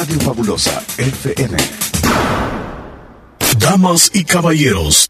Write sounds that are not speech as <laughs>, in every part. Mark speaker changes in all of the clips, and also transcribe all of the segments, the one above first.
Speaker 1: Radio Fabulosa FM.
Speaker 2: Damas y caballeros,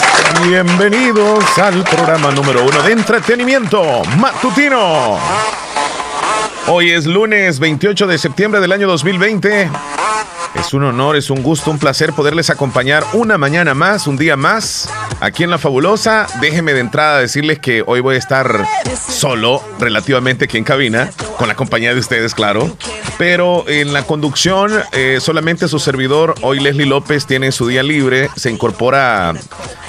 Speaker 3: Bienvenidos al programa número uno de entretenimiento matutino. Hoy es lunes 28 de septiembre del año 2020. Es un honor, es un gusto, un placer poderles acompañar una mañana más, un día más, aquí en La Fabulosa. Déjenme de entrada decirles que hoy voy a estar solo, relativamente aquí en cabina, con la compañía de ustedes, claro. Pero en la conducción, eh, solamente su servidor, hoy Leslie López, tiene su día libre, se incorpora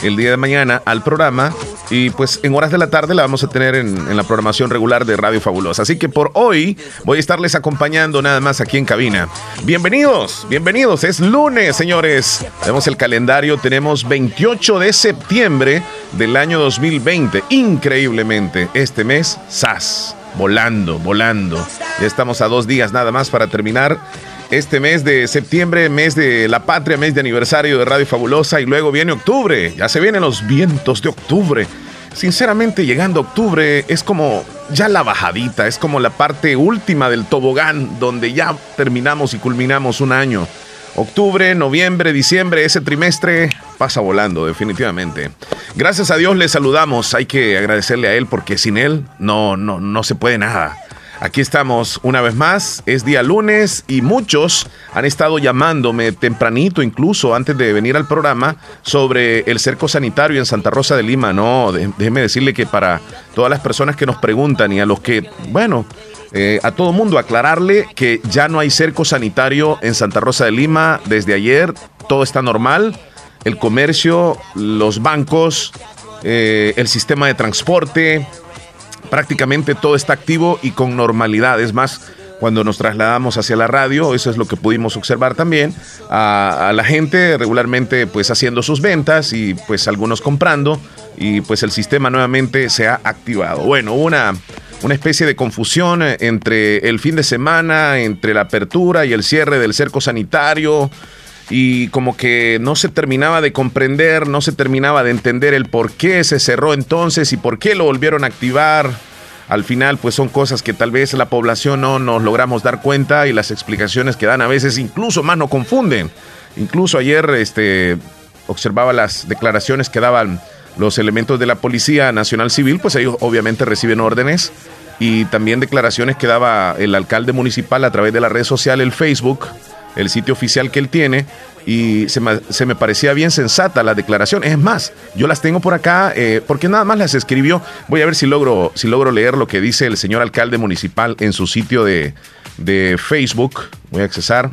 Speaker 3: el día de mañana al programa y pues en horas de la tarde la vamos a tener en, en la programación regular de Radio Fabulosa. Así que por hoy voy a estarles acompañando nada más aquí en cabina. Bienvenidos, bienvenidos. Es lunes, señores. Vemos el calendario. Tenemos 28 de septiembre del año 2020. Increíblemente, este mes, SAS. Volando, volando. Ya estamos a dos días nada más para terminar este mes de septiembre, mes de la patria, mes de aniversario de Radio Fabulosa y luego viene octubre. Ya se vienen los vientos de octubre. Sinceramente, llegando octubre es como ya la bajadita, es como la parte última del tobogán donde ya terminamos y culminamos un año. Octubre, noviembre, diciembre, ese trimestre pasa volando, definitivamente. Gracias a Dios le saludamos. Hay que agradecerle a Él porque sin Él no, no, no se puede nada. Aquí estamos una vez más, es día lunes y muchos han estado llamándome tempranito, incluso antes de venir al programa, sobre el cerco sanitario en Santa Rosa de Lima. No, déjeme decirle que para todas las personas que nos preguntan y a los que, bueno, eh, a todo mundo aclararle que ya no hay cerco sanitario en Santa Rosa de Lima desde ayer, todo está normal, el comercio, los bancos, eh, el sistema de transporte, prácticamente todo está activo y con normalidad. Es más, cuando nos trasladamos hacia la radio, eso es lo que pudimos observar también, a, a, la gente regularmente pues haciendo sus ventas y pues algunos comprando y pues el sistema nuevamente se ha activado. Bueno, una, una especie de confusión entre el fin de semana, entre la apertura y el cierre del cerco sanitario y como que no se terminaba de comprender, no se terminaba de entender el por qué se cerró entonces y por qué lo volvieron a activar. Al final, pues son cosas que tal vez la población no nos logramos dar cuenta y las explicaciones que dan a veces incluso más no confunden. Incluso ayer este, observaba las declaraciones que daban los elementos de la Policía Nacional Civil, pues ellos obviamente reciben órdenes y también declaraciones que daba el alcalde municipal a través de la red social, el Facebook, el sitio oficial que él tiene, y se me, parecía bien sensata la declaración. Es más, yo las tengo por acá eh, porque nada más las escribió. Voy a ver si logro, si logro leer lo que dice el señor alcalde municipal en su sitio de, de Facebook. Voy a accesar.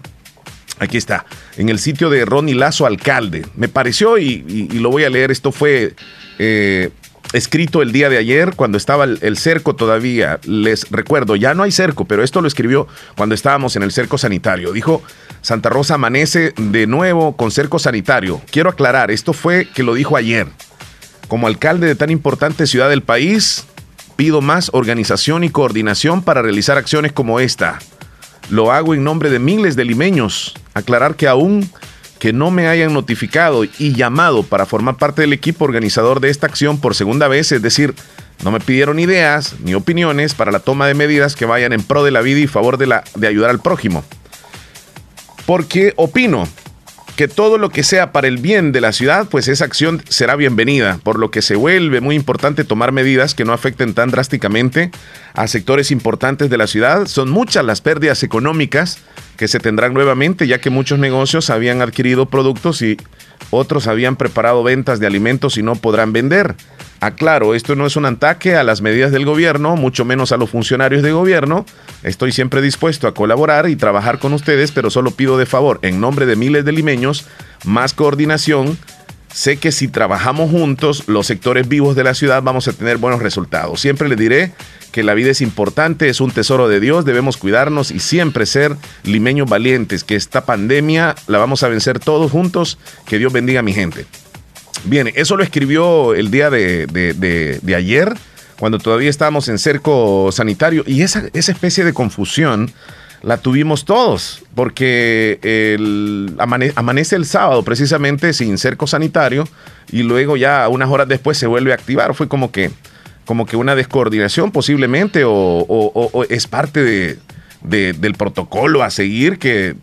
Speaker 3: Aquí está, en el sitio de Ronnie Lazo Alcalde. Me pareció y lo voy a leer. Esto fue eh, escrito el día de ayer cuando estaba el, cerco todavía. Les recuerdo, ya no hay cerco, pero esto lo escribió cuando estábamos en el cerco sanitario. Dijo, Santa Rosa amanece de nuevo con cerco sanitario. Quiero aclarar, esto fue que lo dijo ayer. Como alcalde de tan importante ciudad del país, pido más organización y coordinación para realizar acciones como esta. Lo hago en nombre de miles de limeños. Aclarar que aún que no me hayan notificado y llamado para formar parte del equipo organizador de esta acción por segunda vez, es decir, no me pidieron ideas ni opiniones para la toma de medidas que vayan en pro de la vida y favor de, la, de ayudar al prójimo. Porque opino que todo lo que sea para el bien de la ciudad, pues esa acción será bienvenida, por lo que se vuelve muy importante tomar medidas que no afecten tan drásticamente a sectores importantes de la ciudad. Son muchas las pérdidas económicas que se tendrán nuevamente, ya que muchos negocios habían adquirido productos y otros habían preparado ventas de alimentos y no podrán vender. Aclaro, esto no es un ataque a las medidas del gobierno, mucho menos a los funcionarios de gobierno. Estoy siempre dispuesto a colaborar y trabajar con ustedes, pero solo pido de favor, en nombre de miles de limeños, más coordinación sé que si trabajamos juntos, los sectores vivos de la ciudad vamos a tener buenos resultados. Siempre le diré que la vida es importante, es un tesoro de Dios, debemos cuidarnos y siempre ser limeños valientes, que esta pandemia la vamos a vencer todos juntos, que Dios bendiga a mi gente. Bien, eso lo escribió el día de, ayer, cuando todavía estábamos en cerco sanitario, y esa, esa especie de confusión la tuvimos todos, porque amanece el sábado precisamente sin cerco sanitario y luego ya unas horas después se vuelve a activar. Fue como que, como que una descoordinación posiblemente o, es parte de, del protocolo a seguir que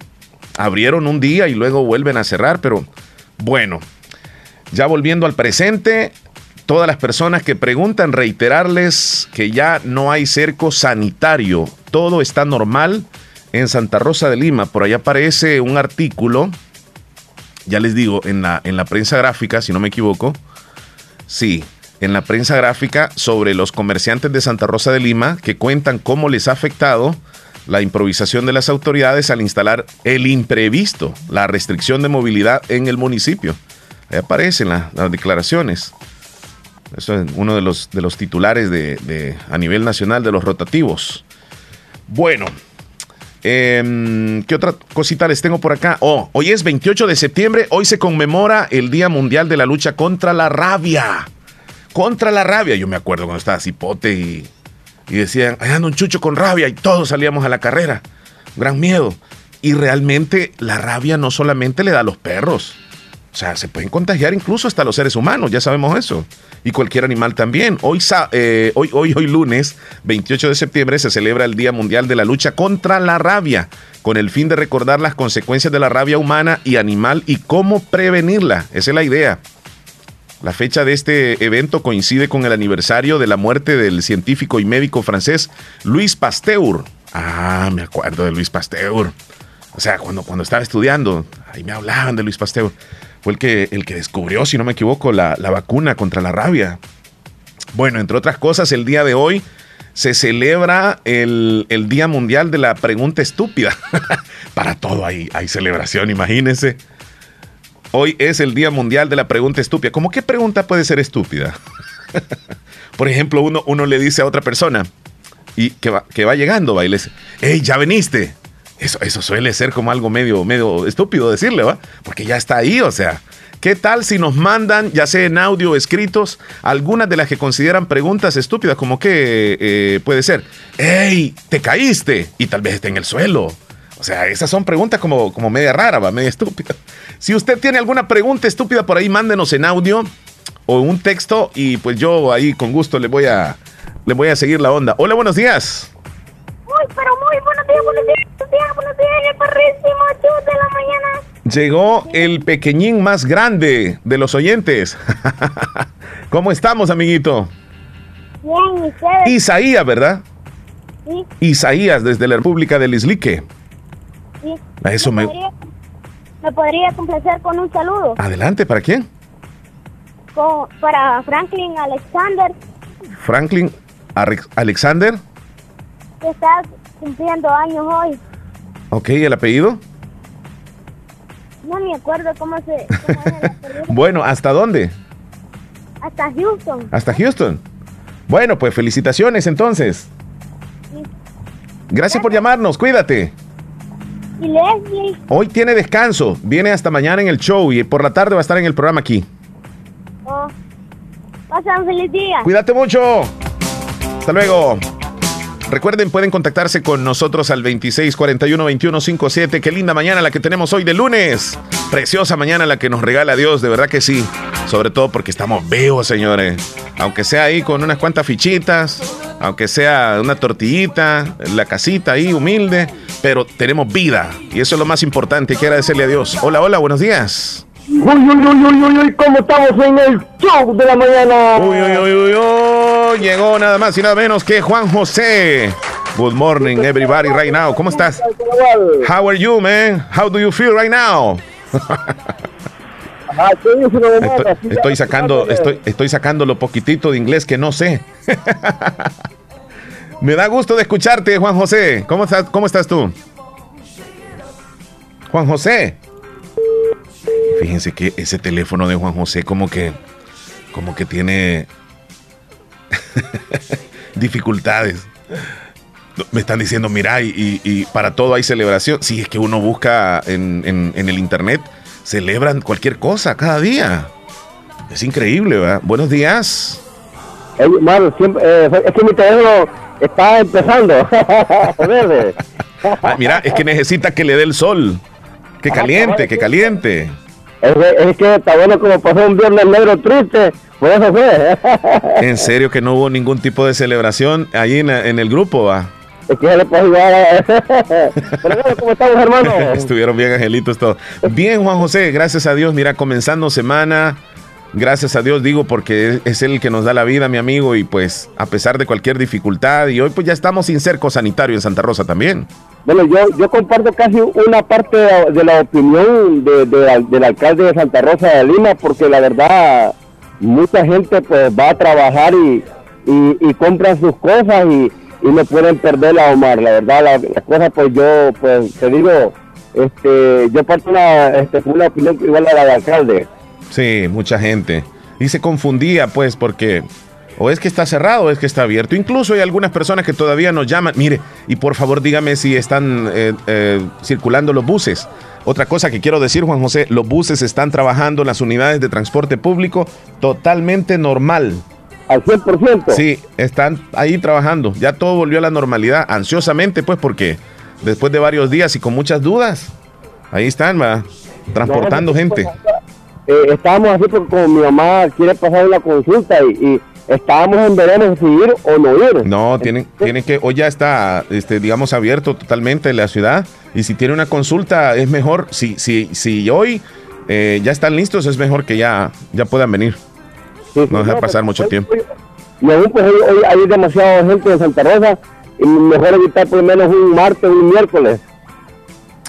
Speaker 3: abrieron un día y luego vuelven a cerrar, pero bueno, ya volviendo al presente, todas las personas que preguntan, reiterarles que ya no hay cerco sanitario, todo está normal en Santa Rosa de Lima. Por allá aparece un artículo, ya les digo, en la, en la prensa gráfica, si no me equivoco. Sí, en la prensa gráfica sobre los comerciantes de Santa Rosa de Lima que cuentan cómo les ha afectado la improvisación de las autoridades al instalar el imprevisto, la restricción de movilidad en el municipio. Ahí aparecen las declaraciones. Eso es uno de los, de los titulares de, a nivel nacional de los rotativos. Bueno, Em, ¿Qué otra cosita les tengo por acá? Oh, hoy es 28 de septiembre, hoy se conmemora el Día Mundial de la Lucha contra la Rabia. Contra la rabia. Yo me acuerdo cuando estaba cipote y, decían, anda un chucho con rabia y todos salíamos a la carrera. Gran miedo. Y realmente la rabia no solamente le da a los perros. O sea, se pueden contagiar incluso hasta los seres humanos, ya sabemos eso y cualquier animal también. Hoy, eh, hoy, hoy, hoy lunes 28 de septiembre se celebra el Día Mundial de la Lucha contra la Rabia, con el fin de recordar las consecuencias de la rabia humana y animal y cómo prevenirla. Esa es la idea. La fecha de este evento coincide con el aniversario de la muerte del científico y médico francés Luis Pasteur. Ah, me acuerdo de Luis Pasteur. O sea, cuando, cuando estaba estudiando, ahí me hablaban de Luis Pasteur fue el que, el que descubrió, si no me equivoco, la, vacuna contra la rabia. Bueno, entre otras cosas, el día de hoy se celebra el, Día Mundial de la Pregunta Estúpida. <laughs> Para todo hay, hay celebración, imagínense. Hoy es el Día Mundial de la Pregunta Estúpida. ¿Cómo qué pregunta puede ser estúpida? <laughs> Por ejemplo, uno, uno le dice a otra persona y que va, que va llegando, va hey, ya veniste. Eso, eso suele ser como algo medio, medio estúpido decirle, ¿va? Porque ya está ahí, o sea. ¿Qué tal si nos mandan, ya sea en audio o escritos, algunas de las que consideran preguntas estúpidas, como que eh, puede ser, ¡Ey! ¿Te caíste? Y tal vez esté en el suelo. O sea, esas son preguntas como, como media rara, ¿va? Media estúpida. Si usted tiene alguna pregunta estúpida por ahí, mándenos en audio o un texto y pues yo ahí con gusto le voy a, le voy a seguir la onda. Hola, buenos días.
Speaker 4: Buenos días, buenos días buenos días, el perrísimo de la mañana.
Speaker 3: Llegó el pequeñín más grande de los oyentes. <laughs> ¿Cómo estamos, amiguito?
Speaker 4: Bien,
Speaker 3: ¿y Isaías, ¿verdad? Sí. Isaías, desde la República del Islique.
Speaker 4: Sí.
Speaker 3: Eso me...
Speaker 4: ¿Me podría complacer con un saludo?
Speaker 3: Adelante, ¿para quién?
Speaker 4: para Franklin Alexander.
Speaker 3: Franklin Alexander.
Speaker 4: Que está cumpliendo años hoy.
Speaker 3: Ok, ¿el apellido?
Speaker 4: No me acuerdo cómo se... <laughs>
Speaker 3: bueno, ¿hasta dónde?
Speaker 4: Hasta Houston.
Speaker 3: ¿Hasta Houston? Bueno, pues felicitaciones entonces. Gracias, por llamarnos, cuídate.
Speaker 4: ¿Y Leslie?
Speaker 3: Hoy tiene descanso, viene hasta mañana en el show y por la tarde va a estar en el programa aquí.
Speaker 4: Oh. Pasa un feliz día.
Speaker 3: Cuídate mucho. Hasta luego. Recuerden, pueden contactarse con nosotros al 2641-2157. Qué linda mañana la que tenemos hoy de lunes. Preciosa mañana la que nos regala Dios, de verdad que sí. Sobre todo porque estamos vivos, señores. Aunque sea ahí con unas cuantas fichitas, aunque sea una tortillita, la casita ahí humilde, pero tenemos vida. Y eso es lo más importante. Hay que agradecerle a Dios. Hola, hola, buenos días.
Speaker 5: Uy, uy, uy, uy, uy, ¿cómo estamos en el show de la mañana?
Speaker 3: Uy, uy, uy, uy, uy, llegó nada más y nada menos que Juan José. Good morning, everybody, right now. ¿Cómo estás? How are you, man? How do you feel right now? <laughs> estoy, estoy, sacando, estoy, estoy sacando lo poquitito de inglés que no sé. <laughs> Me da gusto de escucharte, Juan José. ¿Cómo estás, cómo estás tú? Juan José. Fíjense que ese teléfono de Juan José como que, como que tiene <laughs> dificultades. Me están diciendo, mira, y, para todo hay celebración. Si es que uno busca en, el internet, celebran cualquier cosa cada día. Es increíble, ¿verdad? Buenos días.
Speaker 5: Eh, es que mi teléfono está empezando. <laughs>
Speaker 3: Ah, mira, es que necesita que le dé el sol. Que caliente, que caliente.
Speaker 5: Es, que está bueno como pasó un viernes negro triste. Por eso fue.
Speaker 3: En serio que no hubo ningún tipo de celebración ahí en, el grupo, va.
Speaker 5: Es que le ayudar. <laughs> Pero ¿cómo estamos, hermano?
Speaker 3: Estuvieron bien, angelitos, todo. Bien, Juan José, gracias a Dios. Mira, comenzando semana Gracias a Dios digo porque es el que nos da la vida, mi amigo, y pues a pesar de cualquier dificultad, y hoy pues ya estamos sin cerco sanitario en Santa Rosa también.
Speaker 5: Bueno, yo, yo comparto casi una parte de la opinión del alcalde de Santa Rosa de Lima, porque la verdad mucha gente pues va a trabajar y, y, compra sus cosas y, no pueden perder la Omar. La verdad, las cosas pues yo pues te digo, este, yo parto una, este, una opinión igual a la del alcalde
Speaker 3: Sí, mucha gente. Y se confundía, pues, porque o es que está cerrado o es que está abierto. Incluso hay algunas personas que todavía nos llaman. Mire, y por favor dígame si están eh, eh, circulando los buses. Otra cosa que quiero decir, Juan José, los buses están trabajando en las unidades de transporte público totalmente normal.
Speaker 5: Al 100%.
Speaker 3: Sí, están ahí trabajando. Ya todo volvió a la normalidad, ansiosamente, pues, porque después de varios días y con muchas dudas, ahí están, transportando gente
Speaker 5: eh, estábamos así porque como mi mamá quiere pasar una consulta y, estábamos en veremos si ir o no ir.
Speaker 3: No, tienen, tienen que, hoy ya está, este, digamos, abierto totalmente la ciudad y si tiene una consulta es mejor, si, si, si hoy eh, ya están listos, es mejor que ya, ya puedan venir. no deja pasar mucho tiempo.
Speaker 5: Y aún pues hoy, hay demasiada gente en Santa Rosa y mejor evitar por lo menos un martes o un miércoles.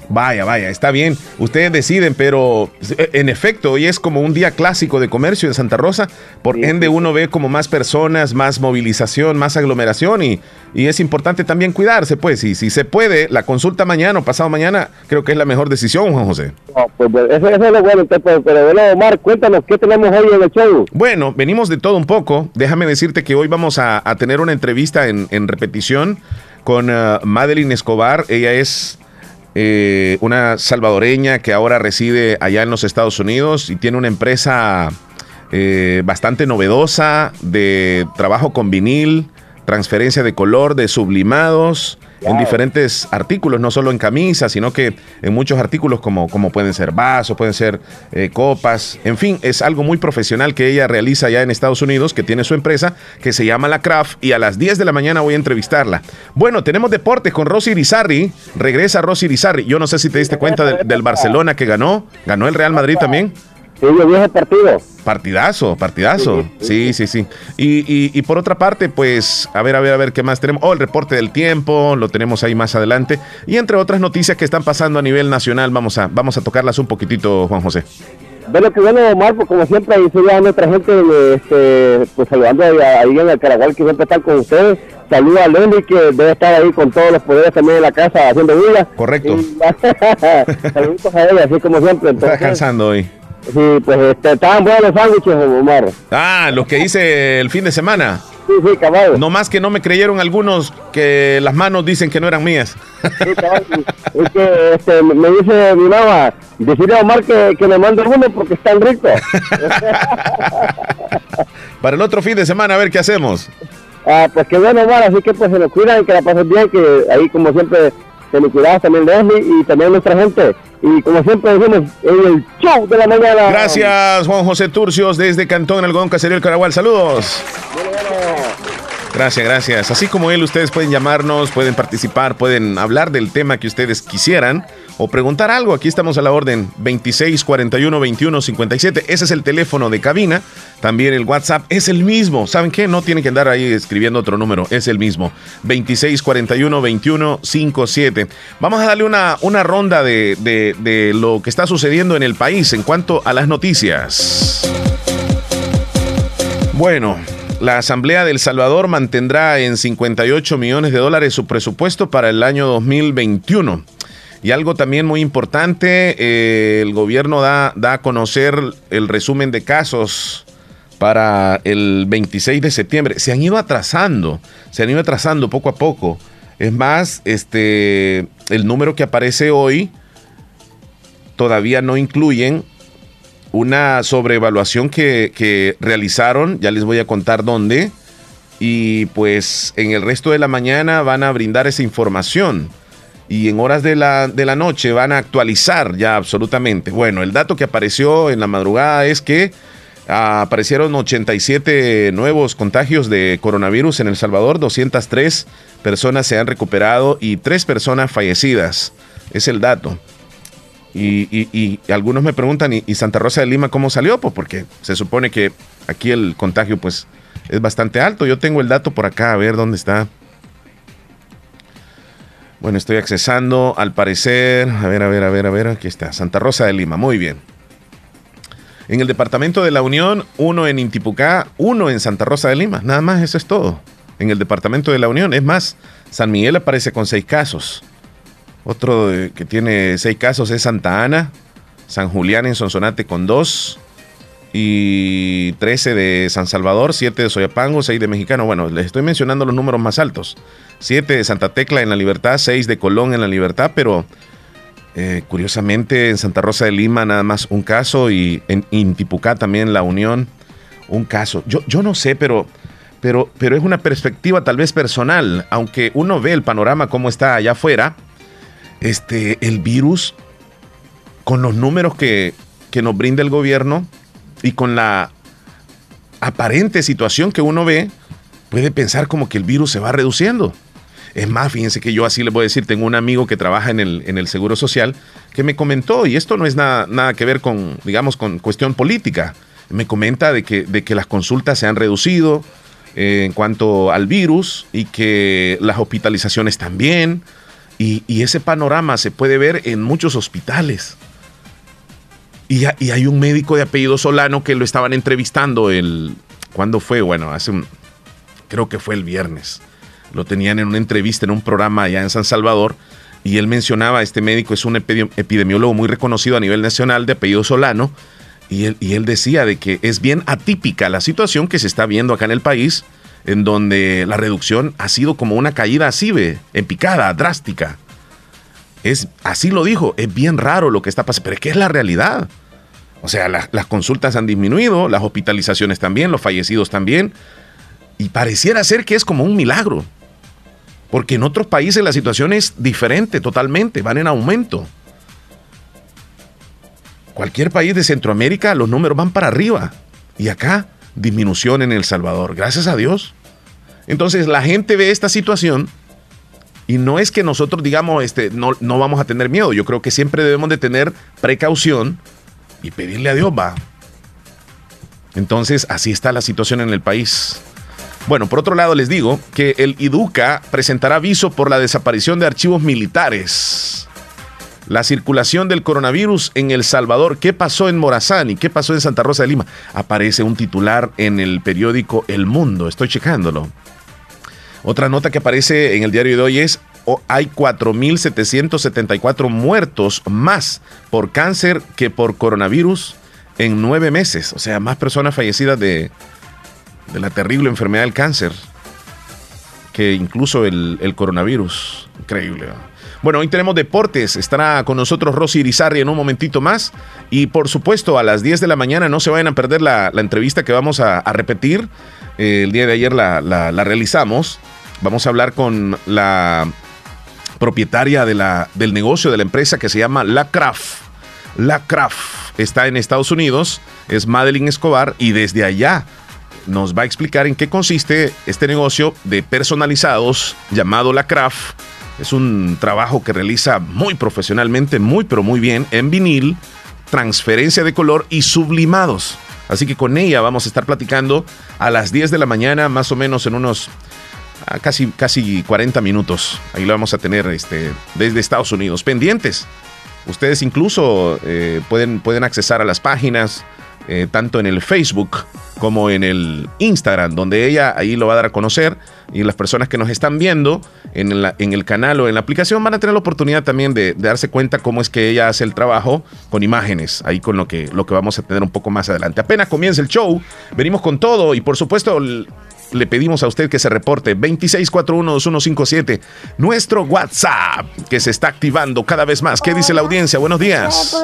Speaker 3: Vaya, vaya, está bien. Ustedes deciden, pero eh, en efecto, hoy es como un día clásico de comercio en Santa Rosa. Por ende, uno ve como más personas, más movilización, más aglomeración y, y es importante también cuidarse, pues. Y si se puede, la consulta mañana o pasado mañana, creo que es la mejor decisión, Juan José.
Speaker 5: pues, pues eso, es lo bueno, pero, bueno, Omar, cuéntanos, ¿qué tenemos hoy en el show?
Speaker 3: Bueno, venimos de todo un poco. Déjame decirte que hoy vamos a, tener una entrevista en, repetición con uh, Madeline Escobar. Ella es eh, una salvadoreña que ahora reside allá en los Estados Unidos y tiene una empresa eh, bastante novedosa de trabajo con vinil, transferencia de color, de sublimados en diferentes artículos, no solo en camisas, sino que en muchos artículos como, como pueden ser vasos, pueden ser eh, copas, en fin, es algo muy profesional que ella realiza ya en Estados Unidos, que tiene su empresa, que se llama La Craft, y a las 10 de la mañana voy a entrevistarla. Bueno, tenemos deportes con Rosy Irizarri, regresa Rosy Irizarri, yo no sé si te diste cuenta del Barcelona que ganó, ganó el Real Madrid también.
Speaker 5: Sí, yo vi ese partido.
Speaker 3: Partidazo, partidazo. Sí, sí, sí. Y, por otra parte, pues, a ver, a ver, a ver qué más tenemos. Oh, el reporte del tiempo, lo tenemos ahí más adelante. Y entre otras noticias que están pasando a nivel nacional, vamos a, vamos a tocarlas un poquitito, Juan José.
Speaker 5: Bueno, que bueno, Omar, pues como siempre, ahí se a nuestra gente, este, pues saludando ahí en el Caragual, que siempre están con ustedes. Saluda a Lenny, que debe estar ahí con todos los poderes también en la casa haciendo vida.
Speaker 3: Correcto. <laughs>
Speaker 5: saluditos a ella, así como siempre.
Speaker 3: Está descansando hoy.
Speaker 5: Sí, pues este, estaban buenos los sándwiches, Omar.
Speaker 3: Ah, los que hice el fin de semana.
Speaker 5: Sí, sí, caballo.
Speaker 3: No más que no me creyeron algunos que las manos dicen que no eran mías.
Speaker 5: Sí, caballo. es que este, me dice mi mamá, decirle a Omar que, que me mande uno porque están ricos. <laughs>
Speaker 3: Para el otro fin de semana, a ver qué hacemos.
Speaker 5: Ah, pues qué bueno, Omar, así que pues se nos cuidan y que la pasen bien, que ahí como siempre felicidades también Leslie y también nuestra gente. Y como siempre decimos, en el show de la mañana.
Speaker 3: Gracias, Juan José Turcios, desde Cantón Algodón El Caragual. Saludos. Gracias, gracias. Así como él, ustedes pueden llamarnos, pueden participar, pueden hablar del tema que ustedes quisieran o preguntar algo. Aquí estamos a la orden 26 41 21 57. Ese es el teléfono de cabina. También el WhatsApp es el mismo. ¿Saben qué? No tienen que andar ahí escribiendo otro número. Es el mismo. 26 41 21 57. Vamos a darle una, una ronda de, de, de lo que está sucediendo en el país en cuanto a las noticias. Bueno, la Asamblea del Salvador mantendrá en 58 millones de dólares su presupuesto para el año 2021. Y algo también muy importante, eh, el gobierno da, da a conocer el resumen de casos para el 26 de septiembre. Se han ido atrasando, se han ido atrasando poco a poco. Es más, este, el número que aparece hoy todavía no incluyen una sobreevaluación que, que realizaron, ya les voy a contar dónde, y pues en el resto de la mañana van a brindar esa información y en horas de la, de la noche van a actualizar ya absolutamente. Bueno, el dato que apareció en la madrugada es que aparecieron 87 nuevos contagios de coronavirus en El Salvador, 203 personas se han recuperado y 3 personas fallecidas. Es el dato. Y, algunos me preguntan, ¿y, Santa Rosa de Lima cómo salió? Pues porque se supone que aquí el contagio pues es bastante alto. Yo tengo el dato por acá, a ver dónde está. Bueno, estoy accesando, al parecer, a ver, a ver, a ver, a ver, aquí está, Santa Rosa de Lima, muy bien. En el departamento de la Unión, uno en Intipucá, uno en Santa Rosa de Lima, nada más, eso es todo. En el departamento de la Unión, es más, San Miguel aparece con seis casos. Otro que tiene seis casos es Santa Ana, San Julián en Sonsonate con dos, y 13 de San Salvador, 7 de Soyapango, 6 de Mexicano. Bueno, les estoy mencionando los números más altos. 7 de Santa Tecla en la Libertad, 6 de Colón en la Libertad, pero eh, curiosamente en Santa Rosa de Lima nada más un caso y en Intipucá también la Unión un caso. Yo, yo no sé, pero, pero, pero es una perspectiva tal vez personal, aunque uno ve el panorama como está allá afuera este, el virus, con los números que, nos brinda el gobierno y con la aparente situación que uno ve, puede pensar como que el virus se va reduciendo. Es más, fíjense que yo así le voy a decir, tengo un amigo que trabaja en el, en el Seguro Social que me comentó, y esto no es nada, nada que ver con, digamos, con cuestión política, me comenta de que, de que las consultas se han reducido eh, en cuanto al virus y que las hospitalizaciones también, y, ese panorama se puede ver en muchos hospitales. Y, hay un médico de apellido Solano que lo estaban entrevistando el... ¿Cuándo fue? Bueno, hace un... Creo que fue el viernes. Lo tenían en una entrevista en un programa allá en San Salvador y él mencionaba, este médico es un epidemiólogo muy reconocido a nivel nacional de apellido Solano, y él, decía de que es bien atípica la situación que se está viendo acá en el país en donde la reducción ha sido como una caída así, ve, en picada, drástica. Es, así lo dijo, es bien raro lo que está pasando, pero es que es la realidad. O sea, las consultas han disminuido, las hospitalizaciones también, los fallecidos también, y pareciera ser que es como un milagro. Porque en otros países la situación es diferente totalmente, van en aumento. Cualquier país de Centroamérica los números van para arriba. Y acá disminución en El Salvador, gracias a Dios. Entonces la gente ve esta situación y no es que nosotros digamos, este, no, no vamos a tener miedo, yo creo que siempre debemos de tener precaución y pedirle a Dios, va. Entonces así está la situación en el país. Bueno, por otro lado les digo que el IDUCA presentará aviso por la desaparición de archivos militares la circulación del coronavirus en El Salvador. ¿Qué pasó en Morazán y qué pasó en Santa Rosa de Lima? Aparece un titular en el periódico El Mundo. Estoy checándolo. Otra nota que aparece en el diario de hoy es hay 4.774 muertos más por cáncer que por coronavirus en nueve meses. O sea, más personas fallecidas de, de la terrible enfermedad del cáncer que incluso el, el coronavirus. Increíble. Bueno, hoy tenemos deportes. Estará con nosotros Rosy Irizarri en un momentito más. Y por supuesto, a las 10 de la mañana no se vayan a perder la, entrevista que vamos a, repetir. Eh, el día de ayer la, realizamos. Vamos a hablar con la propietaria de la, del negocio de la empresa que se llama La Craft. La Craft está en Estados Unidos, es Madeline Escobar y desde allá nos va a explicar en qué consiste este negocio de personalizados llamado La Craft es un trabajo que realiza muy profesionalmente, muy pero muy bien, en vinil, transferencia de color y sublimados. Así que con ella vamos a estar platicando a las 10 de la mañana, más o menos en unos casi, casi 40 minutos. Ahí lo vamos a tener este, desde Estados Unidos. Pendientes. Ustedes incluso eh, pueden, pueden accesar a las páginas, eh, tanto en el Facebook como en el Instagram, donde ella ahí lo va a dar a conocer y las personas que nos están viendo en, en el canal o en la aplicación van a tener la oportunidad también de, darse cuenta cómo es que ella hace el trabajo con imágenes, ahí con lo que, lo que vamos a tener un poco más adelante. Apenas comienza el show, venimos con todo y por supuesto le pedimos a usted que se reporte 26412157, nuestro WhatsApp que se está activando cada vez más. ¿Qué dice la audiencia? Buenos días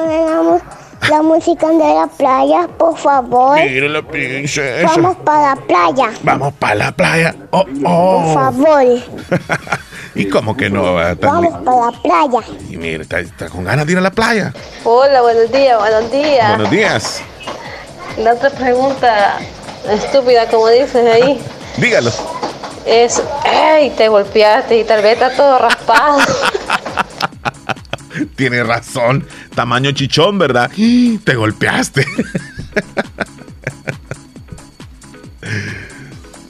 Speaker 4: la música de la playa, por favor.
Speaker 3: Mire la princesa.
Speaker 4: Vamos para la playa.
Speaker 3: Vamos para la playa. Oh, oh.
Speaker 4: Por favor. <laughs>
Speaker 3: ¿Y cómo que no?
Speaker 4: Vamos para la playa.
Speaker 3: Y mire, está, con ganas de ir a la playa.
Speaker 6: Hola, buenos días, buenos días.
Speaker 3: Buenos días.
Speaker 6: La otra pregunta estúpida, como dices ahí. <laughs>
Speaker 3: Dígalo.
Speaker 6: Es, ¡ay! Te golpeaste y tal vez está todo raspado. <laughs>
Speaker 3: Tiene razón. Tamaño chichón, ¿verdad? <gasps> Te golpeaste. <laughs>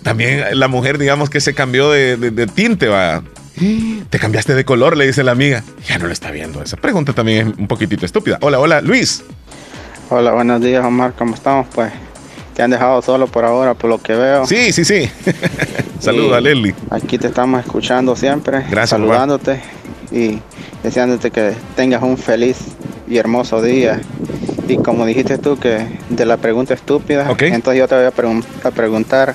Speaker 3: También la mujer, digamos que se cambió de, tinte, va. <gasps> Te cambiaste de color, le dice la amiga. Ya no lo está viendo. Esa pregunta también es un poquitito estúpida. Hola, hola, Luis.
Speaker 7: Hola, buenos días, Omar. ¿Cómo estamos? Pues te han dejado solo por ahora, por lo que veo.
Speaker 3: Sí, sí, sí. <laughs> <laughs> Saludos a.
Speaker 7: Aquí te estamos escuchando siempre.
Speaker 3: Gracias.
Speaker 7: Saludándote y deseándote que tengas un feliz y hermoso día. Y como dijiste tú que de la pregunta estúpida, entonces yo te voy a, preguntar,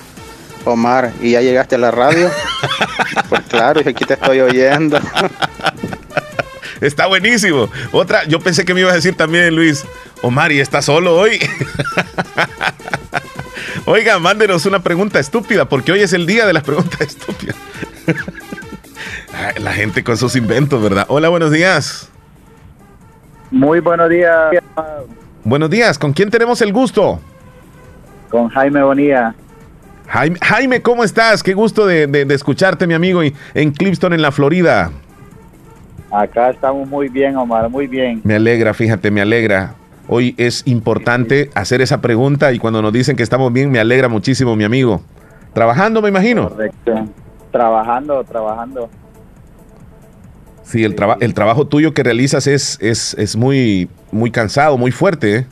Speaker 7: Omar, ¿y ya llegaste a la radio? <laughs> pues claro, aquí te estoy oyendo.
Speaker 3: Está buenísimo. Otra, yo pensé que me ibas a decir también, Luis. Omar, ¿y estás solo hoy? <laughs> Oiga, mándenos una pregunta estúpida, porque hoy es el día de las preguntas <laughs> estúpidas. La gente con sus inventos, ¿verdad? Hola, buenos días.
Speaker 8: Muy buenos días.
Speaker 3: Buenos días, ¿con quién tenemos el gusto?
Speaker 8: Con Jaime Bonilla.
Speaker 3: Jaime, ¿cómo estás? Qué gusto de, escucharte, mi amigo, en Clipston, en la Florida.
Speaker 8: Acá estamos muy bien, Omar, muy bien.
Speaker 3: Me alegra, fíjate, me alegra. Hoy es importante hacer esa pregunta y cuando nos dicen que estamos bien, me alegra muchísimo, mi amigo. Trabajando, me imagino.
Speaker 8: Correcto. Trabajando, trabajando.
Speaker 3: Sí, el, el trabajo tuyo que realizas es, es, es muy, muy cansado, muy fuerte. ¿eh?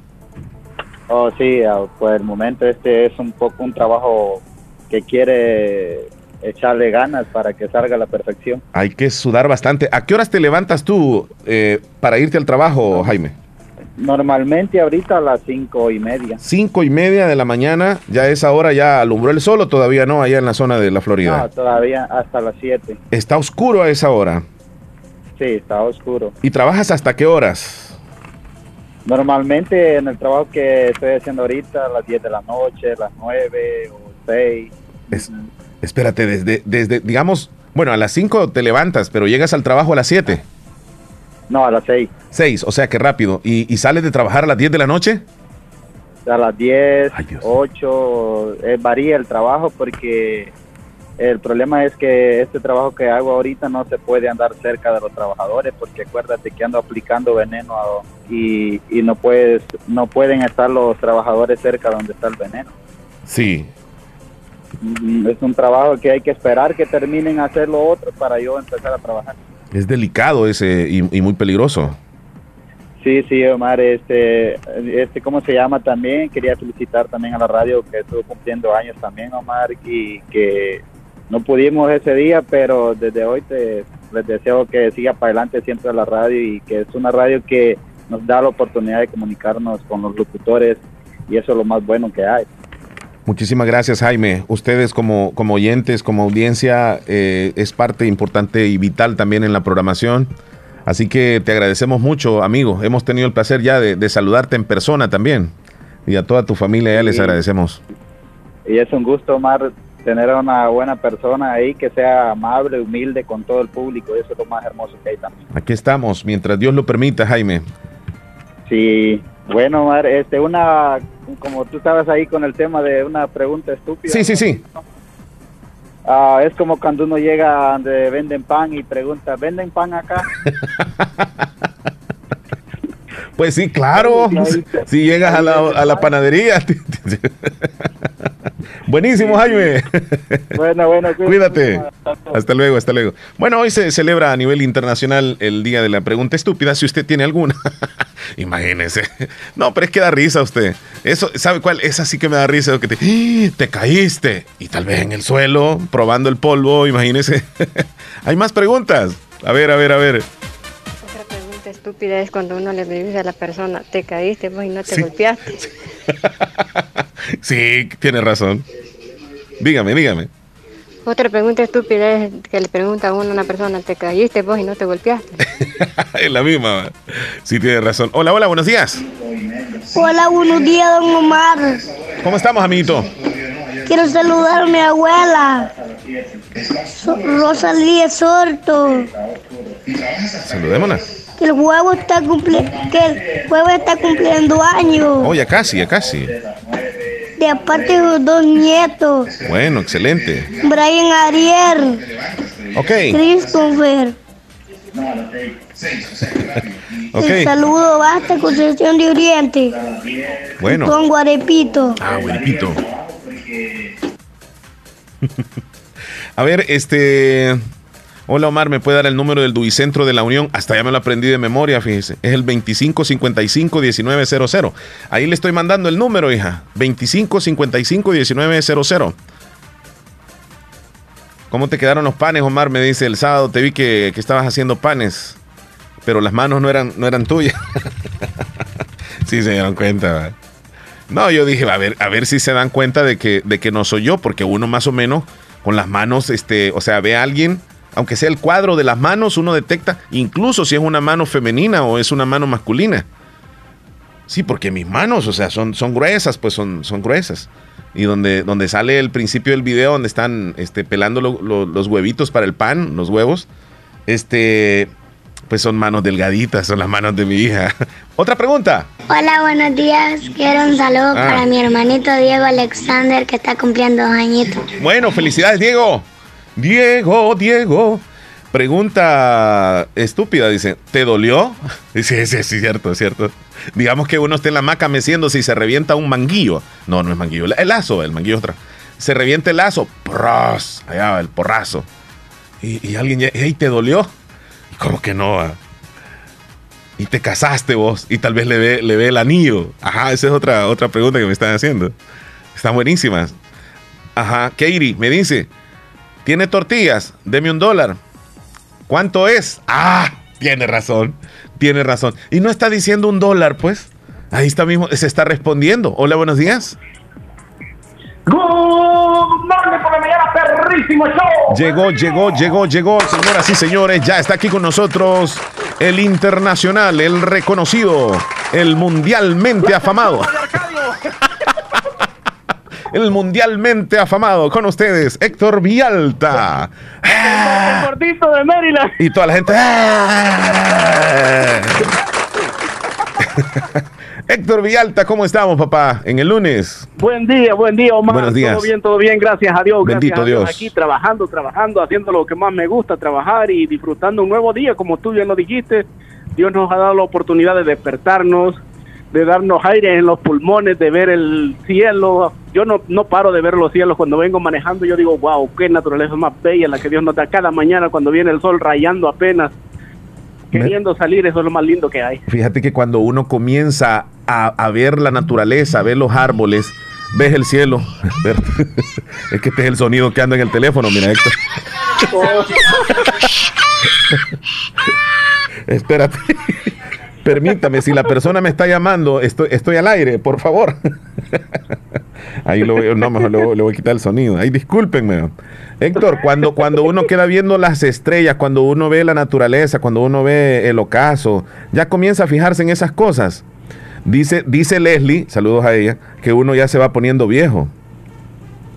Speaker 8: Oh, sí, por el momento este es un poco un trabajo que quiere echarle ganas para que salga a la perfección.
Speaker 3: Hay que sudar bastante. ¿A qué horas te levantas tú eh, para irte al trabajo, Jaime?
Speaker 8: Normalmente ahorita a las cinco y media.
Speaker 3: Cinco y media de la mañana, ya esa hora ya alumbró el sol o todavía no, allá en la zona de la Florida.
Speaker 8: No, todavía hasta las siete.
Speaker 3: ¿Está oscuro a esa hora?
Speaker 8: Sí, está oscuro.
Speaker 3: ¿Y trabajas hasta qué horas?
Speaker 8: Normalmente en el trabajo que estoy haciendo ahorita, a las 10 de la noche, las 9 o 6.
Speaker 3: espérate, desde, desde, digamos, bueno, a las 5 te levantas, pero llegas al trabajo a las 7.
Speaker 8: No, a las 6.
Speaker 3: 6, o sea que rápido. ¿Y, ¿Y, sales de trabajar a las 10 de la noche?
Speaker 8: A las 10, 8, eh, varía el trabajo porque el problema es que este trabajo que hago ahorita no se puede andar cerca de los trabajadores porque acuérdate que ando aplicando veneno y, y no puedes no pueden estar los trabajadores cerca donde está el veneno.
Speaker 3: Sí.
Speaker 8: Mm, es un trabajo que hay que esperar que terminen a hacer lo otro para yo empezar a trabajar.
Speaker 3: Es delicado ese y, muy peligroso.
Speaker 8: Sí, sí, Omar, este, este, ¿cómo se llama también? Quería felicitar también a la radio que estuvo cumpliendo años también, Omar, y que no pudimos ese día, pero desde hoy te, les deseo que siga para adelante siempre la radio y que es una radio que nos da la oportunidad de comunicarnos con los locutores y eso es lo más bueno que hay.
Speaker 3: Muchísimas gracias Jaime. Ustedes como, como oyentes, como audiencia, eh, es parte importante y vital también en la programación. Así que te agradecemos mucho, amigo. Hemos tenido el placer ya de, saludarte en persona también. Y a toda tu familia ya les agradecemos.
Speaker 8: Y es un gusto, Omar, tener a una buena persona ahí que sea amable, humilde con todo el público, eso es lo más hermoso que hay también.
Speaker 3: Aquí estamos, mientras Dios lo permita, Jaime.
Speaker 8: Sí, bueno, Mar, este, una, como tú estabas ahí con el tema de una pregunta estúpida.
Speaker 3: Sí, sí, sí.
Speaker 8: Ah, es como cuando uno llega donde venden pan y pregunta, ¿venden pan acá? <laughs>
Speaker 3: pues sí, claro. <laughs> Si llegas a la, a la panadería. <laughs> Buenísimo, Jaime.
Speaker 8: Bueno, bueno,
Speaker 3: cuídate. Hasta luego, hasta luego. Bueno, hoy se celebra a nivel internacional el Día de la Pregunta Estúpida, si usted tiene alguna. <laughs> Imagínese. No, pero es que da risa usted. Eso, ¿sabe cuál? Esa sí que me da risa. Que te, ¡Ah! te caíste. Y tal vez en el suelo, probando el polvo, imagínese. Hay más preguntas. A ver, a ver, a ver.
Speaker 6: Estúpida es cuando uno le dice a la persona, te caíste vos y no te golpeaste. <laughs>
Speaker 3: sí, tiene razón. Dígame, dígame.
Speaker 6: Otra pregunta estúpida es que le pregunta a uno a una persona, ¿te caíste vos y no te golpeaste? <laughs>
Speaker 3: es la misma. Sí, tiene razón. Hola, hola, buenos días.
Speaker 9: Hola, buenos días, don Omar.
Speaker 3: ¿Cómo estamos, amiguito?
Speaker 9: Quiero saludar a mi abuela, Rosalía Sorto.
Speaker 3: Saludémosla.
Speaker 9: Que el huevo está que el huevo está cumpliendo años.
Speaker 3: Oh, ya casi, ya casi
Speaker 9: de aparte de los dos nietos.
Speaker 3: Bueno, excelente.
Speaker 9: Brian Ariel.
Speaker 3: Ok.
Speaker 9: Christopher. <laughs> okay. El saludo basta Concepción de Oriente.
Speaker 3: Bueno.
Speaker 9: Con Guarepito.
Speaker 3: Ah, Guarepito. <laughs> A ver, este. Hola Omar, ¿me puede dar el número del Duicentro de la Unión? Hasta ya me lo aprendí de memoria, fíjese. Es el 2555-1900. Ahí le estoy mandando el número, hija. 2555-1900. ¿Cómo te quedaron los panes, Omar? Me dice el sábado, te vi que, estabas haciendo panes, pero las manos no eran, no eran tuyas. <laughs> sí, se dieron cuenta. No, yo dije, a ver, a ver si se dan cuenta de que, de que no soy yo, porque uno más o menos con las manos, este, o sea, ve a alguien aunque sea el cuadro de las manos, uno detecta incluso si es una mano femenina o es una mano masculina. Sí, porque mis manos, o sea, son, son gruesas, pues son, son gruesas. Y donde, donde sale el principio del video, donde están este, pelando los huevitos para el pan, los huevos, este, pues son manos delgaditas, son las manos de mi hija. <laughs> Otra pregunta.
Speaker 9: Hola, buenos días. Quiero un saludo ah. para mi hermanito Diego Alexander que está cumpliendo dos añitos.
Speaker 3: Bueno, felicidades, Diego. Diego, Diego. Pregunta estúpida, dice, ¿te dolió? <laughs> Sí, sí, sí, cierto, cierto. Digamos que uno esté en la maca meciendo si se revienta un manguillo. No, no es manguillo, el lazo, el manguillo otra. Se revienta el lazo, ¡pros! allá va el porrazo. Y, alguien, hey, ¿te dolió? ¿Cómo que no? Ah? Y te casaste vos y tal vez le ve, le ve el anillo. Ajá, esa es otra, otra pregunta que me están haciendo. Están buenísimas. Ajá, Katie me dice, ¿Tiene tortillas? Deme un dólar. ¿Cuánto es? Ah, tiene razón. Tiene razón. Y no está diciendo un dólar, pues. Ahí está mismo, se está respondiendo. Hola, buenos días.
Speaker 10: Good morning por la mañana, perrísimo show.
Speaker 3: Llegó, llegó, llegó, llegó, señoras y señores. Ya está aquí con nosotros el internacional, el reconocido, el mundialmente afamado el mundialmente afamado con ustedes, Héctor Vialta.
Speaker 10: El gordito de Maryland.
Speaker 3: Y toda la gente. ¡ah! <laughs> Héctor Villalta, ¿cómo estamos, papá? En el lunes.
Speaker 10: Buen día, buen día, Omar.
Speaker 3: Buenos días.
Speaker 10: Todo bien, todo bien, gracias a Dios.
Speaker 3: Bendito Dios.
Speaker 10: Aquí trabajando, trabajando, haciendo lo que más me gusta, trabajar y disfrutando un nuevo día, como tú ya lo dijiste. Dios nos ha dado la oportunidad de despertarnos, de darnos aire en los pulmones, de ver el cielo. Yo no, no paro de ver los cielos cuando vengo manejando. Yo digo, wow, qué naturaleza más bella la que Dios nos da cada mañana cuando viene el sol rayando apenas. Queriendo salir, eso es lo más lindo que hay.
Speaker 3: Fíjate que cuando uno comienza a, ver la naturaleza, a ver los árboles, ves el cielo. <laughs> <laughs> es que este es el sonido que anda en el teléfono, mira, Héctor. Oh. <laughs> Espérate. Permítame, si la persona me está llamando, estoy, al aire, por favor. Ahí lo voy, no, mejor le, voy a quitar el sonido. Ahí discúlpenme. Héctor, cuando, cuando uno queda viendo las estrellas, cuando uno ve la naturaleza, cuando uno ve el ocaso, ya comienza a fijarse en esas cosas. Dice, dice Leslie, saludos a ella, que uno ya se va poniendo viejo.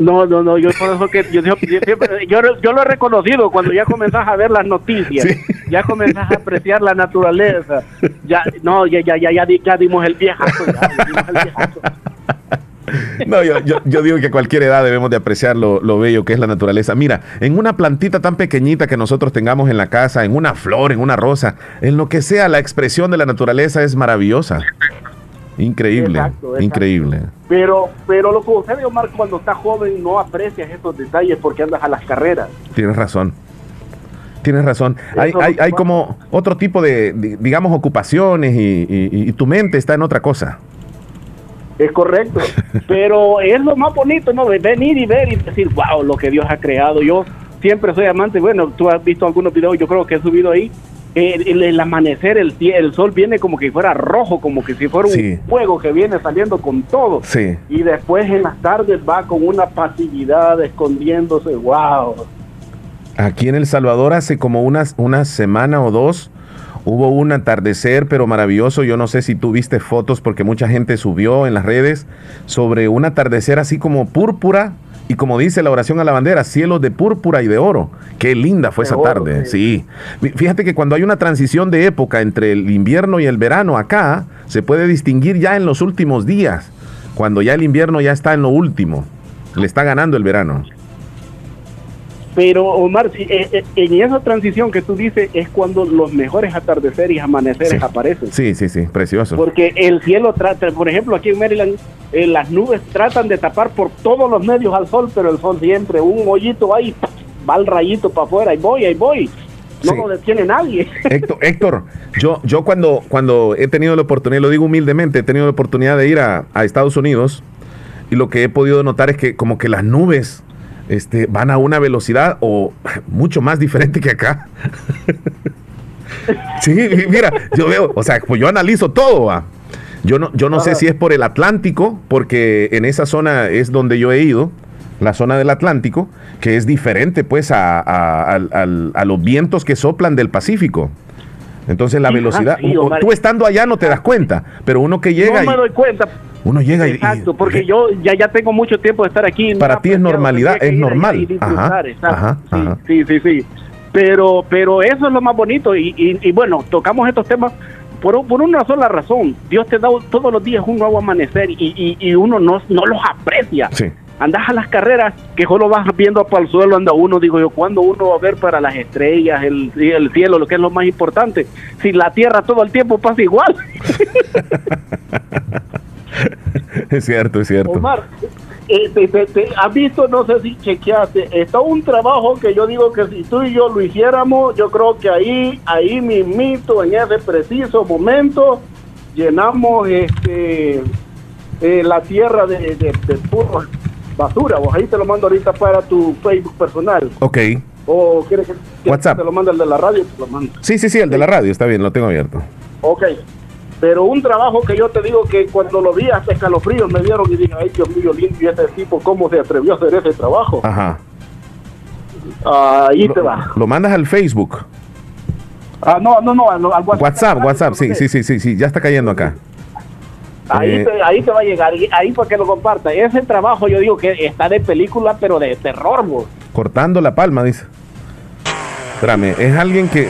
Speaker 10: No, no, no, yo por eso que yo, yo, lo he reconocido cuando ya comenzás a ver las noticias, ya comenzás a apreciar la naturaleza, ya, no, ya, ya, ya, ya, dimos el viejazo,
Speaker 3: No, yo, yo, digo que a cualquier edad debemos de apreciar lo, lo, bello que es la naturaleza. Mira, en una plantita tan pequeñita que nosotros tengamos en la casa, en una flor, en una rosa, en lo que sea, la expresión de la naturaleza es maravillosa. Increíble, increíble.
Speaker 10: Pero, pero lo que sucede, Omar, cuando estás joven no aprecias esos detalles porque andas a las carreras.
Speaker 3: Tienes razón. Tienes razón. Hay, hay, hay, como otro tipo de, digamos, ocupaciones y, tu mente está en otra cosa.
Speaker 10: Es correcto. <laughs> Pero es lo más bonito, ¿no? Venir y ver y decir, wow, lo que Dios ha creado. Yo siempre soy amante. Bueno, tú has visto algunos videos, yo creo que he subido ahí. El, amanecer, el, el sol viene como que fuera rojo, como que si fuera un fuego que viene saliendo con todo.
Speaker 3: Sí.
Speaker 10: Y después en las tardes va con una pasividad escondiéndose. ¡Wow!
Speaker 3: Aquí en El Salvador hace como unas, una semana o dos hubo un atardecer, pero maravilloso. Yo no sé si tú viste fotos porque mucha gente subió en las redes sobre un atardecer así como púrpura y como dice la oración a la bandera, cielo de púrpura y de oro. Qué linda fue esa tarde. Sí. Fíjate que cuando hay una transición de época entre el invierno y el verano acá, se puede distinguir ya en los últimos días, cuando ya el invierno ya está en lo último. Le está ganando el verano.
Speaker 10: Pero Omar, eh, eh, en esa transición que tú dices es cuando los mejores atardeceres y amaneceres aparecen.
Speaker 3: Sí, sí, sí, precioso.
Speaker 10: Porque el cielo trata, por ejemplo, aquí en Maryland, eh, las nubes tratan de tapar por todos los medios al sol, pero el sol siempre, un hoyito ahí, va el rayito para afuera, y voy, ahí voy. No lo detiene nadie. <laughs>
Speaker 3: Héctor, Héctor, yo, yo cuando, cuando he tenido la oportunidad, lo digo humildemente, he tenido la oportunidad de ir a, a Estados Unidos y lo que he podido notar es que como que las nubes este, van a una velocidad o <laughs> mucho más diferente que acá. <laughs> sí, mira, yo veo, o sea, pues yo analizo todo. Yo no, yo no sé si es por el Atlántico, porque en esa zona es donde yo he ido, la zona del Atlántico, que es diferente pues a, los vientos que soplan del Pacífico. Entonces la velocidad, tú estando allá no te das cuenta, pero uno que llega...
Speaker 10: No me doy cuenta,
Speaker 3: uno llega
Speaker 10: y. Exacto, porque yo ya, ya tengo mucho tiempo de estar aquí.
Speaker 3: Para ti es normalidad, es normal. Ajá,
Speaker 10: sí, sí, sí, Pero, pero eso es lo más bonito. Y, y, bueno, tocamos estos temas por, por, una sola razón. Dios te da todos los días un nuevo amanecer y, y uno no, no los aprecia.
Speaker 3: Sí.
Speaker 10: Andas a las carreras que solo vas viendo para el suelo, anda uno, digo yo, ¿cuándo uno va a ver para las estrellas, el, el cielo, lo que es lo más importante? Si la tierra todo el tiempo pasa igual. <laughs> <laughs>
Speaker 3: es cierto, es cierto.
Speaker 10: Omar, eh, te, has visto, no sé si chequeaste, está un trabajo que yo digo que si tú y yo lo hiciéramos, yo creo que ahí, ahí mismito, en ese preciso momento, llenamos este eh, la tierra de, de, basura. Vos ahí te lo mando ahorita para tu Facebook personal.
Speaker 3: Ok.
Speaker 10: ¿O quieres que, WhatsApp. te lo mande el de la radio? Te lo mando.
Speaker 3: Sí, sí, sí, el de la radio, está bien, lo tengo abierto.
Speaker 10: Ok. Pero un trabajo que yo te digo que cuando lo vi hasta escalofríos me dieron y dije, ay Dios mío, limpio ese tipo, ¿cómo se atrevió a hacer ese trabajo?
Speaker 3: Ajá.
Speaker 10: Ahí te va.
Speaker 3: Lo mandas al Facebook.
Speaker 10: Ah, no, no, no, al,
Speaker 3: WhatsApp. WhatsApp, WhatsApp, sí, sí, sí, sí, sí, ya está cayendo acá.
Speaker 10: Ahí, eh, te, ahí te va a llegar, ahí para que lo comparta. Ese trabajo yo digo que está de película, pero de terror, vos.
Speaker 3: Cortando la palma, dice. Espérame, es alguien que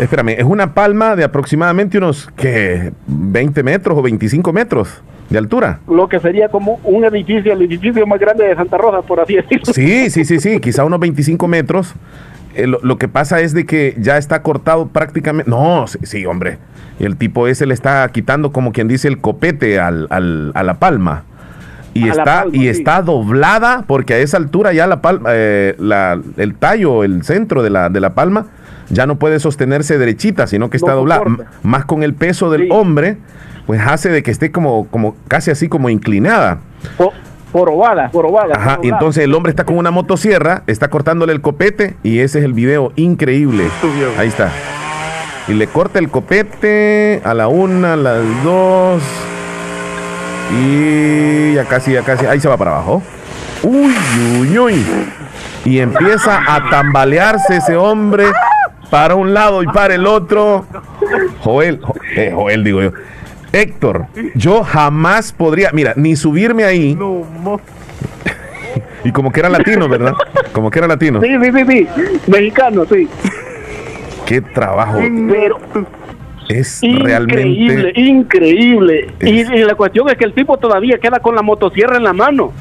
Speaker 3: Espérame, es una palma de aproximadamente unos que 20 metros o 25 metros de altura.
Speaker 10: Lo que sería como un edificio, el edificio más grande de Santa Rosa, por así decirlo.
Speaker 3: Sí, sí, sí, sí, quizá unos 25 metros. Eh, lo, que pasa es de que ya está cortado prácticamente. No, sí, hombre. El tipo ese le está quitando, como quien dice, el copete al, al, a la palma. Y, está, y está doblada porque a esa altura ya la palma, eh, la, el tallo, el centro de la, de la palma ya no puede sostenerse derechita, sino que está doblada. Más con el peso del hombre, pues hace de que esté como, como casi así como inclinada.
Speaker 10: Forobada, forobada.
Speaker 3: Ajá, y entonces el hombre está con una motosierra, está cortándole el copete y ese es el video increíble. Ahí está. Y le corta el copete a la una, a las dos. Y ya casi, ya casi. Ahí se va para abajo. Uy, uy, uy. Y empieza a tambalearse ese hombre para un lado y para el otro. Joel, eh, Joel digo yo. Héctor, yo jamás podría, mira, ni subirme ahí. <laughs> y como que era latino, ¿verdad? Como que era latino.
Speaker 10: Sí, sí, sí, sí. Mexicano, sí.
Speaker 3: Qué trabajo.
Speaker 10: Pero
Speaker 3: es
Speaker 10: increíble, increíble. Y, y, la cuestión es que el tipo todavía queda con la motosierra en la mano.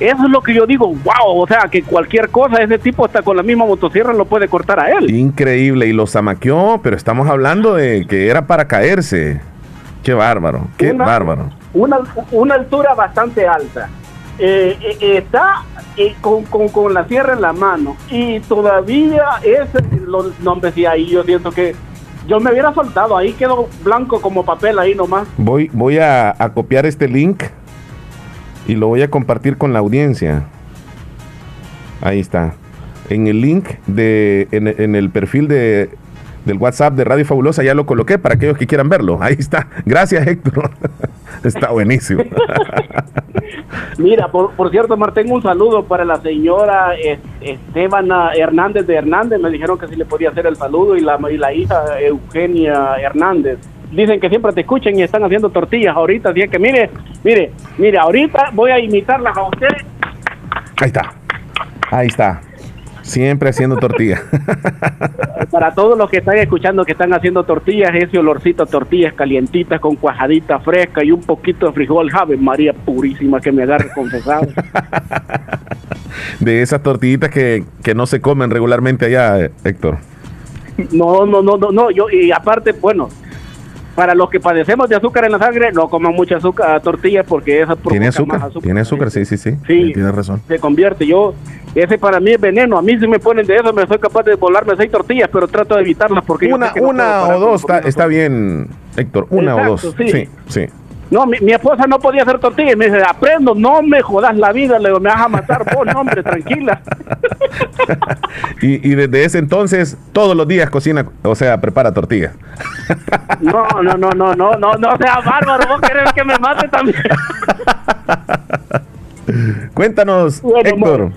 Speaker 10: Eso es lo que yo digo, wow, o sea, que cualquier cosa, ese tipo está con la misma motosierra lo puede cortar a él.
Speaker 3: Increíble, y lo zamaqueó, pero estamos hablando de que era para caerse. Qué bárbaro, qué bárbaro.
Speaker 10: Una, una altura bastante alta. eh, eh, está eh, con, con, la sierra en la mano y todavía ese los nombres y ahí yo siento que yo me hubiera soltado, ahí quedó blanco como papel ahí nomás.
Speaker 3: Voy, voy a, copiar este link y lo voy a compartir con la audiencia. Ahí está. En el link de, en el perfil de del WhatsApp de Radio Fabulosa, ya lo coloqué para aquellos que quieran verlo. Ahí está. Gracias, Héctor. <laughs> está buenísimo. <laughs>
Speaker 10: Mira, por, cierto, Martín, un saludo para la señora Esteban Hernández de Hernández. Me dijeron que sí le podía hacer el saludo y la, y la hija Eugenia Hernández. Dicen que siempre te escuchen y están haciendo tortillas ahorita. Así que mire, mire, mire, ahorita voy a imitarlas a usted.
Speaker 3: Ahí está. Ahí está. Siempre haciendo tortillas. <laughs>
Speaker 10: Para todos los que están escuchando que están haciendo tortillas, ese olorcito a tortillas calientitas con cuajadita fresca y un poquito de frijol, Jave María purísima que me agarre confesado. <laughs>
Speaker 3: De esas tortillitas que, que no se comen regularmente allá, Héctor.
Speaker 10: No, no, no, no, no, yo y aparte, bueno, para los que padecemos de azúcar en la sangre, no coman mucha azúcar, tortillas porque esa
Speaker 3: ¿Tiene azúcar? Tiene azúcar, sí, sí, sí.
Speaker 10: Sí, tiene razón. Se convierte. Yo, ese para mí es veneno. A mí si me ponen de eso, me soy capaz de volarme seis tortillas, pero trato de evitarlas porque
Speaker 3: una, una o dos está, está, bien, Héctor. Una o dos. sí. sí.
Speaker 10: No, mi, esposa no podía hacer tortillas. Me dice, aprendo, no me jodas la vida. Le digo, me vas a matar vos, no, hombre, tranquila. <laughs>
Speaker 3: y, y, desde ese entonces, todos los días cocina, o sea, prepara tortillas. <laughs>
Speaker 10: no, no, no, no, no, no, no sea bárbaro. Vos querés que me mate también. <laughs>
Speaker 3: Cuéntanos, Héctor.
Speaker 10: Bueno,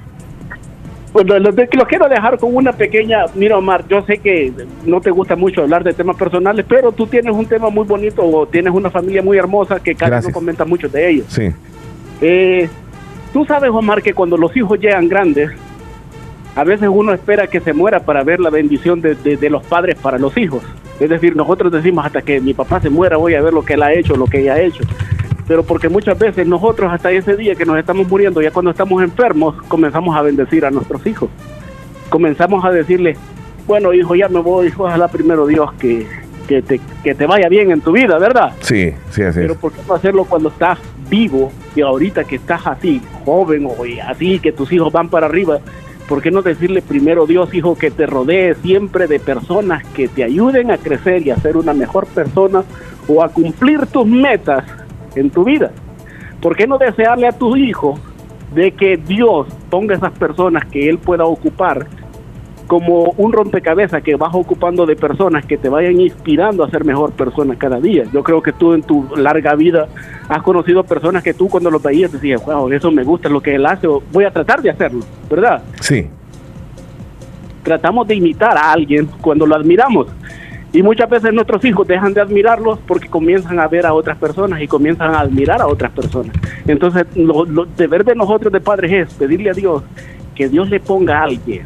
Speaker 10: lo, quiero dejar con una pequeña, mira Omar, yo sé que no te gusta mucho hablar de temas personales, pero tú tienes un tema muy bonito o tienes una familia muy hermosa que casi no comenta mucho de ellos.
Speaker 3: Sí.
Speaker 10: Eh, tú sabes, Omar, que cuando los hijos llegan grandes, a veces uno espera que se muera para ver la bendición de, de, los padres para los hijos. Es decir, nosotros decimos hasta que mi papá se muera voy a ver lo que él ha hecho, lo que ella ha hecho pero porque muchas veces nosotros hasta ese día que nos estamos muriendo, ya cuando estamos enfermos, comenzamos a bendecir a nuestros hijos. Comenzamos a decirle, bueno hijo, ya me voy, ojalá primero Dios que, que, te, que te vaya bien en tu vida, ¿verdad?
Speaker 3: Sí, sí, así
Speaker 10: Pero ¿por qué no hacerlo cuando estás vivo y ahorita que estás así, joven o así, que tus hijos van para arriba? ¿Por qué no decirle primero Dios, hijo, que te rodee siempre de personas que te ayuden a crecer y a ser una mejor persona o a cumplir tus metas en tu vida. ¿Por qué no desearle a tu hijo de que Dios ponga esas personas que él pueda ocupar como un rompecabezas que vas ocupando de personas que te vayan inspirando a ser mejor persona cada día. Yo creo que tú en tu larga vida has conocido personas que tú cuando los veías decías, wow, eso me gusta lo que él hace, voy a tratar de hacerlo, ¿verdad?
Speaker 3: Sí.
Speaker 10: Tratamos de imitar a alguien cuando lo admiramos. Y muchas veces nuestros hijos dejan de admirarlos porque comienzan a ver a otras personas y comienzan a admirar a otras personas. Entonces, lo, deber de nosotros de padres es pedirle a Dios que Dios le ponga a alguien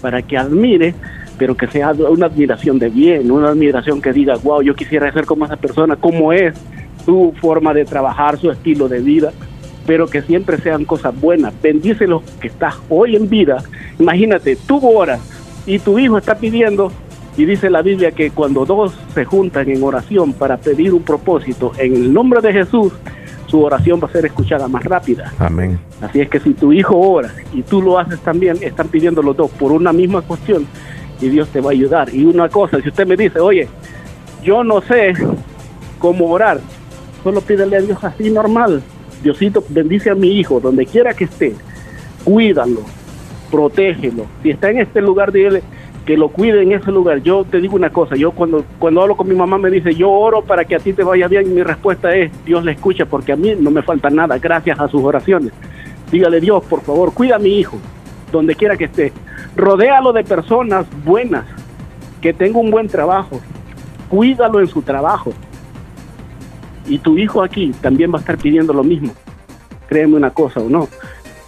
Speaker 10: para que admire, pero que sea una admiración de bien, una admiración que diga, wow, yo quisiera ser como esa persona, cómo es su forma de trabajar, su estilo de vida, pero que siempre sean cosas buenas. Bendice los que estás hoy en vida. Imagínate, tú horas y tu hijo está pidiendo y dice la Biblia que cuando dos se juntan en oración para pedir un propósito en el nombre de Jesús, su oración va a ser escuchada más rápida.
Speaker 3: Amén.
Speaker 10: Así es que si tu hijo ora y tú lo haces también, están pidiendo los dos por una misma cuestión y Dios te va a ayudar. Y una cosa, si usted me dice, oye, yo no sé cómo orar, solo pídele a Dios así normal. Diosito, bendice a mi hijo, donde quiera que esté, cuídalo, protégelo. Si está en este lugar, dile, que lo cuide en ese lugar. Yo te digo una cosa, yo cuando, cuando hablo con mi mamá me dice, yo oro para que a ti te vaya bien, y mi respuesta es, Dios le escucha porque a mí no me falta nada gracias a sus oraciones. Dígale Dios, por favor, cuida a mi hijo, donde quiera que esté. Rodéalo de personas buenas, que tenga un buen trabajo. Cuídalo en su trabajo. Y tu hijo aquí también va a estar pidiendo lo mismo. Créeme una cosa o no.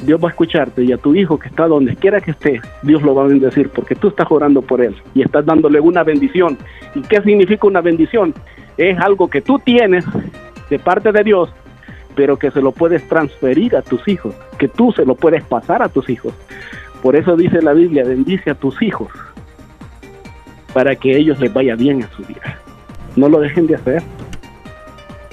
Speaker 10: Dios va a escucharte y a tu hijo que está donde quiera que esté, Dios lo va a bendecir porque tú estás orando por él y estás dándole una bendición. ¿Y qué significa una bendición? Es algo que tú tienes de parte de Dios, pero que se lo puedes transferir a tus hijos, que tú se lo puedes pasar a tus hijos. Por eso dice la Biblia, bendice a tus hijos para que ellos les vaya bien en su vida. No lo dejen de hacer.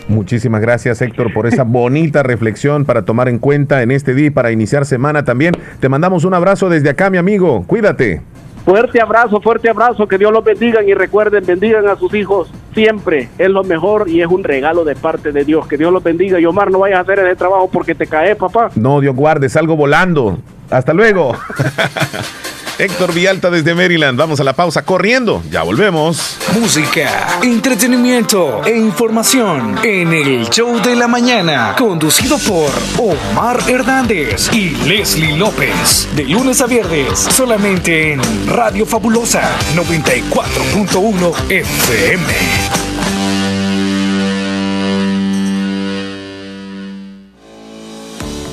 Speaker 3: Muchísimas gracias Héctor por esa bonita reflexión para tomar en cuenta en este día y para iniciar semana también. Te mandamos un abrazo desde acá, mi amigo. Cuídate.
Speaker 10: Fuerte abrazo, fuerte abrazo, que Dios los bendiga y recuerden, bendigan a sus hijos siempre, es lo mejor y es un regalo de parte de Dios, que Dios los bendiga y Omar no vayas a hacer ese trabajo porque te caes, papá.
Speaker 3: No, Dios guarde, salgo volando. Hasta luego. <laughs> Héctor Vialta desde Maryland. Vamos a la pausa corriendo. Ya volvemos.
Speaker 11: Música, entretenimiento e información en el show de la mañana. Conducido por Omar Hernández y Leslie López. De lunes a viernes, solamente en Radio Fabulosa 94.1 FM.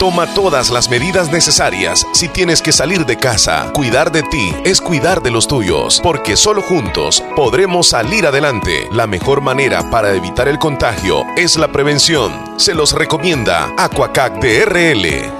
Speaker 11: Toma todas las medidas necesarias si tienes que salir de casa. Cuidar de ti es cuidar de los tuyos, porque solo juntos podremos salir adelante. La mejor manera para evitar el contagio es la prevención. Se los recomienda Aquacac DRL.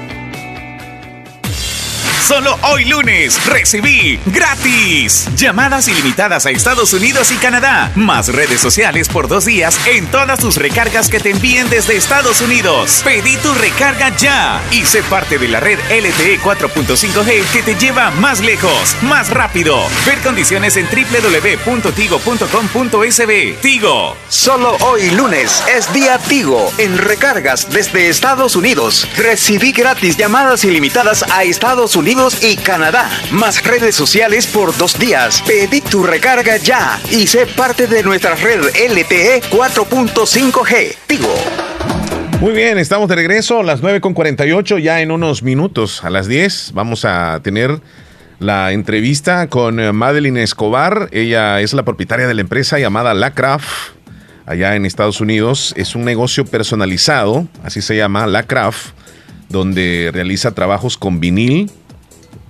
Speaker 12: Solo hoy lunes recibí gratis llamadas ilimitadas a Estados Unidos y Canadá, más redes sociales por dos días en todas tus recargas que te envíen desde Estados Unidos. Pedí tu recarga ya y sé parte de la red LTE 4.5G que te lleva más lejos, más rápido. Ver condiciones en www.tigo.com.sb. Tigo.
Speaker 13: Solo hoy lunes es día Tigo en recargas desde Estados Unidos. Recibí gratis llamadas ilimitadas a Estados Unidos y Canadá. Más redes sociales por dos días. Pedí tu recarga ya y sé parte de nuestra red LTE 4.5G. Tigo.
Speaker 3: Muy bien, estamos de regreso a las 9.48, ya en unos minutos, a las 10, vamos a tener la entrevista con eh, Madeline Escobar. Ella es la propietaria de la empresa llamada Lacraft, allá en Estados Unidos. Es un negocio personalizado, así se llama, Lacraft, donde realiza trabajos con vinil,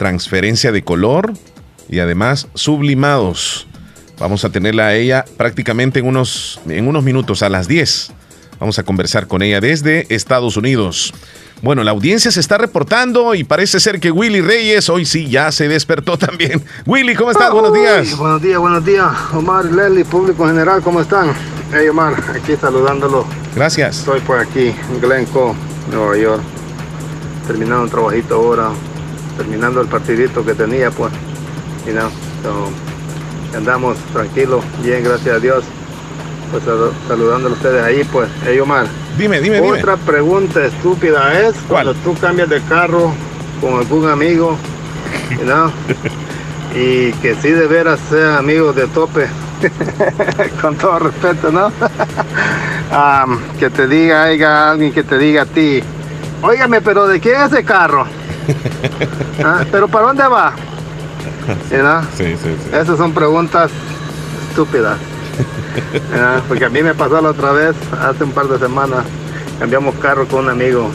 Speaker 3: transferencia de color y además sublimados. Vamos a tenerla a ella prácticamente en unos, en unos minutos, a las 10. Vamos a conversar con ella desde Estados Unidos. Bueno, la audiencia se está reportando y parece ser que Willy Reyes hoy sí ya se despertó <laughs> también. Willy, ¿cómo estás? buenos días.
Speaker 14: Buenos días, buenos días. Omar, Lely, público general, ¿cómo están? Hey, Omar, aquí saludándolo.
Speaker 3: Gracias.
Speaker 14: Estoy por aquí, en Glencoe, Nueva York. Terminando un trabajito ahora, terminando el partidito que tenía, pues. Y no, andamos tranquilos, bien, gracias a Dios. Pues saludándolo a ustedes ahí, pues. Hey, Omar.
Speaker 3: Dime, dime,
Speaker 14: Otra pregunta estúpida es cuando tú cambias de carro con algún amigo, ¿no? <laughs> y que sí de veras sea amigo de tope, <laughs> con todo respeto, ¿no? <laughs> que te diga, haya alguien que te diga a ti, óigame, pero ¿de quién es ese carro? ¿Ah? ¿Pero para dónde va? ¿No?
Speaker 3: Sí, sí, sí.
Speaker 14: Esas son preguntas estúpidas. Porque a mí me pasó la otra vez, hace un par de semanas, cambiamos carro con un amigo,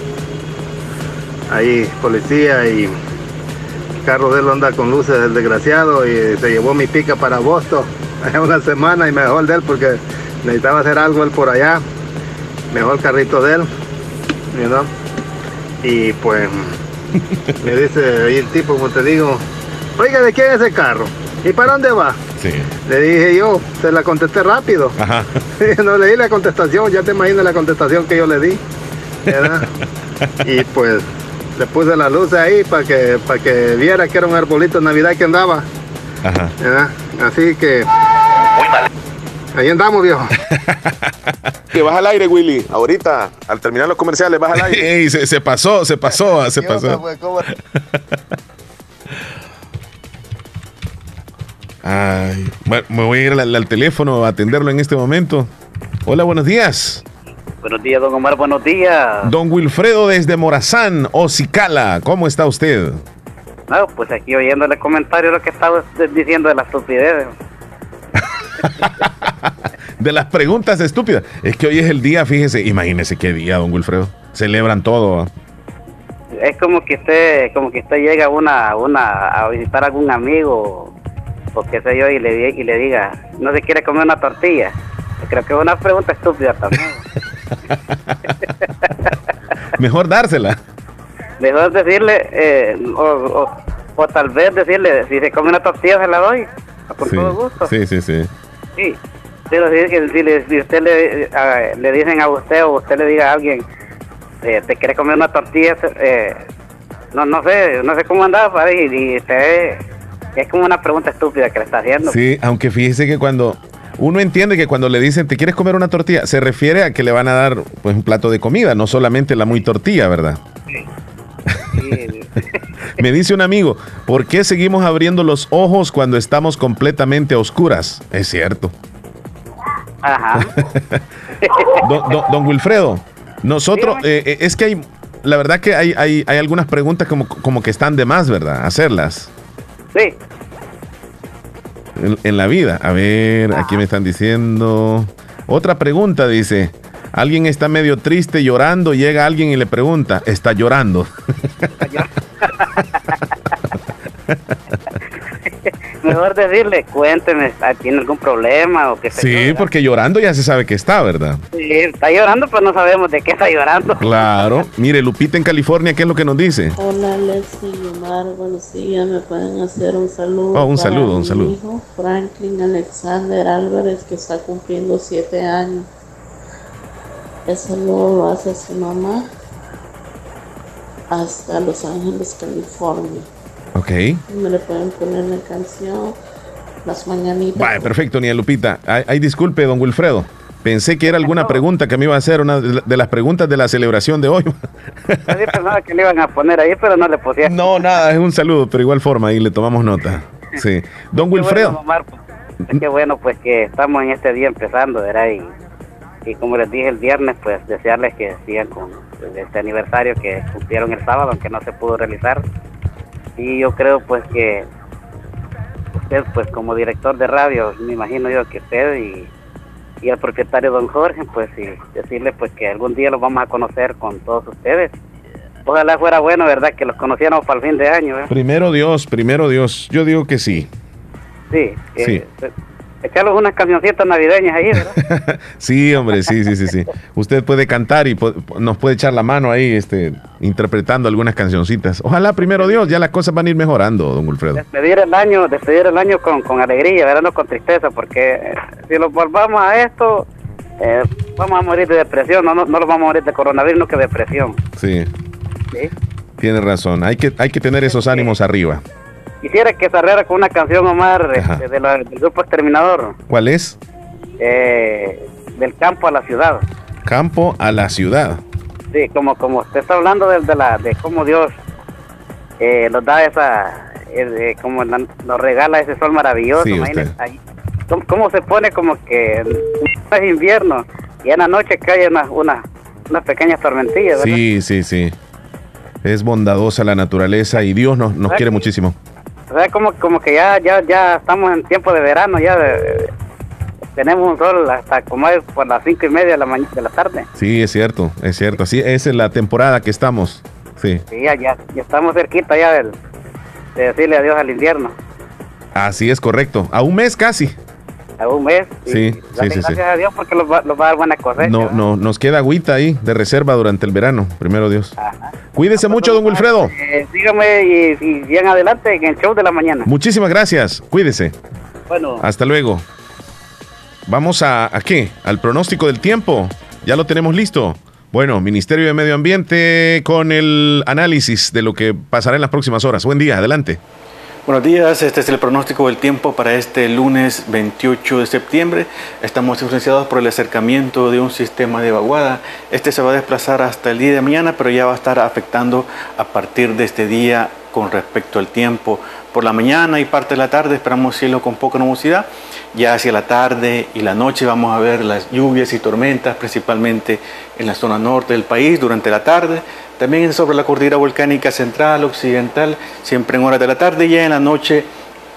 Speaker 14: ahí policía y el carro de él anda con luces el desgraciado y se llevó mi pica para Boston <laughs> una semana y me dejó el de él porque necesitaba hacer algo él por allá, mejor el carrito de él, y pues <laughs> me dice ahí el tipo, como te digo, oiga, ¿de quién es ese carro? ¿Y para dónde va? Le dije yo, se la contesté rápido. <laughs> no le di la contestación, ya te imaginas la contestación que yo le di. <laughs> y pues le puse la luz ahí para que, para que viera que era un arbolito de Navidad que andaba. Así que... Ahí andamos, viejo. <laughs>
Speaker 3: que vas al aire, Willy. Ahorita, al terminar los comerciales, vas al aire. <laughs> se, pasó, se pasó, <laughs> se pasó. Ay, me voy a ir al, teléfono a atenderlo en este momento. Hola, buenos días.
Speaker 15: Buenos días, don Omar, buenos días.
Speaker 3: Don Wilfredo desde Morazán, Ocicala, ¿cómo está usted?
Speaker 15: No, pues aquí oyéndole comentarios lo que estaba diciendo de las estupidez. <laughs>
Speaker 3: de las preguntas estúpidas. Es que hoy es el día, fíjese, imagínese qué día, don Wilfredo. Celebran todo.
Speaker 15: Es como que usted, como que usted llega una, una, a visitar a algún amigo o qué sé yo, y le, y le diga, no se quiere comer una tortilla. Creo que es una pregunta estúpida también. <laughs>
Speaker 3: Mejor dársela.
Speaker 15: Mejor decirle, eh, o, o, tal vez decirle, si se come una tortilla se la doy, con todo gusto.
Speaker 3: Sí, sí, sí.
Speaker 15: Sí, si, si, si usted le, le dicen a usted o usted le diga a alguien, eh, te quiere comer una tortilla, eh, no, no sé, no sé cómo andaba, y, y usted es como una pregunta estúpida que le está haciendo.
Speaker 3: Sí, aunque fíjese que cuando uno entiende que cuando le dicen, ¿te quieres comer una tortilla? Se refiere a que le van a dar pues, un plato de comida, no solamente la muy tortilla, ¿verdad? Sí. <laughs> <laughs> Me dice un amigo, ¿por qué seguimos abriendo los ojos cuando estamos completamente a oscuras? Es cierto.
Speaker 15: Ajá. <laughs>
Speaker 3: don, Wilfredo, nosotros, eh, eh, es que hay, la verdad que hay, hay, hay algunas preguntas como, como que están de más, ¿verdad? Hacerlas.
Speaker 15: Sí.
Speaker 3: En, la vida. A ver, aquí me están diciendo. Otra pregunta dice. Alguien está medio triste llorando, llega alguien y le pregunta, ¿está llorando? <laughs>
Speaker 15: Mejor decirle, cuénteme, ¿tiene algún problema o qué
Speaker 3: Sí, porque llorando ya se sabe que está, ¿verdad?
Speaker 15: Sí, está llorando, pero no sabemos de qué está llorando.
Speaker 3: Claro. Mire, Lupita en California, ¿qué es lo que nos dice?
Speaker 16: Hola, Leslie y Omar, buenos días. ¿Me pueden hacer un saludo?
Speaker 3: Oh, un saludo, un saludo.
Speaker 16: hijo, Franklin Alexander Álvarez, que está cumpliendo siete años. Ese saludo lo hace su mamá hasta Los Ángeles, California.
Speaker 3: Ok.
Speaker 16: Me le pueden poner la canción Las Mañanitas.
Speaker 3: Vale, perfecto, Nia Lupita. Ay, disculpe, don Wilfredo. Pensé que era alguna pregunta que me iba a hacer, una de las preguntas de la celebración de hoy.
Speaker 15: Pensaba que le iban a poner ahí, pero no le pusieron.
Speaker 3: No, nada, es un saludo, pero igual forma, ahí le tomamos nota. Sí. Don Wilfredo.
Speaker 15: Bueno, qué bueno, pues que estamos en este día empezando, ¿verdad? Y y como les dije el viernes, pues desearles que sigan con este aniversario que cumplieron el sábado, aunque no se pudo realizar. Y yo creo pues que usted pues como director de radio, me imagino yo que usted y, y el propietario don Jorge, pues y decirle pues que algún día los vamos a conocer con todos ustedes. Ojalá fuera bueno, ¿verdad? Que los conociéramos para el fin de año. ¿eh?
Speaker 3: Primero Dios, primero Dios. Yo digo que sí.
Speaker 15: Sí. sí. Echarlos unas cancioncitas navideñas ahí, ¿verdad? <laughs>
Speaker 3: sí, hombre, sí, sí, sí, sí. Usted puede cantar y nos puede echar la mano ahí, este, interpretando algunas cancioncitas. Ojalá, primero Dios, ya las cosas van a ir mejorando, don Wilfredo.
Speaker 15: Despedir el año, despedir el año con, con alegría, ¿verdad? No con tristeza, porque eh, si lo volvamos a esto, eh, vamos a morir de depresión, no, no, no lo vamos a morir de coronavirus, no que depresión.
Speaker 3: Sí. Sí. Tiene razón, hay que, hay que tener esos ánimos arriba.
Speaker 15: Quisiera que cerrara con una canción, Omar, este, de del grupo Exterminador.
Speaker 3: ¿Cuál es?
Speaker 15: Eh, del campo a la ciudad.
Speaker 3: Campo a la ciudad.
Speaker 15: Sí, como como usted está hablando de, la de cómo Dios eh, nos da esa, eh, como nos regala ese sol maravilloso. Sí, ahí, ¿cómo, se pone como que es invierno y en la noche cae una, una, una pequeña tormentilla?
Speaker 3: Sí, sí, sí. Es bondadosa la naturaleza y Dios nos, nos quiere muchísimo.
Speaker 15: O sea, como, como que ya, ya, ya estamos en tiempo de verano, ya tenemos un sol hasta como es por las cinco y media de la, de la tarde.
Speaker 3: Sí, es cierto, es cierto. Así es la temporada que estamos. Sí,
Speaker 15: sí ya, ya, estamos cerquita ya de decirle adiós al invierno.
Speaker 3: Así es correcto. A un mes casi
Speaker 15: a un mes.
Speaker 3: Sí, sí,
Speaker 15: gracias a Dios porque los va, a dar buena cosecha.
Speaker 3: No, no, nos queda agüita ahí de reserva durante el verano, primero Dios. Cuídese mucho, don Wilfredo.
Speaker 15: Eh, sígame y, y, bien adelante en el show de la mañana.
Speaker 3: Muchísimas gracias, cuídese.
Speaker 15: Bueno.
Speaker 3: Hasta luego. Vamos a, ¿a qué? Al pronóstico del tiempo. Ya lo tenemos listo. Bueno, Ministerio de Medio Ambiente con el análisis de lo que pasará en las próximas horas. Buen día, adelante.
Speaker 17: Buenos días, este es el pronóstico del tiempo para este lunes 28 de septiembre. Estamos influenciados por el acercamiento de un sistema de vaguada. Este se va a desplazar hasta el día de mañana, pero ya va a estar afectando a partir de este día con respecto al tiempo. Por la mañana y parte de la tarde esperamos cielo con poca nubosidad. Ya hacia la tarde y la noche vamos a ver las lluvias y tormentas, principalmente en la zona norte del país durante la tarde también sobre la cordillera volcánica central, occidental, siempre en horas de la tarde y ya en la noche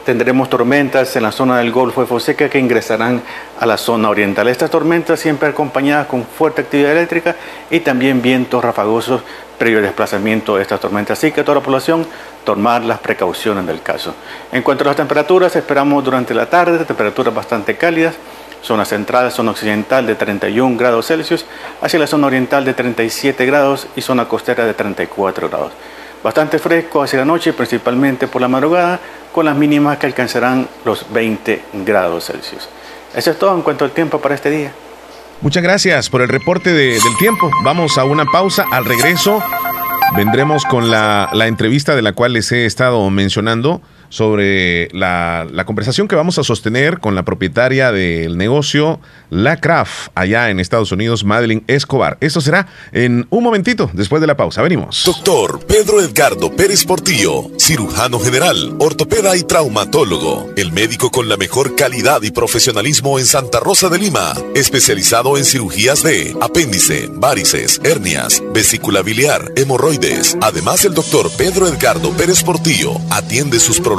Speaker 17: tendremos tormentas en la zona del Golfo de Foseca que ingresarán a la zona oriental. Estas tormentas siempre acompañadas con fuerte actividad eléctrica y también vientos rafagosos previo desplazamiento de estas tormentas. Así que toda la población tomar las precauciones del caso. En cuanto a las temperaturas, esperamos durante la tarde temperaturas bastante cálidas zona central, zona occidental de 31 grados Celsius, hacia la zona oriental de 37 grados y zona costera de 34 grados. Bastante fresco hacia la noche, principalmente por la madrugada, con las mínimas que alcanzarán los 20 grados Celsius. Eso es todo en cuanto al tiempo para este día.
Speaker 3: Muchas gracias por el reporte del tiempo. Vamos a una pausa. Al regreso vendremos con la, la entrevista de la cual les he estado mencionando sobre la, conversación que vamos a sostener con la propietaria del negocio La Craft allá en Estados Unidos, Madeline Escobar. Esto será en un momentito después de la pausa. Venimos.
Speaker 11: Doctor Pedro Edgardo Pérez Portillo, cirujano general, ortopeda y traumatólogo, el médico con la mejor calidad y profesionalismo en Santa Rosa de Lima, especializado en cirugías de apéndice, varices, hernias, vesícula biliar, hemorroides. Además, el doctor Pedro Edgardo Pérez Portillo atiende sus problemas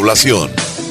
Speaker 11: población.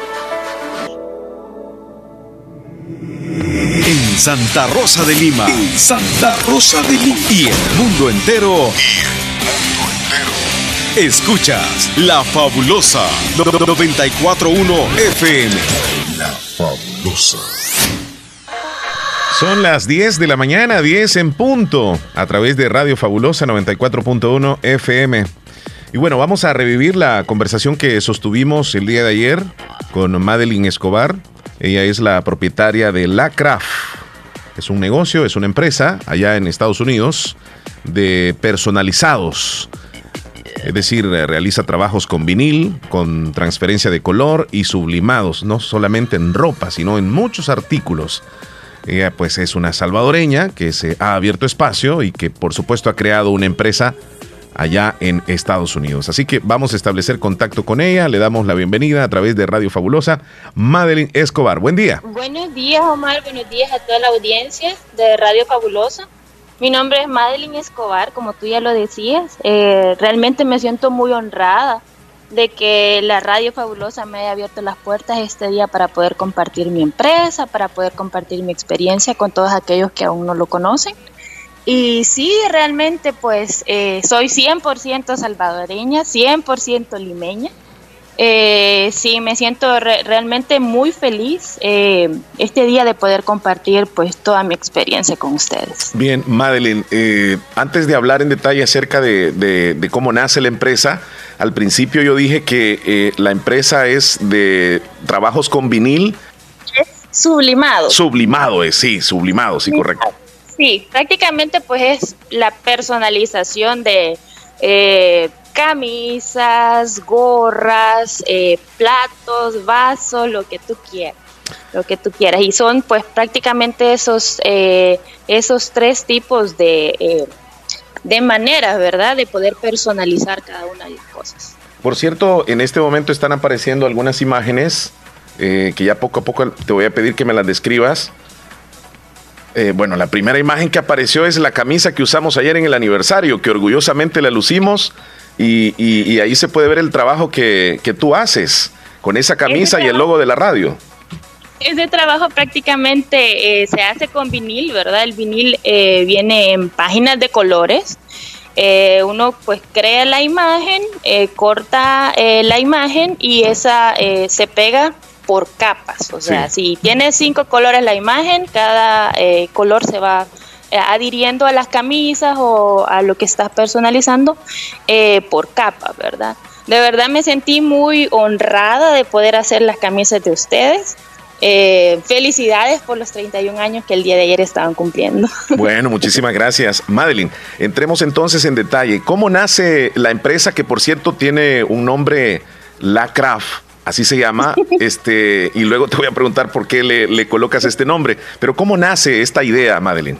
Speaker 2: En Santa Rosa de Lima. Santa Rosa de Lima. Y el mundo entero. Escuchas La Fabulosa 941 FM.
Speaker 3: La Fabulosa. Son las 10 de la mañana, 10 en punto, a través de Radio Fabulosa 94.1 FM. Y bueno, vamos a revivir la conversación que sostuvimos el día de ayer con Madeline Escobar, ella es la propietaria de La Craft. Es un negocio, es una empresa allá en Estados Unidos de personalizados. Es decir, realiza trabajos con vinil, con transferencia de color y sublimados, no solamente en ropa, sino en muchos artículos. Ella pues es una salvadoreña que se ha abierto espacio y que por supuesto ha creado una empresa allá en Estados Unidos. Así que vamos a establecer contacto con ella. Le damos la bienvenida a través de Radio Fabulosa, Madeline Escobar. Buen día.
Speaker 18: Buenos días, Omar. Buenos días a toda la audiencia de Radio Fabulosa. Mi nombre es Madeline Escobar, como tú ya lo decías. Eh, realmente me siento muy honrada de que la Radio Fabulosa me haya abierto las puertas este día para poder compartir mi empresa, para poder compartir mi experiencia con todos aquellos que aún no lo conocen. Y sí, realmente pues eh, soy 100% salvadoreña, 100% limeña. Eh, sí, me siento realmente muy feliz eh, este día de poder compartir pues toda mi experiencia con ustedes.
Speaker 3: Bien, Madeline, antes de hablar en detalle acerca de, cómo nace la empresa, al principio yo dije que la empresa es de trabajos con vinil.
Speaker 18: Es sublimado.
Speaker 3: Sublimado, es, sí, sublimado, sí, correcto.
Speaker 18: Sí, prácticamente pues es la personalización de eh, camisas, gorras, eh, platos, vasos, lo que tú quieras, lo que tú quieras. Y son pues prácticamente esos, eh, esos tres tipos de, de maneras, ¿verdad? De poder personalizar cada una de las cosas.
Speaker 3: Por cierto, en este momento están apareciendo algunas imágenes que ya poco a poco te voy a pedir que me las describas eh, bueno, la primera imagen que apareció es la camisa que usamos ayer en el aniversario, que orgullosamente la lucimos y, ahí se puede ver el trabajo que, tú haces con esa camisa y el logo de la radio.
Speaker 18: Ese trabajo prácticamente eh, se hace con vinil, ¿verdad? El vinil eh, viene en páginas de colores. uno pues crea la imagen, corta la imagen y esa se pega por capas. O sea, si tiene cinco colores la imagen, cada eh, color se va eh, adhiriendo a las camisas o a lo que estás personalizando eh, por capa, ¿verdad? De verdad me sentí muy honrada de poder hacer las camisas de ustedes. felicidades por los 31 años que el día de ayer estaban cumpliendo. <laughs>
Speaker 3: Bueno, muchísimas gracias. Madeline, entremos entonces en detalle. ¿Cómo nace la empresa que por cierto tiene un nombre, La Craft? Así se llama, <laughs> este, y luego te voy a preguntar por qué le, colocas este nombre. Pero ¿cómo nace esta idea, Madeline?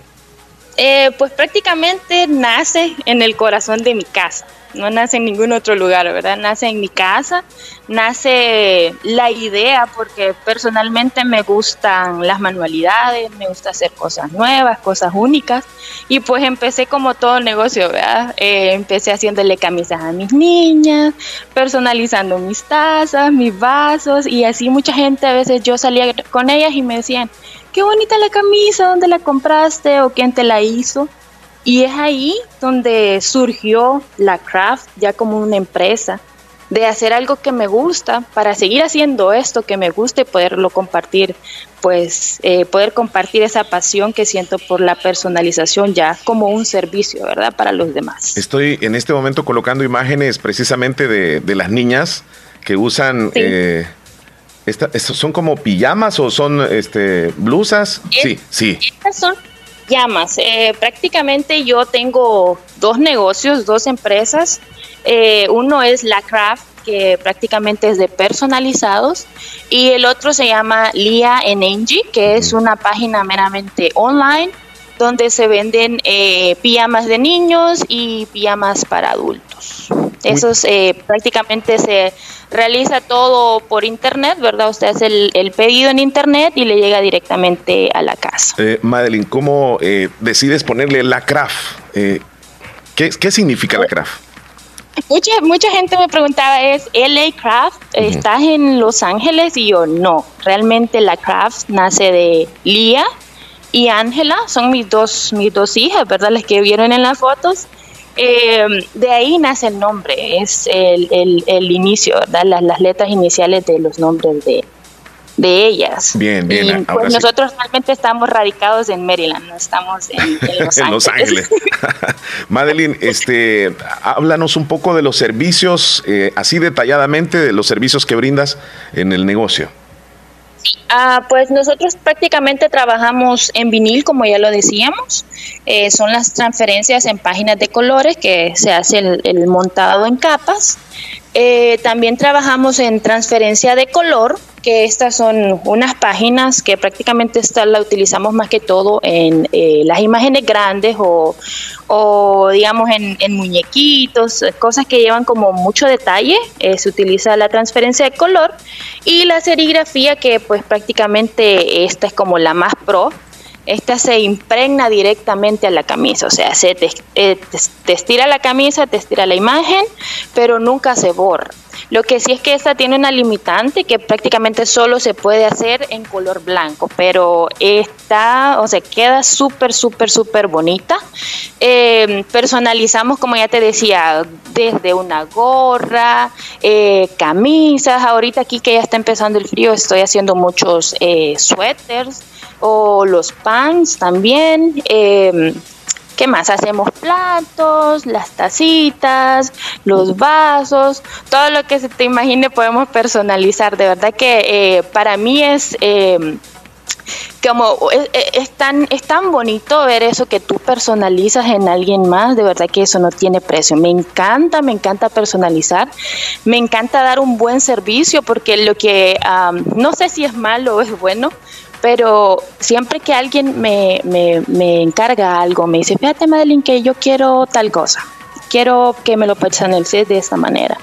Speaker 18: Eh, pues prácticamente nace en el corazón de mi casa. no nace en ningún otro lugar, ¿verdad? Nace en mi casa, nace la idea porque personalmente me gustan las manualidades, me gusta hacer cosas nuevas, cosas únicas y pues empecé como todo negocio, ¿verdad? Eh, empecé haciéndole camisas a mis niñas, personalizando mis tazas, mis vasos y así mucha gente a veces yo salía con ellas y me decían, qué bonita la camisa, ¿dónde la compraste o quién te la hizo? Y es ahí donde surgió la craft ya como una empresa, de hacer algo que me gusta para seguir haciendo esto que me gusta y poderlo compartir, pues eh, poder compartir esa pasión que siento por la personalización ya como un servicio, ¿verdad? Para los demás.
Speaker 3: Estoy en este momento colocando imágenes precisamente de, las niñas que usan... Eh, ¿Son como pijamas o son este, blusas? sí, sí.
Speaker 18: Estas son llamas. Eh, prácticamente yo tengo dos negocios, dos empresas. Eh, uno es La Craft, que prácticamente es de personalizados, y el otro se llama Lia Enengi, que es una página meramente online donde se venden eh, pijamas de niños y pijamas para adultos. Esos prácticamente se realiza todo por internet, ¿verdad? Usted hace el, pedido en internet y le llega directamente a la casa.
Speaker 3: Eh, Madeline, ¿cómo eh, decides ponerle la craft? Eh, ¿qué, significa la craft?
Speaker 18: Mucha, mucha gente me preguntaba, ¿es LA Craft? ¿Estás en Los Ángeles? Y yo, no, realmente la Craft nace de Lía y Ángela, son mis dos, mis dos hijas, ¿verdad? Las que vieron en las fotos. Eh, de ahí nace el nombre, es el, el, inicio, ¿verdad? Las, letras iniciales de los nombres de, de ellas.
Speaker 3: Bien, bien.
Speaker 18: pues nosotros realmente estamos radicados en Maryland, no estamos en, <laughs> Los Ángeles. <laughs>
Speaker 3: Madeline, este, háblanos un poco de los servicios, eh, así detalladamente, de los servicios que brindas en el negocio.
Speaker 18: Ah, pues nosotros prácticamente trabajamos en vinil, como ya lo decíamos. Eh, son las transferencias en páginas de colores que se hace el montado en capas. Eh, también trabajamos en transferencia de color, que estas son unas páginas que prácticamente esta la utilizamos más que todo en eh, las imágenes grandes o, digamos en, muñequitos, cosas que llevan como mucho detalle. Eh, se utiliza la transferencia de color y la serigrafía que pues prácticamente esta es como la más pro esta se impregna directamente a la camisa, o sea, se eh, te, estira la camisa, te estira la imagen, pero nunca se borra. Lo que sí es que esta tiene una limitante que prácticamente solo se puede hacer en color blanco, pero está, o sea, queda súper, súper, súper bonita. Eh, personalizamos, como ya te decía, desde una gorra, eh, camisas. Ahorita aquí que ya está empezando el frío, estoy haciendo muchos suéteres o los pans también. Eh, ¿Qué más? Hacemos platos, las tacitas, los vasos, todo lo que se te imagine podemos personalizar. De verdad que eh, para mí es eh, como es, tan, es tan bonito ver eso que tú personalizas en alguien más, de verdad que eso no tiene precio. Me encanta, me encanta personalizar, me encanta dar un buen servicio porque lo que no sé si es malo o es bueno, pero siempre que alguien me, me, encarga algo, me dice, fíjate Madeline que yo quiero tal cosa, quiero que me lo personalices de esta manera.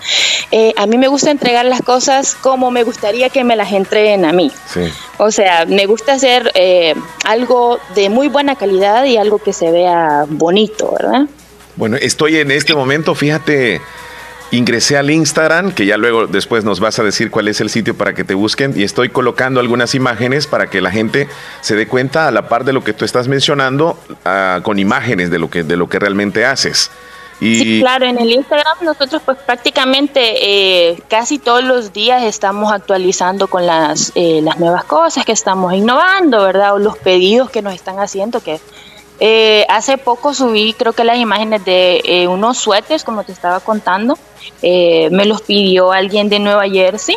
Speaker 18: Eh, a mí me gusta entregar las cosas como me gustaría que me las entreguen a mí. O sea, me gusta hacer eh, algo de muy buena calidad y algo que se vea bonito, ¿verdad?
Speaker 3: Bueno, estoy en este momento, fíjate, ingresé al Instagram, que ya luego después nos vas a decir cuál es el sitio para que te busquen, y estoy colocando algunas imágenes para que la gente se dé cuenta a la par de lo que tú estás mencionando, ah, con imágenes de lo que, de lo que realmente haces.
Speaker 18: Sí, claro, en el Instagram nosotros pues prácticamente eh, casi todos los días estamos actualizando con las, eh, las nuevas cosas que estamos innovando, ¿verdad? O los pedidos que nos están haciendo, que eh, hace poco subí creo que las imágenes de eh, unos suéteres, como te estaba contando. Eh, me los pidió alguien de Nueva Jersey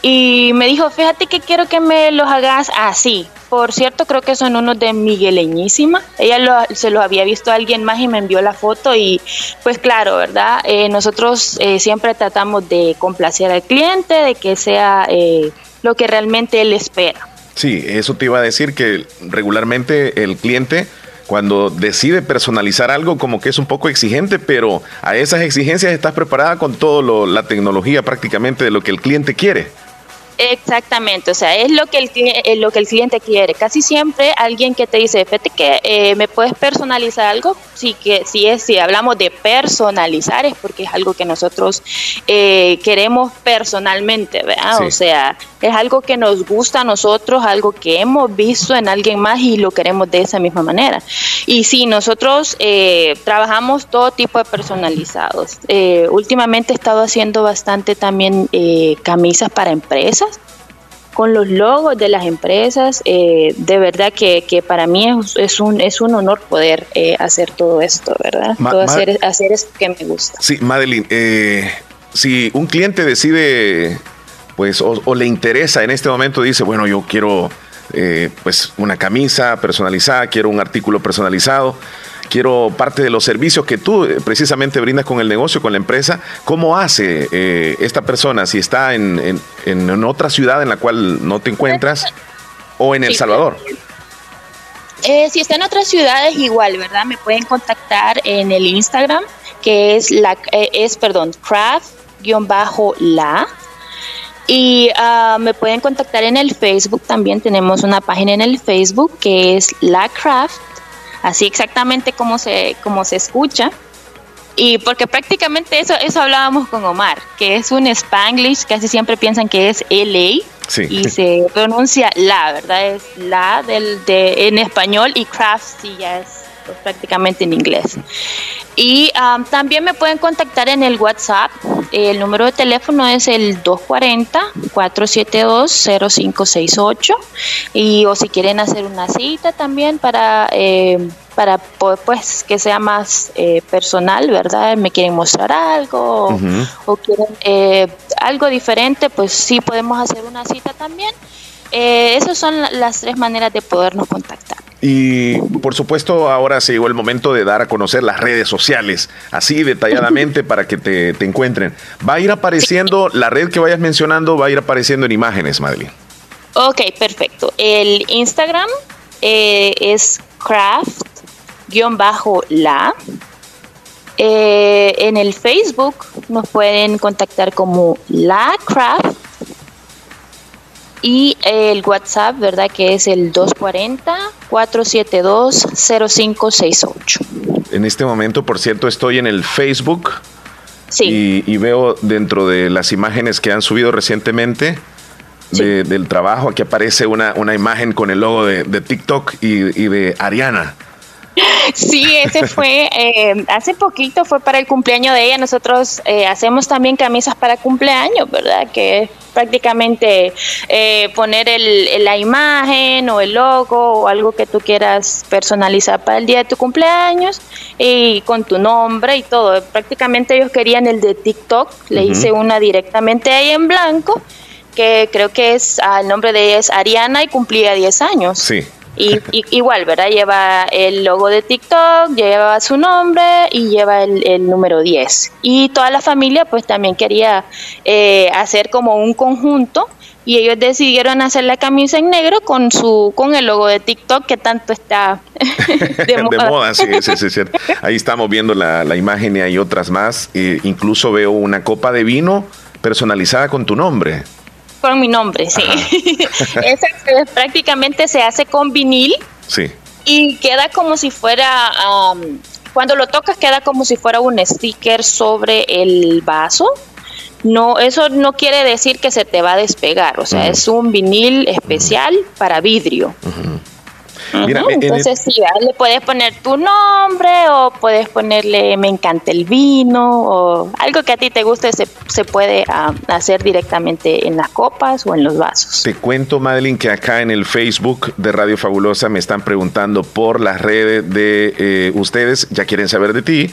Speaker 18: y me dijo, fíjate que quiero que me los hagas así. Por cierto, creo que son unos de Migueleñísima. Ella se los había visto a alguien más y me envió la foto y pues claro, ¿verdad? nosotros siempre tratamos de complacer al cliente, de que sea lo que realmente él espera.
Speaker 3: Sí, eso te iba a decir que regularmente el cliente cuando decide personalizar algo como que es un poco exigente, pero a esas exigencias estás preparada con toda la tecnología prácticamente de lo que el cliente quiere.
Speaker 18: Exactamente, o sea, es lo que el, eh, lo que el cliente quiere. Casi siempre alguien que te dice, fíjate que eh, me puedes personalizar algo, sí que si es si hablamos de personalizar es porque es algo que nosotros eh, queremos personalmente, ¿verdad? O sea, es algo que nos gusta a nosotros, algo que hemos visto en alguien más y lo queremos de esa misma manera. Y sí, nosotros trabajamos todo tipo de personalizados. últimamente he estado haciendo bastante también camisas para empresas con los logos de las empresas. Eh, de verdad que, para mí es, un, es un honor poder eh, hacer todo esto, ¿verdad? hacer, hacer esto que me gusta.
Speaker 3: Sí, Madeline, eh, si un cliente decide, pues, o, le interesa en este momento, dice, bueno, yo quiero pues una camisa personalizada, quiero un artículo personalizado quiero parte de los servicios que tú eh, precisamente brindas con el negocio, con la empresa. ¿Cómo hace eh, esta persona si está en, otra ciudad en la cual no te encuentras o en El Salvador?
Speaker 18: Eh, si está en otras ciudades, igual, ¿verdad? Me pueden contactar en el Instagram, que es, la, es perdón, craft-la. Y ah, me pueden contactar en el Facebook también. Tenemos una página en el Facebook que es La Craft así exactamente como se, como se escucha. Y porque prácticamente eso, eso hablábamos con Omar, que es un spanglish, casi siempre piensan que es LA, y se pronuncia la, ¿verdad? Es la del, de, en español y craft sí ya es pues, prácticamente en inglés. Y um, también me pueden contactar en el WhatsApp. El número de teléfono es el 240-472-0568. Y o si quieren hacer una cita también para, eh, para pues que sea más eh, personal, ¿verdad? Me quieren mostrar algo o, quieren eh, algo diferente, pues sí podemos hacer una cita también. esas son las tres maneras de podernos contactar.
Speaker 3: Y por supuesto, ahora se llegó el momento de dar a conocer las redes sociales, así detalladamente para que te, encuentren. Va a ir apareciendo, la red que vayas mencionando va a ir apareciendo en imágenes, Madeline.
Speaker 18: Ok, perfecto. El Instagram eh, es craft-la. Eh, en el Facebook nos pueden contactar como la craft y el WhatsApp, ¿verdad? Que es el 240-472-0568.
Speaker 3: En este momento, por cierto, estoy en el Facebook. Sí. Y, veo dentro de las imágenes que han subido recientemente del trabajo, aquí aparece una, una imagen con el logo de, TikTok y, y de Ariana.
Speaker 18: Sí, ese fue, eh, hace poquito fue para el cumpleaños de ella. Nosotros eh, hacemos también camisas para cumpleaños, ¿verdad? Que es prácticamente eh, poner el, la imagen o el logo o algo que tú quieras personalizar para el día de tu cumpleaños y con tu nombre y todo. Prácticamente ellos querían el de TikTok, le hice una directamente ahí en blanco que creo que es, ah, el nombre de ella es Ariana y cumplía 10 años.
Speaker 3: Sí.
Speaker 18: Y, igual, ¿verdad? Lleva el logo de TikTok, lleva su nombre y lleva el, número 10. Y toda la familia pues también quería eh, hacer como un conjunto y ellos decidieron hacer la camisa en negro con su con el logo de TikTok que tanto está <laughs>
Speaker 3: de moda. sí, sí, sí, <laughs> Ahí estamos viendo la, imagen y hay otras más. Incluso veo una copa de vino personalizada con tu nombre.
Speaker 18: Con mi nombre, sí. <laughs> Esa prácticamente se hace con vinil.
Speaker 3: Sí.
Speaker 18: Y queda como si fuera, cuando lo tocas queda como si fuera un sticker sobre el vaso. No, eso no quiere decir que se te va a despegar, o sea, es un vinil especial para vidrio. Entonces, sí, le puedes poner tu nombre o puedes ponerle me encanta el vino o algo que a ti te guste se, se puede ah, hacer directamente en las copas o en los vasos.
Speaker 3: Te cuento, Madeline, que acá en el Facebook de Radio Fabulosa me están preguntando por las redes de eh, ustedes, ya quieren saber de ti.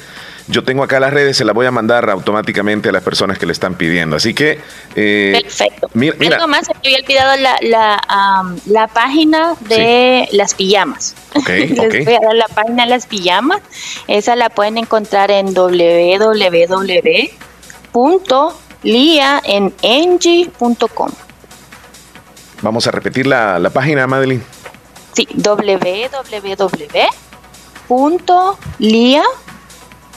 Speaker 3: Yo tengo acá las redes, se las voy a mandar automáticamente a las personas que le están pidiendo. Así que.
Speaker 18: Eh, Perfecto. Mira, Algo más, había olvidado la, la, la página de las pijamas.
Speaker 3: Okay, <laughs>
Speaker 18: Les voy a dar la página de las pijamas. Esa la pueden encontrar en www.liaenengie.com.
Speaker 3: Vamos a repetir la, la página, Madeline.
Speaker 18: Sí, www .lia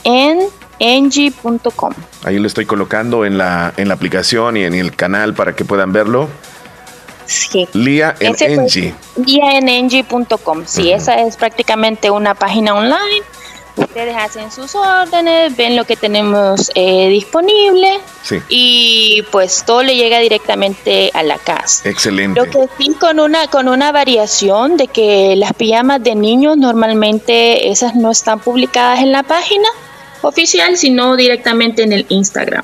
Speaker 18: en engie.com.
Speaker 3: Ahí lo estoy colocando en la, en la aplicación y en el canal para que puedan verlo.
Speaker 18: Sí.
Speaker 3: Lia en Engie.
Speaker 18: Lia en Engie.com. Sí, esa es prácticamente una página online. Ustedes hacen sus órdenes, ven lo que tenemos eh, disponible sí. y pues todo le llega directamente a la casa.
Speaker 3: Excelente.
Speaker 18: Lo que sí con una con una variación de que las pijamas de niños normalmente esas no están publicadas en la página oficial, sino directamente en el Instagram.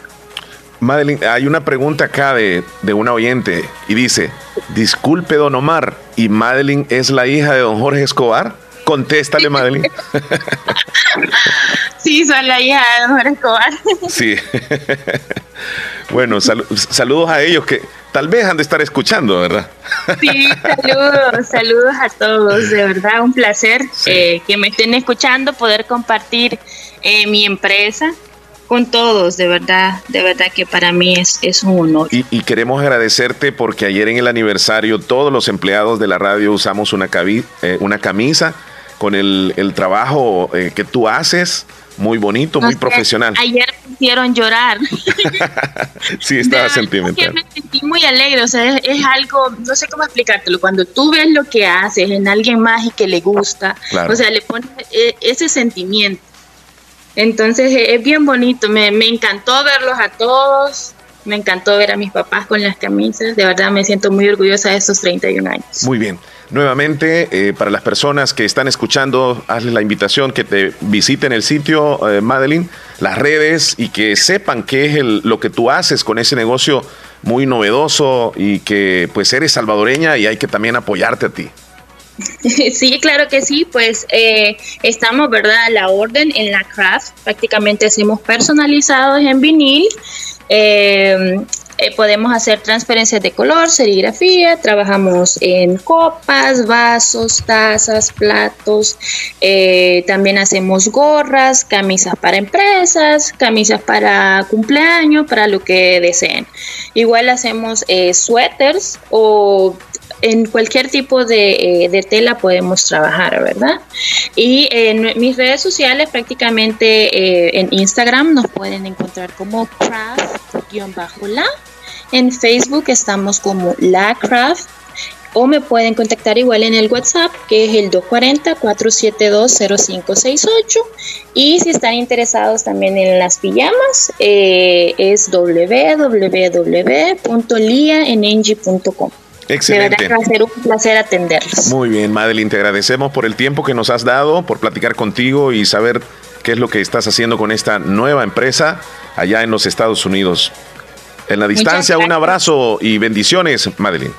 Speaker 3: Madeline, hay una pregunta acá de, de una oyente y dice, disculpe don Omar, ¿y Madeline es la hija de don Jorge Escobar? Contéstale, Madeline. <laughs>
Speaker 18: sí, soy la hija de don Jorge Escobar.
Speaker 3: sí. <laughs> bueno, saludos a ellos que tal vez han de estar escuchando, ¿verdad?
Speaker 18: sí, saludos, saludos a todos, de verdad, un placer eh, que me estén escuchando, poder compartir eh, mi empresa con todos, de verdad, de verdad que para mí es, es un honor.
Speaker 3: Y, queremos agradecerte porque ayer en el aniversario todos los empleados de la radio usamos una, eh, una camisa con el, trabajo eh, que tú haces. Muy bonito, muy profesional.
Speaker 18: Ayer me hicieron llorar. <laughs>
Speaker 3: sí, estaba sentimental.
Speaker 18: Me sentí muy alegre, o sea, es, algo, no sé cómo explicártelo, cuando tú ves lo que haces en alguien más y que le gusta, o sea, le pones ese sentimiento. Entonces e, es bien bonito, me, encantó verlos a todos, me encantó ver a mis papás con las camisas, de verdad me siento muy orgullosa de estos 31 años.
Speaker 3: Muy bien. Nuevamente, eh, para las personas que están escuchando, hazles la invitación que te visiten el sitio, eh, Madeline, las redes y que sepan qué es lo que tú haces con ese negocio muy novedoso y que pues eres salvadoreña y hay que también apoyarte a ti. <laughs>
Speaker 18: Sí, claro que sí, pues eh, estamos, ¿verdad? A la orden en la craft, prácticamente hacemos personalizados en vinil. Eh, eh, podemos hacer transferencias de color, serigrafía, trabajamos en copas, vasos, tazas, platos, también hacemos gorras, camisas para empresas, camisas para cumpleaños, para lo que deseen. Igual hacemos suéteres o en cualquier tipo de, eh, tela podemos trabajar, ¿verdad? Y en mis redes sociales, prácticamente eh, en Instagram nos pueden encontrar como craft-la. En Facebook estamos como la craft o me pueden contactar igual en el WhatsApp que es el 240-472-0568 y si están interesados también en las pijamas eh, es www.liaenengi.com.
Speaker 3: Excelente.
Speaker 18: De verdad va a ser un placer atenderlos.
Speaker 3: Muy bien, Madeline, te agradecemos por el tiempo que nos has dado, por platicar contigo y saber qué es lo que estás haciendo con esta nueva empresa allá en los Estados Unidos. En la distancia, un abrazo y bendiciones, Madeline.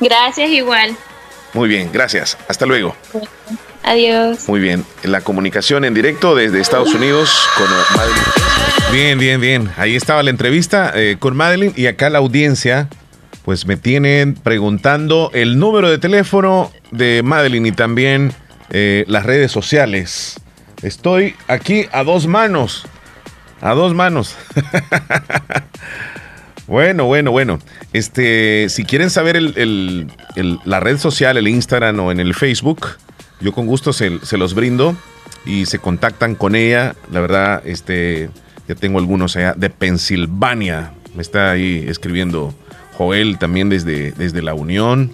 Speaker 18: Gracias, igual.
Speaker 3: Muy bien, gracias. Hasta luego.
Speaker 18: Adiós.
Speaker 3: Muy bien, la comunicación en directo desde Estados Unidos con Madeline. Bien, bien, bien. Ahí estaba la entrevista eh, con Madeline y acá la audiencia pues me tienen preguntando el número de teléfono de Madeline y también eh, las redes sociales. Estoy aquí a dos manos. A dos manos. <laughs> bueno, bueno, bueno. Este, si quieren saber la red social, el Instagram o en el Facebook, yo con gusto se, los brindo y se contactan con ella. La verdad, este, ya tengo algunos allá de Pensilvania. Me está ahí escribiendo Joel también desde, desde La Unión,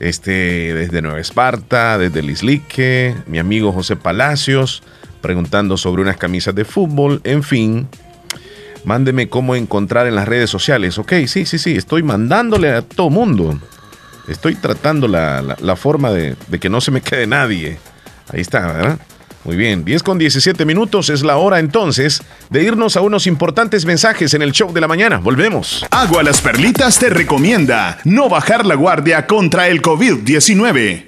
Speaker 3: este, desde Nueva Esparta, desde Lislique, mi amigo José Palacios, preguntando sobre unas camisas de fútbol, en fin. Mándeme cómo encontrar en las redes sociales. Ok, sí, sí, sí, estoy mandándole a todo mundo. Estoy tratando la, la forma de, de que no se me quede nadie. Ahí está, ¿verdad? Muy bien, 10 con 17 minutos es la hora entonces de irnos a unos importantes mensajes en el show de la mañana. Volvemos.
Speaker 2: Agua Las Perlitas te recomienda no bajar la guardia contra el COVID-19.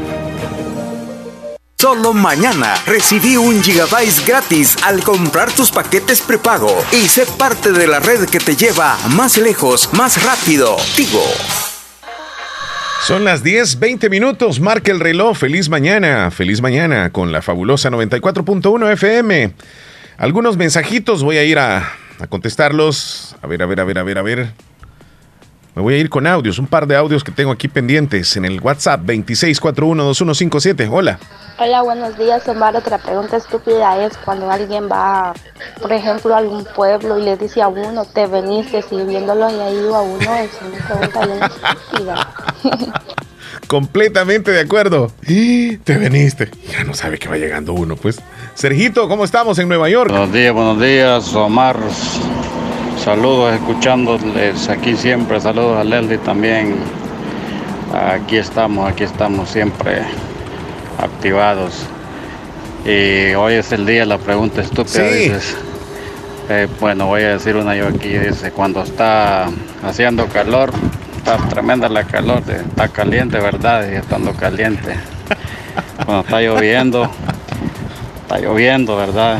Speaker 12: Solo mañana recibí un gigabyte gratis al comprar tus paquetes prepago y sé parte de la red que te lleva más lejos, más rápido. Tigo.
Speaker 3: Son las 10, 20 minutos, marca el reloj, feliz mañana, feliz mañana con la fabulosa 94.1 FM. Algunos mensajitos voy a ir a, a contestarlos. A ver, a ver, a ver, a ver, a ver. Me voy a ir con audios, un par de audios que tengo aquí pendientes en el WhatsApp 26412157. Hola.
Speaker 19: Hola, buenos días, Omar. Otra pregunta estúpida es cuando alguien va, por ejemplo, a algún pueblo y le dice a uno, te veniste sirviéndolo y ahí a uno, es una pregunta bien estúpida. <laughs>
Speaker 3: Completamente de acuerdo. Te veniste. Ya no sabe que va llegando uno, pues. Sergito, ¿cómo estamos en Nueva York?
Speaker 20: Buenos días, buenos días, Omar. Saludos escuchándoles aquí siempre, saludos a Leslie también. Aquí estamos, aquí estamos siempre activados. Y hoy es el día de la pregunta estúpida, dices. Eh, bueno, voy a decir una yo aquí, dice, cuando está haciendo calor, está tremenda la calor, está caliente, ¿verdad? Y estando caliente. Cuando está lloviendo, está lloviendo, ¿verdad?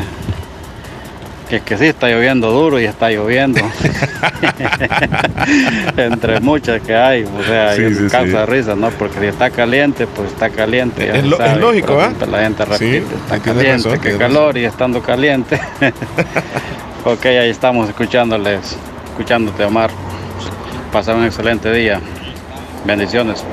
Speaker 20: Que, que sí está lloviendo duro y está lloviendo. <laughs> Entre muchas que hay, o sea, sí, causa risa, ¿no? Porque si está caliente, pues está caliente.
Speaker 3: Es, lógico, ¿ah?
Speaker 20: La gente repite, está caliente, qué calor y estando caliente. <laughs> ok, ahí estamos escuchándoles, escuchándote, Omar. Pasar un excelente día. Bendiciones.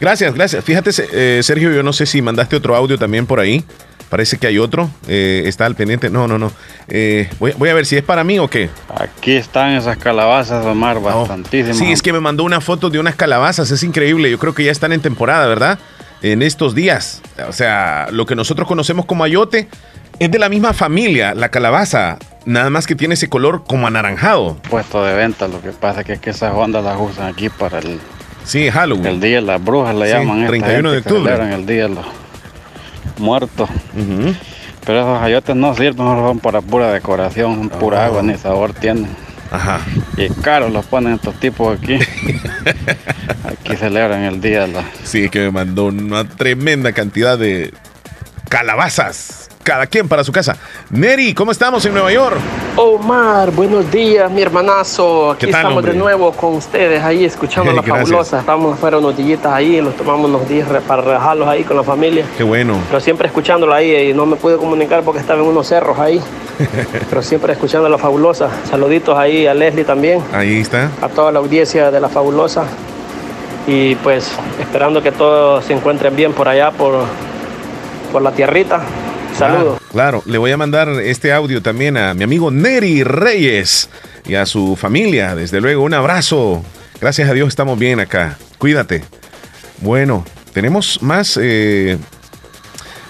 Speaker 3: Gracias, gracias. Fíjate, eh, Sergio, yo no sé si mandaste otro audio también por ahí. Parece que hay otro. Eh, está al pendiente. No, no, no. Eh, voy, a ver si es para mí o qué.
Speaker 20: Aquí están esas calabazas, Omar, bastantísimas.
Speaker 3: Sí, es que me mandó una foto de unas calabazas. Es increíble. Yo creo que ya están en temporada, ¿verdad? En estos días. O sea, lo que nosotros conocemos como ayote es de la misma familia, la calabaza. Nada más que tiene ese color como anaranjado.
Speaker 20: Puesto de venta. Lo que pasa es que, esas ondas las usan aquí para el.
Speaker 3: Sí, Halloween.
Speaker 20: El día de las brujas le llaman.
Speaker 3: 31 de octubre.
Speaker 20: El día de los muertos. Pero esos ayotes no sirven, no son para pura decoración, pura agua ni sabor tienen. Ajá. Y caro los ponen estos tipos aquí. <laughs> aquí celebran el día. La...
Speaker 3: Sí, que me mandó una tremenda cantidad de calabazas cada quien para su casa. Neri, ¿cómo estamos en Nueva York?
Speaker 21: Omar, buenos días, mi hermanazo. Aquí estamos de nuevo con ustedes ahí escuchando <laughs> la fabulosa. Estamos afuera unos días ahí, nos tomamos unos días para relajarlos ahí con la familia.
Speaker 3: Qué bueno.
Speaker 21: Pero siempre escuchándola ahí y no me pude comunicar porque estaba en unos cerros ahí. <laughs> Pero siempre escuchando la fabulosa. Saluditos ahí a Leslie también.
Speaker 3: Ahí está.
Speaker 21: A toda la audiencia de la fabulosa. Y pues esperando que todos se encuentren bien por allá, por, por la tierrita. Saludos.
Speaker 3: claro, le voy a mandar este audio también a mi amigo Neri Reyes y a su familia. Desde luego, un abrazo. Gracias a Dios estamos bien acá. Cuídate. Bueno, tenemos más. Eh,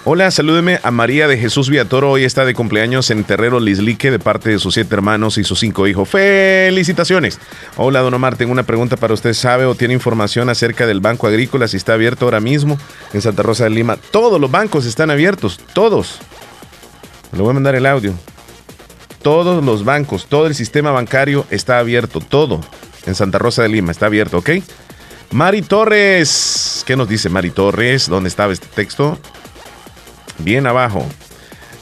Speaker 3: hola, salúdeme a María de Jesús Viatoro. Hoy está de cumpleaños en Terrero Lislique de parte de sus siete hermanos y sus cinco hijos. ¡Felicitaciones! Hola, don Omar. Tengo una pregunta para usted. ¿Sabe o tiene información acerca del Banco Agrícola si está abierto ahora mismo en Santa Rosa de Lima? Todos los bancos están abiertos. Todos. Le voy a mandar el audio. Todos los bancos, todo el sistema bancario está abierto. Todo en Santa Rosa de Lima está abierto, ¿ok? Mari Torres. ¿Qué nos dice Mari Torres? ¿Dónde estaba este texto? Bien abajo.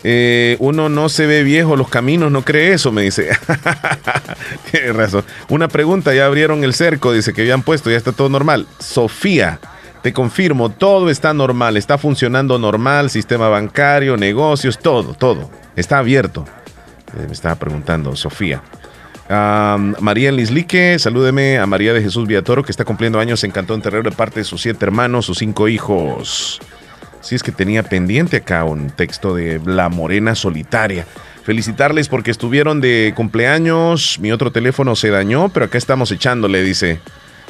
Speaker 3: Eh, uno no se ve viejo, los caminos no cree eso, me dice. <laughs> Tiene razón. Una pregunta, ya abrieron el cerco, dice que habían puesto, ya está todo normal. Sofía, te confirmo, todo está normal, está funcionando normal, sistema bancario, negocios, todo, todo. Está abierto. Eh, me estaba preguntando Sofía. María Lislique, salúdeme a María de Jesús Viatoro, que está cumpliendo años en Cantón Terrero de parte de sus siete hermanos, sus cinco hijos. Si es que tenía pendiente acá un texto de La Morena Solitaria. Felicitarles porque estuvieron de cumpleaños. Mi otro teléfono se dañó, pero acá estamos echándole, dice.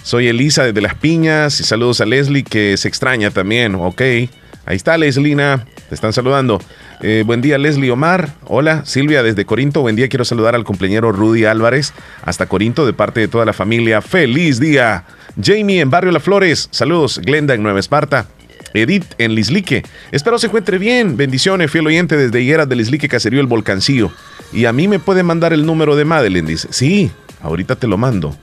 Speaker 3: Soy Elisa desde Las Piñas y saludos a Leslie que se extraña también. Ok, ahí está Leslina, te están saludando. Eh, buen día Leslie Omar. Hola Silvia desde Corinto. Buen día, quiero saludar al compañero Rudy Álvarez hasta Corinto de parte de toda la familia. Feliz día. Jamie en Barrio Las Flores. Saludos. Glenda en Nueva Esparta. Edith en Lislique. Espero se encuentre bien. Bendiciones, fiel oyente desde Higueras de Lislique, Caserío El Volcancillo. Y a mí me puede mandar el número de Madeline, dice. Sí, ahorita te lo mando.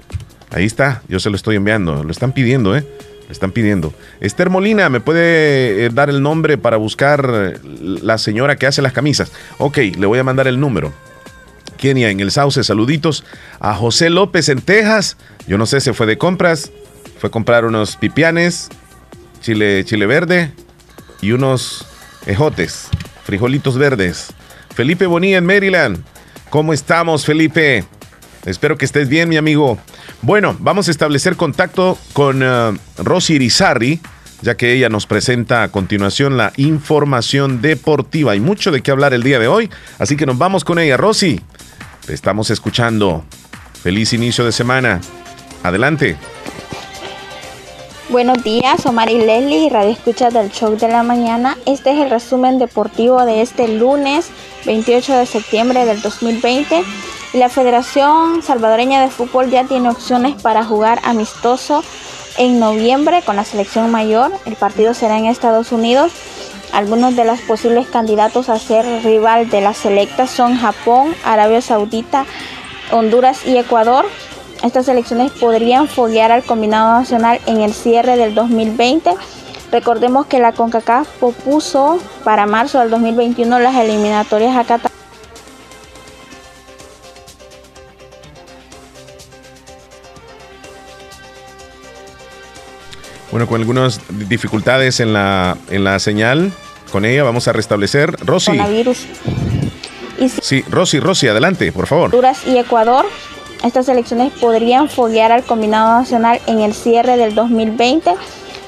Speaker 3: Ahí está, yo se lo estoy enviando. Lo están pidiendo, ¿eh? Lo están pidiendo. Esther Molina, ¿me puede eh, dar el nombre para buscar la señora que hace las camisas? Ok, le voy a mandar el número. Kenia en el Sauce, saluditos. A José López en Texas. Yo no sé, se fue de compras. Fue a comprar unos pipianes, chile, chile verde y unos ejotes, frijolitos verdes. Felipe Bonilla en Maryland. ¿Cómo estamos, Felipe? Espero que estés bien, mi amigo. Bueno, vamos a establecer contacto con uh, Rosy Irizarri, ya que ella nos presenta a continuación la información deportiva. Hay mucho de qué hablar el día de hoy, así que nos vamos con ella. Rosy, te estamos escuchando. Feliz inicio de semana. Adelante.
Speaker 19: Buenos días, Omar y Leslie, Radio Escuchas del Show de la Mañana. Este es el resumen deportivo de este lunes 28 de septiembre del 2020. La Federación Salvadoreña de Fútbol ya tiene opciones para jugar amistoso en noviembre con la selección mayor. El partido será en Estados Unidos. Algunos de los posibles candidatos a ser rival de la selecta son Japón, Arabia Saudita, Honduras y Ecuador. Estas elecciones podrían foguear al combinado nacional en el cierre del 2020. Recordemos que la CONCACAF propuso para marzo del 2021 las eliminatorias a Qatar.
Speaker 3: Bueno, con algunas dificultades en la, en la señal, con ella vamos a restablecer. Rosy.
Speaker 19: Coronavirus.
Speaker 3: sí, Rosy, Rosy, adelante, por favor.
Speaker 19: Honduras y Ecuador estas elecciones podrían foguear al combinado nacional en el cierre del 2020.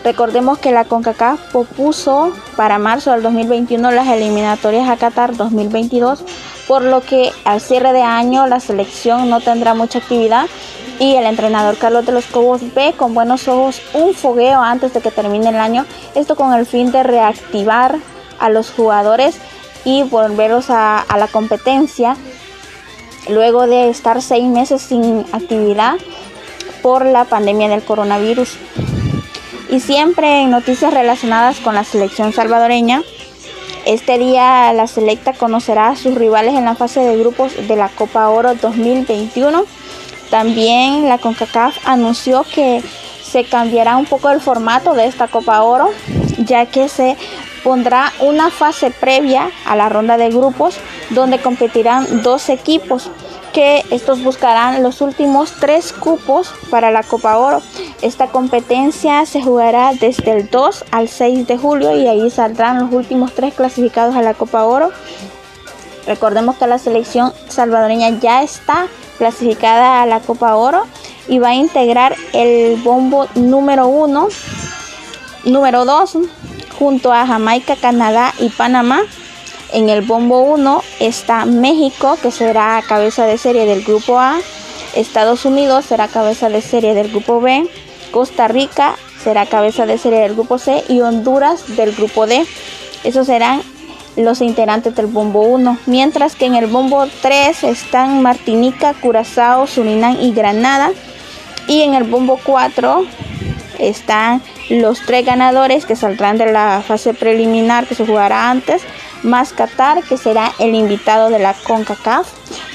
Speaker 19: Recordemos que la CONCACAF propuso para marzo del 2021 las eliminatorias a Qatar 2022, por lo que al cierre de año la selección no tendrá mucha actividad y el entrenador Carlos de los Cobos ve con buenos ojos un fogueo antes de que termine el año, esto con el fin de reactivar a los jugadores y volverlos a, a la competencia luego de estar seis meses sin actividad por la pandemia del coronavirus. Y siempre en noticias relacionadas con la selección salvadoreña, este día la selecta conocerá a sus rivales en la fase de grupos de la Copa Oro 2021. También la CONCACAF anunció que se cambiará un poco el formato de esta Copa Oro, ya que se pondrá una fase previa a la ronda de grupos donde competirán dos equipos que estos buscarán los últimos tres cupos para la Copa Oro. Esta competencia se jugará desde el 2 al 6 de julio y ahí saldrán los últimos tres clasificados a la Copa Oro. Recordemos que la selección salvadoreña ya está clasificada a la Copa Oro y va a integrar el bombo número 1, número 2, junto a Jamaica, Canadá y Panamá. En el bombo 1 está México, que será cabeza de serie del grupo A. Estados Unidos será cabeza de serie del grupo B. Costa Rica será cabeza de serie del grupo C. Y Honduras del grupo D. Esos serán los integrantes del bombo 1. Mientras que en el bombo 3 están Martinica, Curazao, Surinam y Granada. Y en el bombo 4 están los tres ganadores que saldrán de la fase preliminar que se jugará antes más Qatar, que será el invitado de la CONCACAF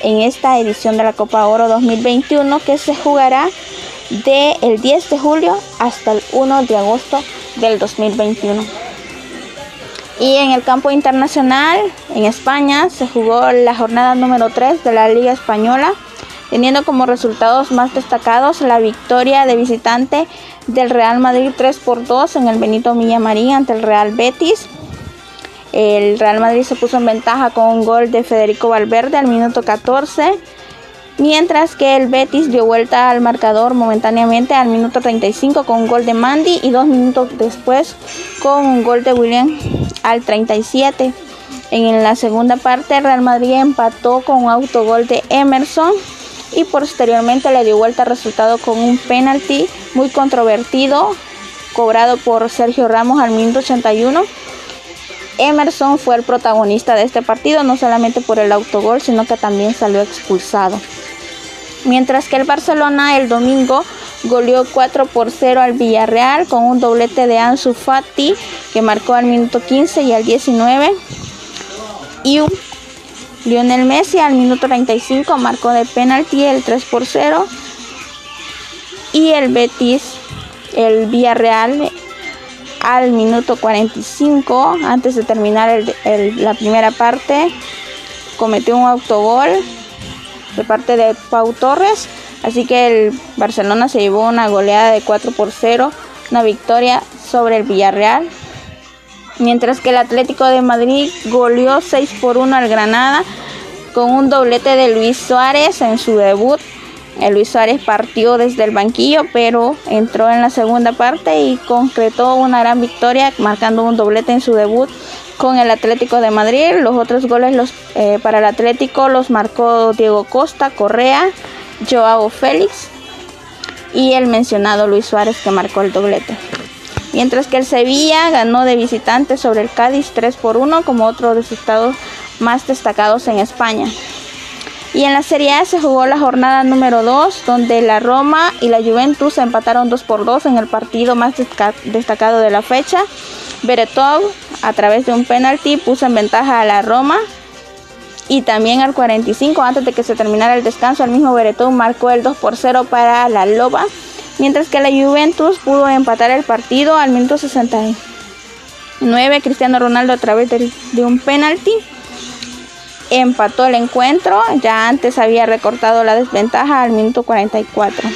Speaker 19: en esta edición de la Copa Oro 2021 que se jugará del 10 de julio hasta el 1 de agosto del 2021. Y en el campo internacional, en España, se jugó la jornada número 3 de la Liga Española, teniendo como resultados más destacados la victoria de visitante del Real Madrid 3 por 2 en el Benito Villamarín ante el Real Betis. El Real Madrid se puso en ventaja con un gol de Federico Valverde al minuto 14, mientras que el Betis dio vuelta al marcador momentáneamente al minuto 35 con un gol de Mandy y dos minutos después con un gol de William al 37. En la segunda parte, Real Madrid empató con un autogol de Emerson y posteriormente le dio vuelta al resultado con un penalti muy controvertido cobrado por Sergio Ramos al minuto 81 Emerson fue el protagonista de este partido, no solamente por el autogol, sino que también salió expulsado. Mientras que el Barcelona el domingo goleó 4 por 0 al Villarreal con un doblete de Ansu Fati que marcó al minuto 15 y al 19. Y Lionel Messi al minuto 35 marcó de penalti el 3 por 0. Y el Betis, el Villarreal al minuto 45, antes de terminar la primera parte, cometió un autogol de parte de Pau Torres. Así que el Barcelona se llevó una goleada de 4 por 0, una victoria sobre el Villarreal. Mientras que el Atlético de Madrid goleó 6 por 1 al Granada con un doblete de Luis Suárez en su debut Luis Suárez partió desde el banquillo, pero entró en la segunda parte y concretó una gran victoria, marcando un doblete en su debut con el Atlético de Madrid. Los otros goles los, eh, para el Atlético los marcó Diego Costa, Correa, Joao Félix y el mencionado Luis Suárez que marcó el doblete. Mientras que el Sevilla ganó de visitante sobre el Cádiz 3 por 1 como otro estados más destacados en España. Y en la Serie A se jugó la jornada número 2, donde la Roma y la Juventus empataron 2 por 2 en el partido más destacado de la fecha. Beretov, a través de un penalti, puso en ventaja a la Roma. Y también al 45, antes de que se terminara el descanso, el mismo Beretov marcó el 2 por 0 para la Loba. Mientras que la Juventus pudo empatar el partido al minuto 69. Cristiano Ronaldo a través de, un penalti empató el encuentro, ya antes había recortado la desventaja al minuto 44.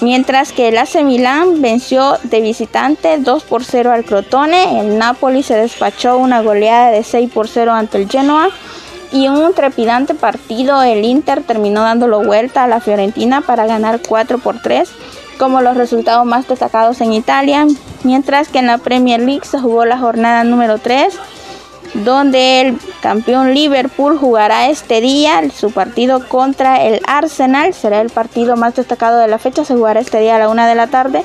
Speaker 19: Mientras que el AC Milán venció de visitante 2 por 0 al Crotone, el Napoli se despachó una goleada de 6 por 0 ante el Genoa y un trepidante partido el Inter terminó dándolo vuelta a la Fiorentina para ganar 4 por 3 como los resultados más destacados en Italia, mientras que en la Premier League se jugó la jornada número 3 donde el campeón Liverpool jugará este día su partido contra el Arsenal. Será el partido más destacado de la fecha. Se jugará este día a la una de la tarde.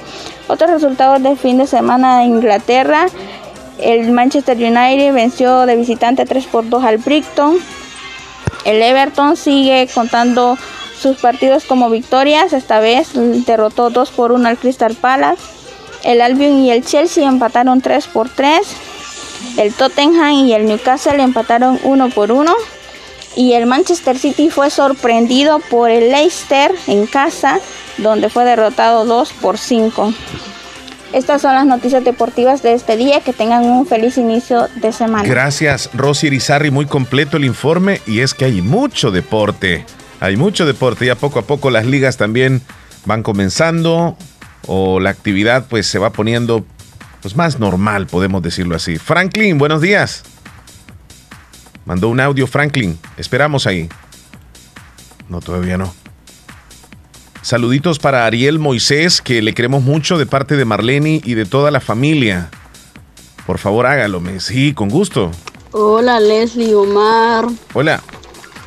Speaker 19: Otros resultados del fin de semana de Inglaterra. El Manchester United venció de visitante 3 por 2 al Brighton. El Everton sigue contando sus partidos como victorias. Esta vez derrotó 2 por 1 al Crystal Palace. El Albion y el Chelsea empataron 3 por 3. El Tottenham y el Newcastle empataron uno por uno.
Speaker 22: Y el Manchester City fue sorprendido por el Leicester en casa, donde fue derrotado 2 por 5. Estas son las noticias deportivas de este día. Que tengan un feliz inicio de semana.
Speaker 3: Gracias, Rosy Irizarri. Muy completo el informe. Y es que hay mucho deporte. Hay mucho deporte. Ya poco a poco las ligas también van comenzando. O la actividad pues se va poniendo pues más normal, podemos decirlo así. Franklin, buenos días. Mandó un audio Franklin. Esperamos ahí. No, todavía no. Saluditos para Ariel Moisés, que le queremos mucho de parte de Marlene y de toda la familia. Por favor, hágalo. Sí, con gusto.
Speaker 23: Hola, Leslie Omar.
Speaker 3: Hola.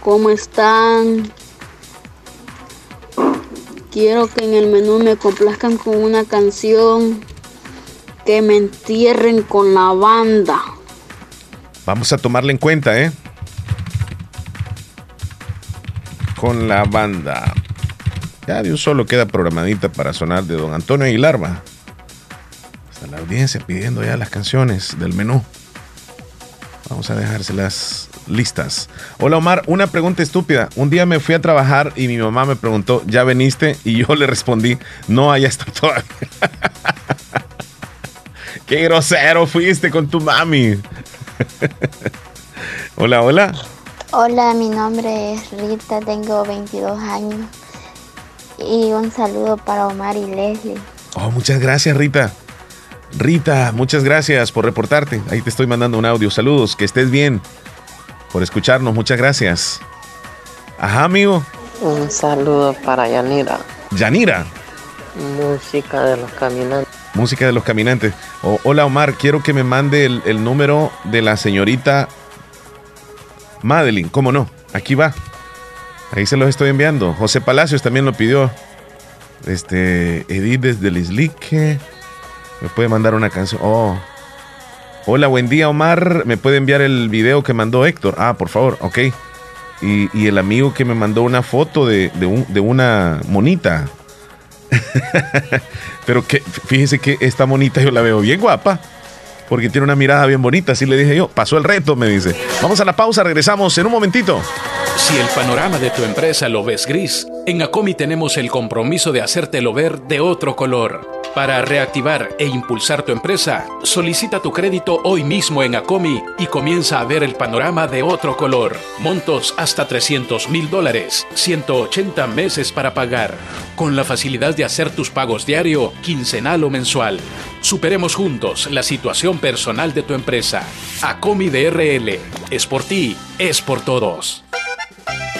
Speaker 23: ¿Cómo están? Quiero que en el menú me complazcan con una canción que me entierren con la banda.
Speaker 3: Vamos a tomarla en cuenta, ¿eh? Con la banda. Ya de un solo queda programadita para sonar de don Antonio Aguilar, va. Está la audiencia pidiendo ya las canciones del menú. Vamos a dejárselas listas. Hola Omar, una pregunta estúpida. Un día me fui a trabajar y mi mamá me preguntó, ¿ya veniste? Y yo <laughs> le respondí, no, allá está todavía. <laughs> Qué grosero fuiste con tu mami. <laughs> hola, hola.
Speaker 19: Hola, mi nombre es Rita, tengo 22 años. Y un saludo para Omar y Leslie.
Speaker 3: Oh, muchas gracias, Rita. Rita, muchas gracias por reportarte. Ahí te estoy mandando un audio. Saludos, que estés bien. Por escucharnos, muchas gracias. Ajá, amigo.
Speaker 21: Un saludo para Yanira.
Speaker 3: Yanira.
Speaker 21: Música de los caminantes.
Speaker 3: Música de los caminantes. hola Omar, quiero que me mande el, el número de la señorita Madeline. ¿Cómo no? Aquí va. Ahí se los estoy enviando. José Palacios también lo pidió. Este, Edith desde el. Me puede mandar una canción. Oh. Hola, buen día, Omar. ¿Me puede enviar el video que mandó Héctor? Ah, por favor, ok. Y, el amigo que me mandó una foto de, de una monita. <laughs> Pero que fíjese que esta monita yo la veo bien guapa. Porque tiene una mirada bien bonita, así le dije yo. Pasó el reto, me dice. Vamos a la pausa, regresamos en un momentito.
Speaker 2: Si el panorama de tu empresa lo ves gris, en Acomi tenemos el compromiso de hacértelo ver de otro color. Para reactivar e impulsar tu empresa, solicita tu crédito hoy mismo en Acomi y comienza a ver el panorama de otro color. Montos hasta 300 mil dólares, 180 meses para pagar, con la facilidad de hacer tus pagos diario, quincenal o mensual. Superemos juntos la situación personal de tu empresa. Acomi DRL, es por ti, es por todos. Bye.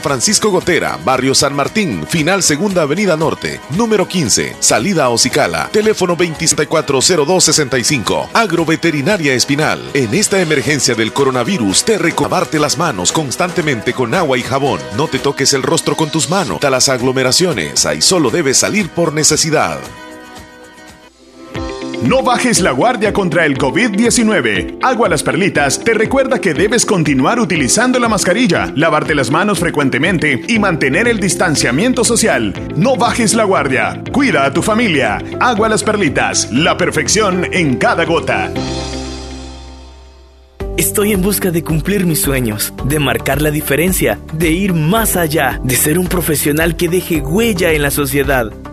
Speaker 11: Francisco. Gotera, Barrio San Martín, Final Segunda Avenida Norte, número 15, salida a Ocicala, teléfono 240265, Agroveterinaria Espinal. En esta emergencia del coronavirus, te recobarte las manos constantemente con agua y jabón. No te toques el rostro con tus manos. Las aglomeraciones, ahí solo debes salir por necesidad.
Speaker 24: No bajes la guardia contra el COVID-19. Agua Las Perlitas te recuerda que debes continuar utilizando la mascarilla, lavarte las manos frecuentemente y mantener el distanciamiento social. No bajes la guardia. Cuida a tu familia. Agua Las Perlitas, la perfección en cada gota.
Speaker 25: Estoy en busca de cumplir mis sueños, de marcar la diferencia, de ir más allá, de ser un profesional que deje huella en la sociedad.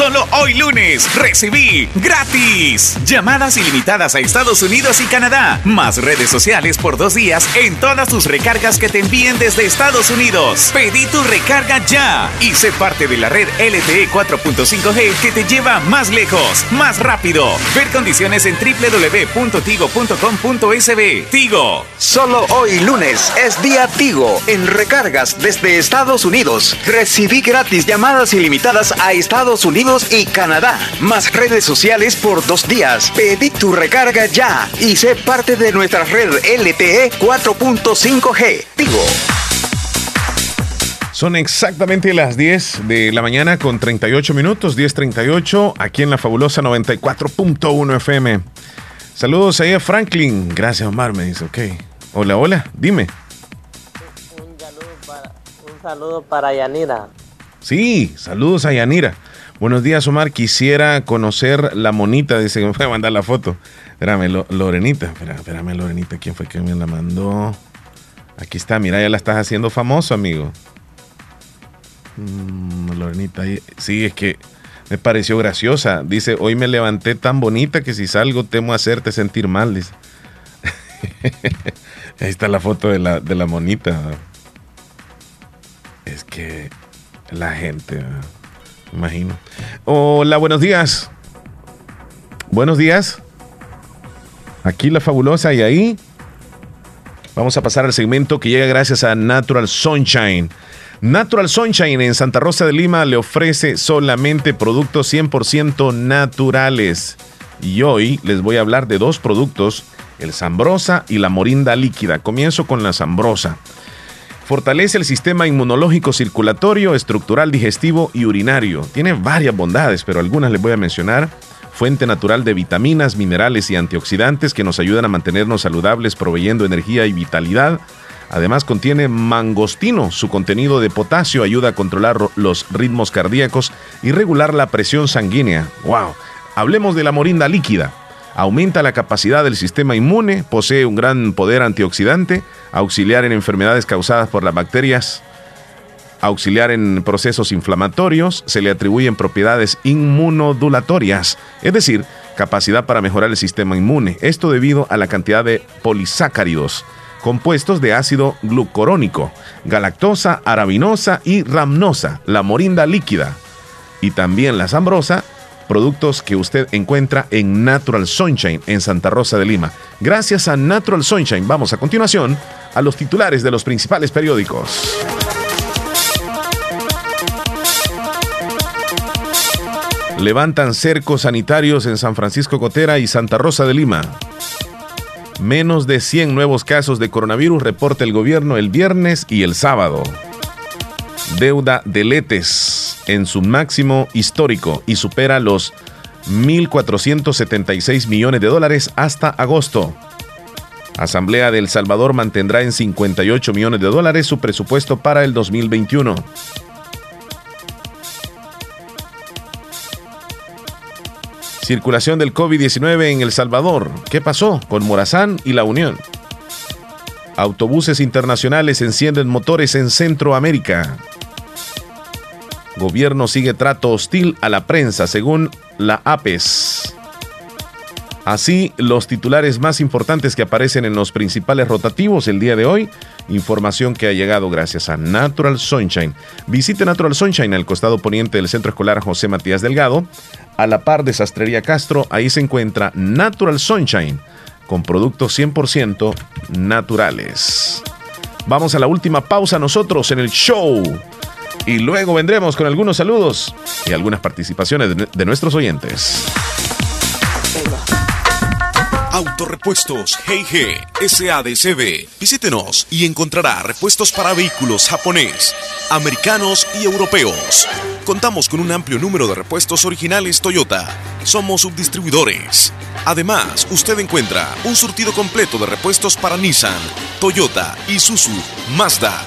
Speaker 26: Solo hoy lunes recibí gratis llamadas ilimitadas a Estados Unidos y Canadá, más redes sociales por dos días en todas tus recargas que te envíen desde Estados Unidos. Pedí tu recarga ya y sé parte de la red LTE 4.5G que te lleva más lejos, más rápido. Ver condiciones en www.tigo.com.sb. Tigo.
Speaker 12: Solo hoy lunes es día Tigo en recargas desde Estados Unidos. Recibí gratis llamadas ilimitadas a Estados Unidos y Canadá, más redes sociales por dos días. Pedí tu recarga ya y sé parte de nuestra red LTE 4.5G. Tigo.
Speaker 3: Son exactamente las 10 de la mañana con 38 minutos, 10.38, aquí en la fabulosa 94.1 FM. Saludos ahí a Franklin. Gracias, Omar, me dice, ok. Hola, hola, dime.
Speaker 27: Un, saludo para, un saludo para Yanira.
Speaker 3: Sí, saludos a Yanira. Buenos días, Omar. Quisiera conocer la monita. Dice que me fue a mandar la foto. Espérame, Lorenita. Espérame, Lorenita. ¿Quién fue que me la mandó? Aquí está, mira, ya la estás haciendo famoso, amigo. Mm, Lorenita, sí, es que me pareció graciosa. Dice, hoy me levanté tan bonita que si salgo temo hacerte sentir mal. Dice. <laughs> Ahí está la foto de la, de la monita. Es que la gente, imagino. Hola, buenos días. Buenos días. Aquí la fabulosa y ahí. Vamos a pasar al segmento que llega gracias a Natural Sunshine. Natural Sunshine en Santa Rosa de Lima le ofrece solamente productos 100% naturales. Y hoy les voy a hablar de dos productos, el Zambrosa y la Morinda líquida. Comienzo con la Zambrosa. Fortalece el sistema inmunológico circulatorio, estructural, digestivo y urinario. Tiene varias bondades, pero algunas les voy a mencionar. Fuente natural de vitaminas, minerales y antioxidantes que nos ayudan a mantenernos saludables, proveyendo energía y vitalidad. Además contiene mangostino. Su contenido de potasio ayuda a controlar los ritmos cardíacos y regular la presión sanguínea. ¡Wow! Hablemos de la morinda líquida aumenta la capacidad del sistema inmune, posee un gran poder antioxidante, auxiliar en enfermedades causadas por las bacterias, auxiliar en procesos inflamatorios, se le atribuyen propiedades inmunodulatorias, es decir, capacidad para mejorar el sistema inmune. Esto debido a la cantidad de polisacáridos compuestos de ácido glucorónico, galactosa, arabinosa y ramnosa, la morinda líquida y también la zambrosa productos que usted encuentra en Natural Sunshine en Santa Rosa de Lima. Gracias a Natural Sunshine, vamos a continuación a los titulares de los principales periódicos. Levantan cercos sanitarios en San Francisco Cotera y Santa Rosa de Lima. Menos de 100 nuevos casos de coronavirus reporta el gobierno el viernes y el sábado. Deuda de Letes en su máximo histórico y supera los 1.476 millones de dólares hasta agosto. Asamblea de El Salvador mantendrá en 58 millones de dólares su presupuesto para el 2021. Circulación del COVID-19 en El Salvador. ¿Qué pasó con Morazán y la Unión? Autobuses internacionales encienden motores en Centroamérica. Gobierno sigue trato hostil a la prensa, según la APES. Así, los titulares más importantes que aparecen en los principales rotativos el día de hoy, información que ha llegado gracias a Natural Sunshine. Visite Natural Sunshine al costado poniente del Centro Escolar José Matías Delgado, a la par de Sastrería Castro, ahí se encuentra Natural Sunshine, con productos 100% naturales. Vamos a la última pausa nosotros en el show y luego vendremos con algunos saludos y algunas participaciones de, nuestros oyentes.
Speaker 11: Autorepuestos G&G SADCB. Visítenos y encontrará repuestos para vehículos japonés, americanos y europeos. Contamos con un amplio número de repuestos originales Toyota. Somos subdistribuidores. Además, usted encuentra un surtido completo de repuestos para Nissan, Toyota, Isuzu, Mazda,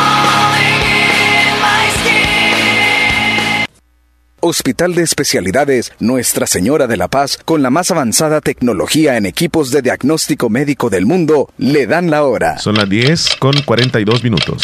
Speaker 28: Hospital de Especialidades Nuestra Señora de la Paz, con la más avanzada tecnología en equipos de diagnóstico médico del mundo, le dan la hora.
Speaker 3: Son las 10 con 42 minutos.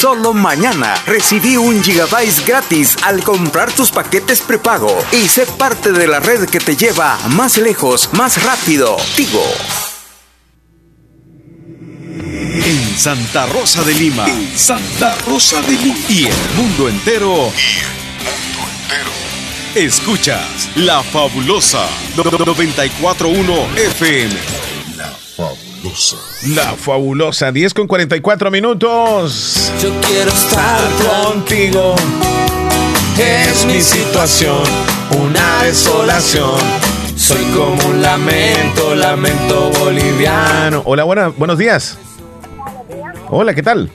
Speaker 12: Solo mañana recibí un gigabyte gratis al comprar tus paquetes prepago y sé parte de la red que te lleva más lejos, más rápido. Tigo.
Speaker 11: En Santa Rosa de Lima. Santa Rosa de Lima. Y el mundo entero. Y el mundo entero. Escuchas La Fabulosa 941 FM. La Fabulosa.
Speaker 3: La fabulosa, 10 con 44 minutos.
Speaker 29: Yo quiero estar contigo. Es mi situación, una desolación. Soy como un lamento, lamento boliviano.
Speaker 3: Hola, buenos días. Hola, ¿qué tal?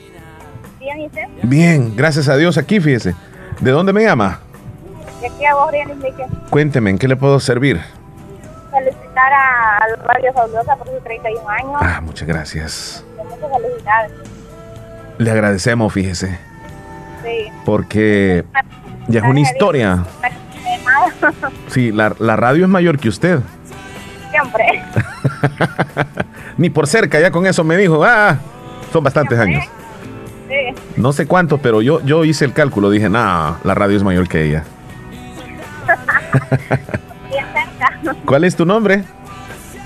Speaker 30: Bien, ¿y usted?
Speaker 3: Bien, gracias a Dios aquí, fíjese. ¿De dónde me llama?
Speaker 30: De aquí a
Speaker 3: Cuénteme, ¿en qué le puedo servir?
Speaker 30: Felicitar a Radio Fabulosa por sus 31 años.
Speaker 3: Ah, muchas gracias.
Speaker 30: Muchas felicidades.
Speaker 3: Le agradecemos, fíjese.
Speaker 30: Sí.
Speaker 3: Porque ya es una historia. Sí, la, la radio es mayor que usted.
Speaker 30: Siempre. <laughs>
Speaker 3: Ni por cerca, ya con eso me dijo, ah, son bastantes años.
Speaker 30: Sí.
Speaker 3: No sé cuántos, pero yo, yo hice el cálculo, dije, nah, la radio es mayor que ella. <laughs> ¿Cuál es tu nombre?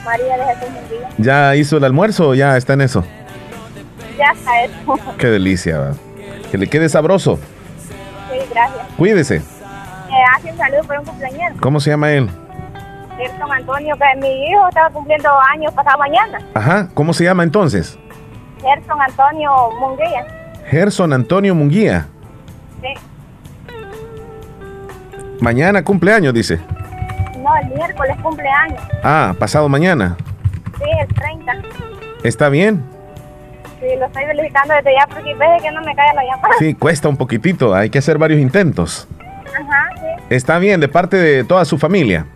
Speaker 30: María de Jesús Munguía.
Speaker 3: ¿Ya hizo el almuerzo o ya está en eso?
Speaker 30: Ya está eso.
Speaker 3: Qué delicia, Que le quede sabroso.
Speaker 30: Sí, gracias.
Speaker 3: Cuídese.
Speaker 30: Eh, hace un saludo por un cumpleaños.
Speaker 3: ¿Cómo se llama él?
Speaker 30: Gerson Antonio, que mi hijo estaba cumpliendo años pasado mañana.
Speaker 3: Ajá, ¿cómo se llama entonces?
Speaker 30: Gerson Antonio Munguía.
Speaker 3: Gerson Antonio Munguía.
Speaker 30: Sí.
Speaker 3: Mañana cumpleaños, dice.
Speaker 30: No, el miércoles cumpleaños.
Speaker 3: Ah, pasado mañana.
Speaker 30: Sí, el 30.
Speaker 3: ¿Está bien?
Speaker 30: Sí, lo estoy felicitando desde ya porque veces que no me cae la llamada.
Speaker 3: Sí, cuesta un poquitito, hay que hacer varios intentos.
Speaker 30: Ajá, sí.
Speaker 3: Está bien, de parte de toda su familia.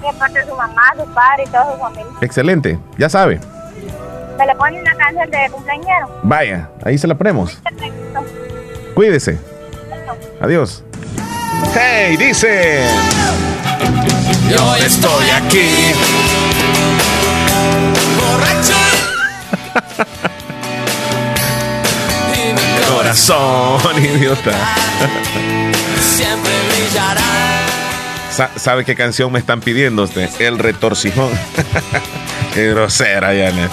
Speaker 30: De parte de su mamá, su padre y toda su familia.
Speaker 3: Excelente, ya sabe.
Speaker 30: ¿Se le pone una canción de cumpleañero?
Speaker 3: Vaya, ahí se la ponemos. Cuídese. Adiós. Hey, dice.
Speaker 29: Yo estoy aquí. <laughs>
Speaker 3: Corazón, <laughs> idiota.
Speaker 29: Siempre brillará.
Speaker 3: ¿Sabe qué canción me están pidiendo usted? El retorcijón. <laughs> qué grosera, Janet.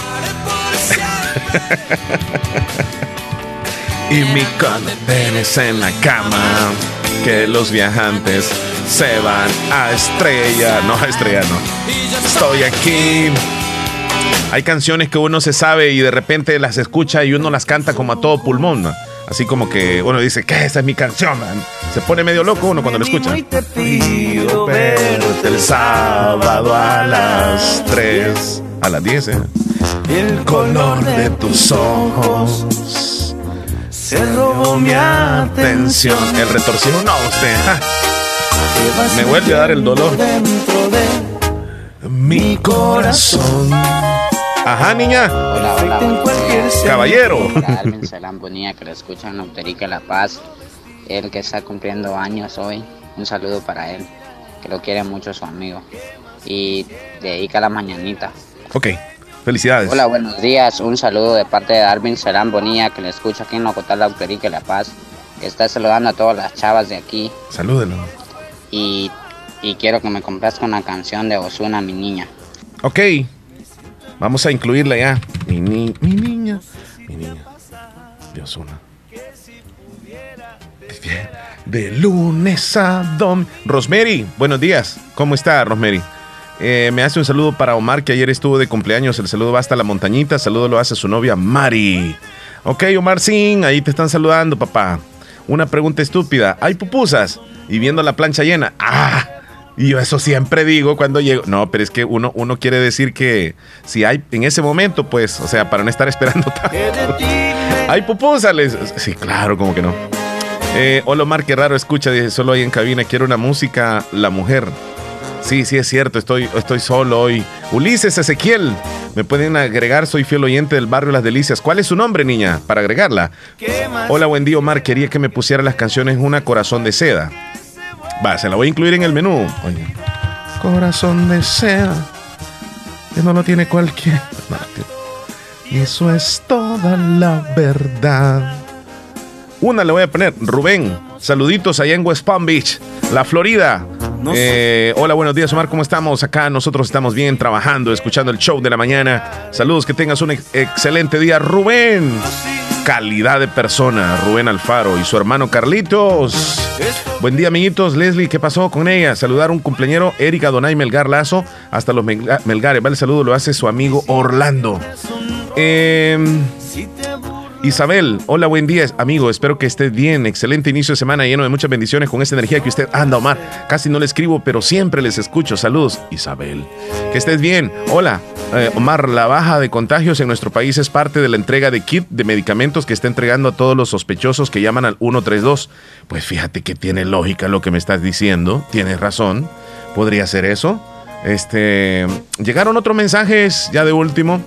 Speaker 3: y mi condenes en la cama. Que los viajantes se van a estrella. No, a estrella no. Estoy aquí. Hay canciones que uno se sabe y de repente las escucha y uno las canta como a todo pulmón. Así como que uno dice, que esa es mi canción, Se pone medio loco uno cuando lo escucha.
Speaker 29: te pido verte
Speaker 3: el sábado a las 3, a las 10, ¿eh?
Speaker 29: El color de tus ojos se robó mi atención.
Speaker 3: El retorcido no, usted. Me vuelve a dar el dolor.
Speaker 29: Dentro de mi corazón.
Speaker 3: Ajá, niña.
Speaker 31: Hola, hola.
Speaker 3: Caballero.
Speaker 31: Carmen Salam Bonilla, que la escuchan en Opterica La Paz. él que está cumpliendo años hoy. Un saludo para él, que lo quiere mucho su amigo. Y dedica la mañanita.
Speaker 3: Ok, felicidades.
Speaker 31: Hola, buenos días. Un saludo de parte de Darwin Serán Bonilla, que le escucha aquí en Locotal, La La Paz. Que está saludando a todas las chavas de aquí.
Speaker 3: Salúdenlo.
Speaker 31: Y, quiero que me complazca una canción de Osuna, mi niña.
Speaker 3: Ok, vamos a incluirla ya. Mi, mi niña, mi niña. De Osuna. De lunes a dom. Rosemary, buenos días. ¿Cómo está, Rosemary? Eh, me hace un saludo para Omar, que ayer estuvo de cumpleaños. El saludo va hasta la montañita. Saludo lo hace su novia Mari. Ok, Omar Sin, ahí te están saludando, papá. Una pregunta estúpida. ¿Hay pupusas? Y viendo la plancha llena. ¡Ah! Y yo eso siempre digo cuando llego. No, pero es que uno, uno quiere decir que si hay en ese momento, pues, o sea, para no estar <laughs> esperando tanto. ¿Hay pupusas? Sí, claro, como que no. Eh, hola Omar, qué raro escucha, dice, solo ahí en cabina, quiero una música, La Mujer. Sí, sí es cierto, estoy, estoy solo hoy. Ulises Ezequiel, me pueden agregar, soy fiel oyente del barrio Las Delicias. ¿Cuál es su nombre, niña? Para agregarla. Hola, buen día, Omar, quería que me pusiera las canciones Una Corazón de Seda. Va, se la voy a incluir en el menú. Corazón de seda, que no lo tiene cualquier. Y eso es toda la verdad. Una le voy a poner, Rubén. Saluditos allá en West Palm Beach, la Florida. Eh, hola, buenos días, Omar. ¿Cómo estamos? Acá nosotros estamos bien trabajando, escuchando el show de la mañana. Saludos, que tengas un excelente día, Rubén. Calidad de persona, Rubén Alfaro y su hermano Carlitos. Buen día, amiguitos. Leslie, ¿qué pasó con ella? Saludar a un cumpleañero, Erika Donay Melgar Lazo, hasta los Melgares. Vale, saludo lo hace su amigo Orlando. Eh, Isabel, hola, buen día, amigo. Espero que esté bien. Excelente inicio de semana lleno de muchas bendiciones con esa energía que usted anda, Omar. Casi no le escribo, pero siempre les escucho. Saludos, Isabel. Que estés bien. Hola, eh, Omar. La baja de contagios en nuestro país es parte de la entrega de kit de medicamentos que está entregando a todos los sospechosos que llaman al 132. Pues fíjate que tiene lógica lo que me estás diciendo. Tienes razón. Podría ser eso. Este, llegaron otros mensajes ya de último.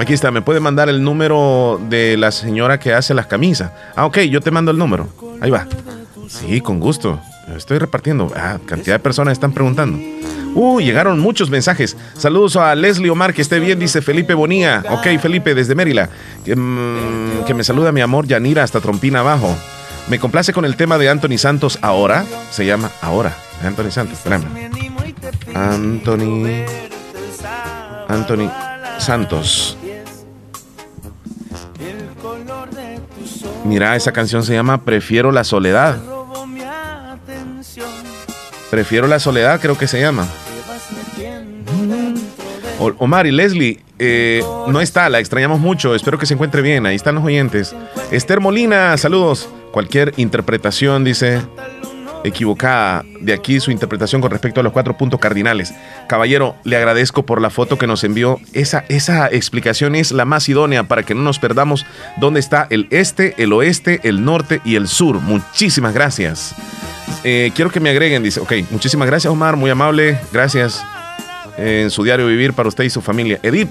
Speaker 3: Aquí está, me puede mandar el número de la señora que hace las camisas. Ah, ok, yo te mando el número. Ahí va. Sí, con gusto. Estoy repartiendo. Ah, cantidad de personas están preguntando. Uh, llegaron muchos mensajes. Saludos a Leslie Omar, que esté bien, dice Felipe Bonía. Ok, Felipe, desde Mérida. Que, mm, que me saluda mi amor Yanira hasta Trompina abajo. Me complace con el tema de Anthony Santos ahora. Se llama Ahora. Anthony Santos, espérame. Anthony. Anthony Santos. Mira, esa canción se llama Prefiero la soledad. Prefiero la soledad, creo que se llama. Omar y Leslie, eh, no está, la extrañamos mucho, espero que se encuentre bien, ahí están los oyentes. Esther Molina, saludos. Cualquier interpretación, dice, equivocada de aquí su interpretación con respecto a los cuatro puntos cardinales. Caballero, le agradezco por la foto que nos envió. Esa, esa explicación es la más idónea para que no nos perdamos dónde está el este, el oeste, el norte y el sur. Muchísimas gracias. Eh, quiero que me agreguen, dice, ok, muchísimas gracias Omar, muy amable, gracias en su diario vivir para usted y su familia. Edith,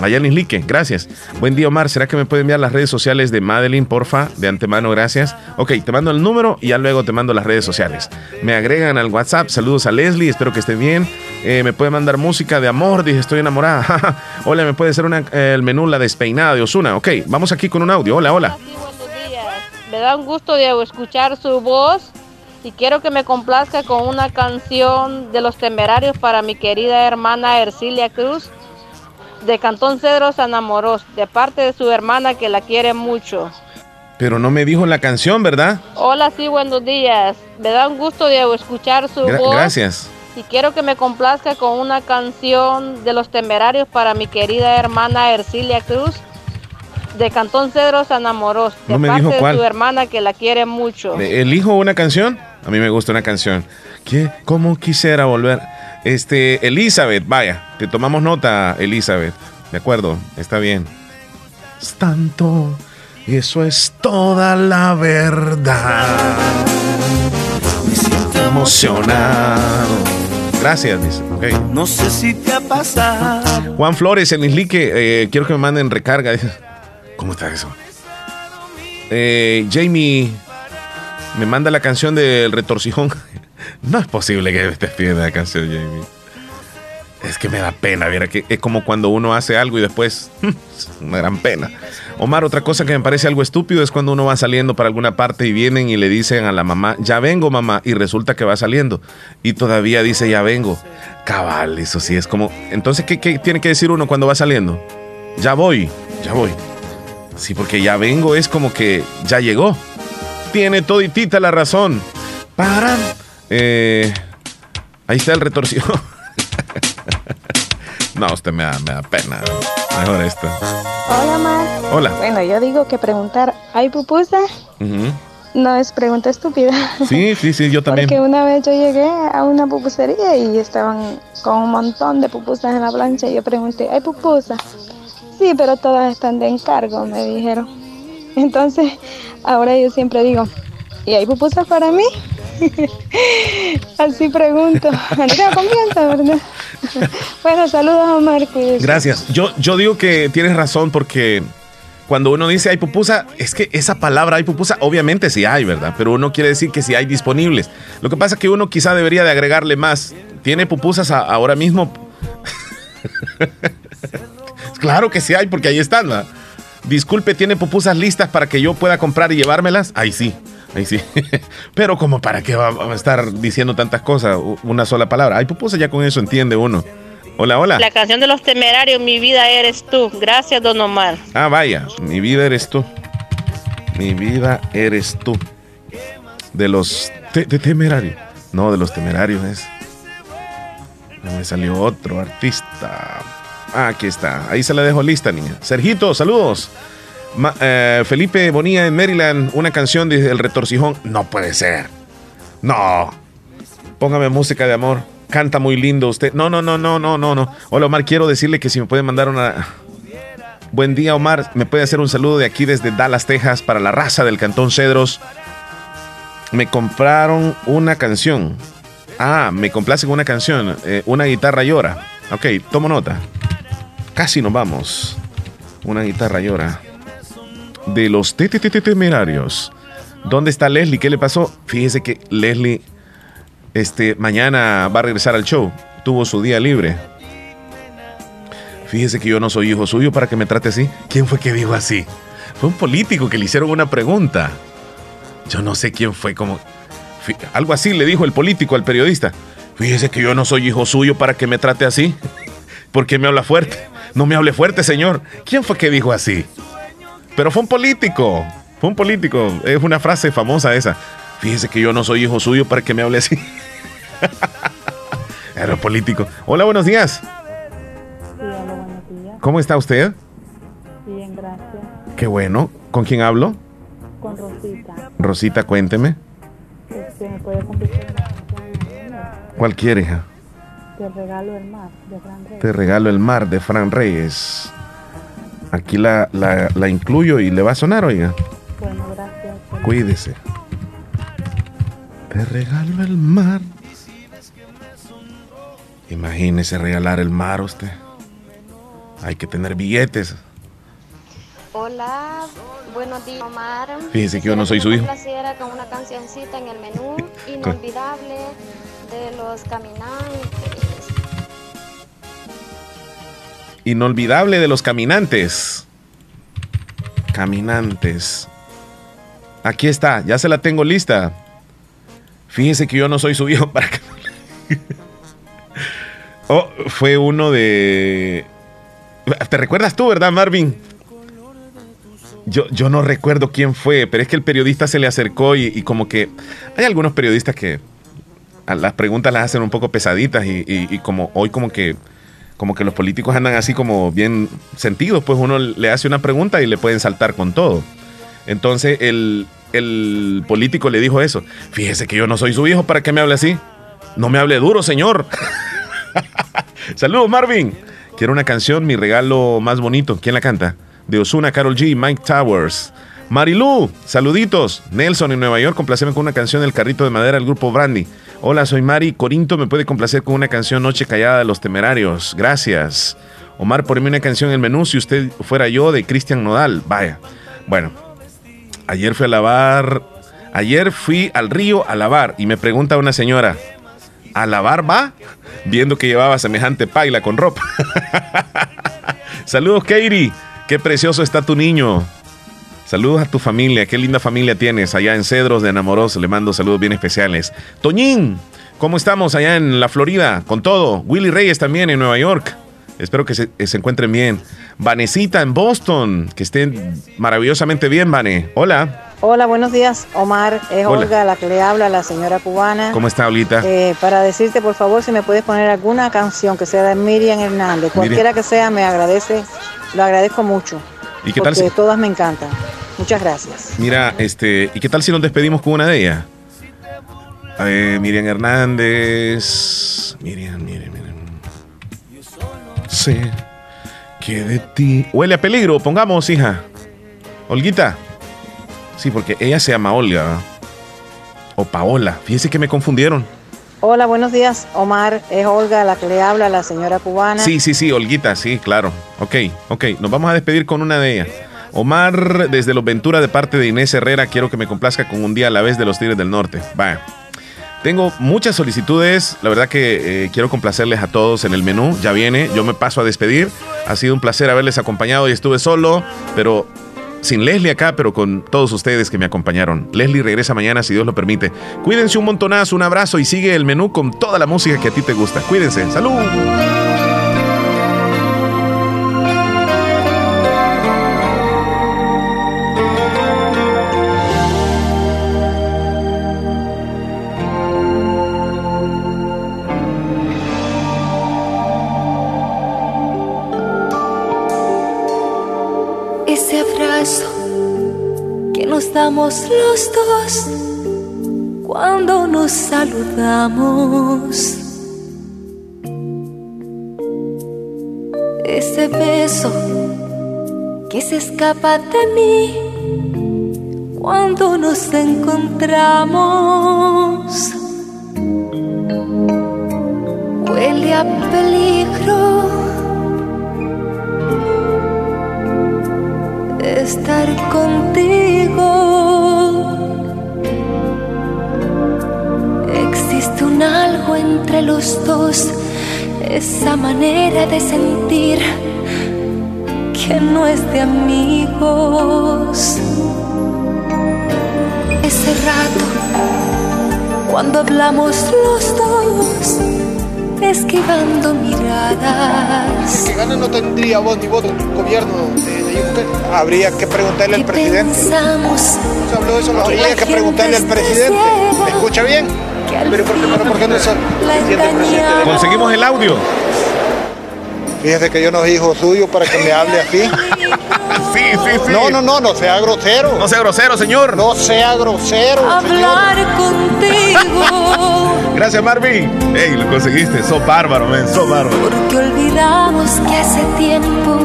Speaker 3: Allá en Islique, gracias. Buen día, Omar. ¿Será que me puede enviar las redes sociales de Madeline, porfa? De antemano, gracias. Ok, te mando el número y ya luego te mando las redes sociales. Me agregan al WhatsApp. Saludos a Leslie, espero que esté bien. Eh, me puede mandar música de amor, dije, estoy enamorada. <laughs> hola, me puede hacer una, el menú, la despeinada de Osuna. Ok, vamos aquí con un audio. Hola, hola.
Speaker 32: Me da un gusto de escuchar su voz y quiero que me complazca con una canción de los temerarios para mi querida hermana Ercilia Cruz de Cantón Cedro San Amorós, de parte de su hermana que la quiere mucho.
Speaker 3: Pero no me dijo la canción, ¿verdad?
Speaker 32: Hola, sí, buenos días. Me da un gusto de escuchar su voz.
Speaker 3: Gracias.
Speaker 32: Y quiero que me complazca con una canción de los temerarios para mi querida hermana Ercilia Cruz, de Cantón Cedro San Amorós, de parte de su hermana que la quiere mucho.
Speaker 3: ¿Elijo una canción? A mí me gusta una canción. ¿Qué? ¿Cómo quisiera volver? Este, Elizabeth, vaya, te tomamos nota, Elizabeth. De acuerdo, está bien. Es tanto, y eso es toda la verdad. Me siento emocionado. Gracias, dice. Okay.
Speaker 29: No sé si te ha pasado.
Speaker 3: Juan Flores en Islique, eh, quiero que me manden recarga. ¿Cómo está eso? Eh, Jamie Me manda la canción del retorcijón. No es posible que te pida la canción, Jamie. Es que me da pena, mira, que es como cuando uno hace algo y después, una gran pena. Omar, otra cosa que me parece algo estúpido es cuando uno va saliendo para alguna parte y vienen y le dicen a la mamá, ya vengo mamá, y resulta que va saliendo y todavía dice, ya vengo. Cabal, eso sí es como, entonces, ¿qué, qué tiene que decir uno cuando va saliendo? Ya voy, ya voy. Sí, porque ya vengo es como que ya llegó. Tiene toditita la razón. Para. Eh, ahí está el retorcido. <laughs> no, usted me da, me da pena. Mejor esto.
Speaker 33: Hola, Mar.
Speaker 3: Hola.
Speaker 33: Bueno, yo digo que preguntar, ¿hay pupusa? No es pregunta estúpida.
Speaker 3: Sí, sí, sí, yo también.
Speaker 33: Porque una vez yo llegué a una pupusería y estaban con un montón de pupusas en la plancha y yo pregunté, ¿hay pupusa? Sí, pero todas están de encargo, me dijeron. Entonces, ahora yo siempre digo, ¿y hay pupusas para mí? <laughs> Así pregunto. Tengo confianza, ¿verdad? <laughs> bueno, saludos a Marco.
Speaker 3: Gracias. Yo, yo digo que tienes razón porque cuando uno dice hay pupusa, es que esa palabra hay pupusa, obviamente sí hay, ¿verdad? Pero uno quiere decir que sí hay disponibles. Lo que pasa es que uno quizá debería de agregarle más. ¿Tiene pupusas ahora mismo? <laughs> claro que sí hay, porque ahí están, ¿verdad? Disculpe, ¿tiene pupusas listas para que yo pueda comprar y llevármelas? Ahí sí. Ahí sí. <laughs> Pero como para qué va a estar diciendo tantas cosas, una sola palabra. Hay pupusas, ya con eso entiende uno. Hola, hola.
Speaker 32: La canción de los temerarios, Mi vida eres tú. Gracias, don Omar.
Speaker 3: Ah, vaya, mi vida eres tú. Mi vida eres tú. De los temerarios. No, de los temerarios es. Me salió otro artista. Ah, aquí está. Ahí se la dejo lista, niña. Sergito, saludos. Eh, Felipe Bonía en Maryland, una canción de El Retorcijón. No puede ser. No. Póngame música de amor. Canta muy lindo usted. No, no, no, no, no, no, no. Hola Omar, quiero decirle que si me puede mandar una... Buen día Omar, me puede hacer un saludo de aquí desde Dallas, Texas, para la raza del Cantón Cedros. Me compraron una canción. Ah, me complace con una canción. Eh, una guitarra llora. Ok, tomo nota. Casi nos vamos. Una guitarra llora de los temerarios. ¿Dónde está Leslie? ¿Qué le pasó? Fíjese que Leslie este, mañana va a regresar al show. Tuvo su día libre. Fíjese que yo no soy hijo suyo para que me trate así. ¿Quién fue que dijo así? Fue un político que le hicieron una pregunta. Yo no sé quién fue, como. Algo así le dijo el político al periodista. Fíjese que yo no soy hijo suyo para que me trate así. ¿Por qué me habla fuerte? No me hable fuerte, señor. ¿Quién fue que dijo así? Pero fue un político. Fue un político. Es una frase famosa esa. Fíjese que yo no soy hijo suyo para que me hable así. <laughs> Era político. Hola, buenos días.
Speaker 33: Sí, hola, buenos días.
Speaker 3: ¿Cómo está usted?
Speaker 33: Bien, gracias.
Speaker 3: Qué bueno. ¿Con quién hablo?
Speaker 33: Con Rosita.
Speaker 3: Rosita, cuénteme.
Speaker 33: Este, ¿Me puede
Speaker 3: ¿Cuál quiere, hija?
Speaker 33: Te regalo el mar, de Fran Reyes.
Speaker 3: Te regalo el mar, de Fran Reyes. Aquí la, la, incluyo y le va a sonar, oiga.
Speaker 33: Bueno, gracias.
Speaker 3: Cuídese. Te regalo el mar. Imagínese regalar el mar usted. Hay que tener billetes.
Speaker 19: Hola, buenos días, Omar.
Speaker 3: Fíjese que yo no soy su hijo.
Speaker 19: con una cancioncita en el menú <laughs> inolvidable de los caminantes
Speaker 3: inolvidable de los caminantes. Caminantes. Aquí está, ya se la tengo lista. Fíjese que yo no soy su hijo <laughs> para oh, fue uno de... ¿Te recuerdas tú, verdad, Marvin? Yo, yo no recuerdo quién fue, pero es que el periodista se le acercó y, como que hay algunos periodistas que las preguntas las hacen un poco pesaditas y como hoy como que como que los políticos andan así como bien sentidos, pues uno le hace una pregunta y le pueden saltar con todo. Entonces el, el político le dijo eso. Fíjese que yo no soy su hijo, ¿para qué me hable así? No me hable duro, señor. <laughs> Saludos, Marvin. Quiero una canción, mi regalo más bonito. ¿Quién la canta? De Osuna, Carol G, Mike Towers. Marilu, saluditos. Nelson en Nueva York, complaceme con una canción del carrito de madera del grupo Brandy. Hola, soy Mari. Corinto me puede complacer con una canción Noche Callada de los Temerarios. Gracias. Omar, ponme una canción en el menú si usted fuera yo de Cristian Nodal. Vaya. Bueno, ayer fui a lavar. Ayer fui al río a lavar y me pregunta una señora, ¿a lavar va? Viendo que llevaba semejante paila con ropa. <laughs> Saludos, Katie. Qué precioso está tu niño. Saludos a tu familia. Qué linda familia tienes allá en Cedros de Enamoros. Le mando saludos bien especiales. Toñín, ¿cómo estamos allá en la Florida? Con todo. Willy Reyes también en Nueva York. Espero que se, encuentren bien. Vanesita en Boston. Que estén maravillosamente bien, Vane. Hola.
Speaker 34: Hola, buenos días, Omar. Es Olga la que le habla, la señora cubana.
Speaker 3: ¿Cómo está, Olita?
Speaker 34: Eh, para decirte, por favor, si me puedes poner alguna canción que sea de Miriam Hernández, cualquiera que sea, me agradece, lo agradezco mucho.
Speaker 3: ¿Y qué tal si...
Speaker 34: todas me encantan. Muchas gracias.
Speaker 3: Mira, este, ¿y qué tal si nos despedimos con una de ellas? Miriam Hernández. Miriam, Miriam, Miriam. Sé que de ti. Huele a peligro, pongamos, hija. Olguita. Sí, porque ella se llama Olga. O Paola. Fíjese que me confundieron.
Speaker 34: Hola, buenos días, Omar. Es Olga la que le habla, la señora cubana.
Speaker 3: Sí, sí, sí, Olguita, sí, claro. Ok, ok. Nos vamos a despedir con una de ellas. Omar, desde Los Ventura, de parte de Inés Herrera, quiero que me complazca con un día a la vez de los Tigres del Norte. Vaya. Tengo muchas solicitudes, la verdad que eh, quiero complacerles a todos en el menú, ya viene, yo me paso a despedir, ha sido un placer haberles acompañado y estuve solo, pero sin Leslie acá, pero con todos ustedes que me acompañaron. Leslie regresa mañana si Dios lo permite. Cuídense un montonazo, un abrazo y sigue el menú con toda la música que a ti te gusta. Cuídense. Salud.
Speaker 35: Damos los dos cuando nos saludamos. Ese beso que se escapa de mí cuando nos encontramos. Huele a peligro estar contigo. Un algo entre los dos, esa manera de sentir que no es de amigos. Ese rato, cuando hablamos los dos, esquivando miradas.
Speaker 36: Que gana no tendría voz ni voto el gobierno de, de Habría que preguntarle al presidente. Pensamos se habló de eso, habría que preguntarle al presidente. ¿Me escucha bien? Pero ¿por qué, pero ¿por qué no se
Speaker 3: Conseguimos el audio.
Speaker 36: Fíjese que yo no soy hijo suyo para que me hable así.
Speaker 3: sí, sí, sí.
Speaker 36: No, no, no, no sea grosero.
Speaker 3: No sea grosero, señor.
Speaker 36: No sea grosero.
Speaker 35: Hablar contigo. <laughs>
Speaker 3: Gracias, Marvin. Ey, lo conseguiste. Sos bárbaro, men. Sos bárbaro.
Speaker 35: Porque olvidamos que hace tiempo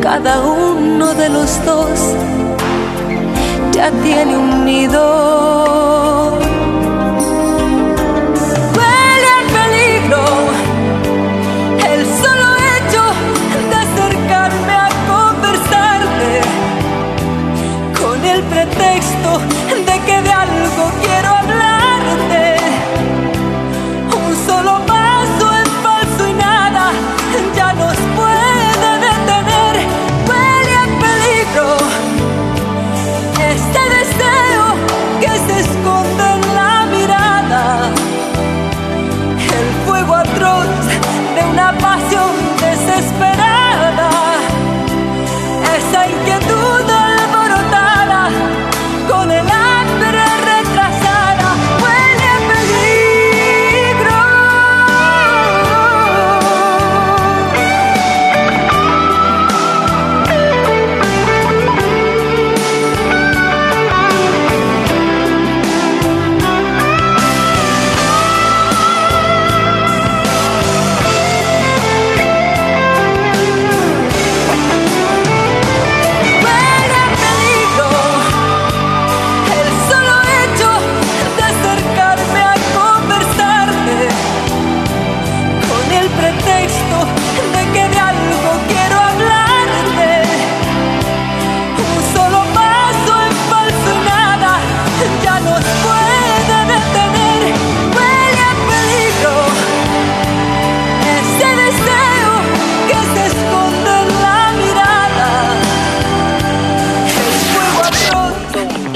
Speaker 35: cada uno de los dos ya tiene un nido.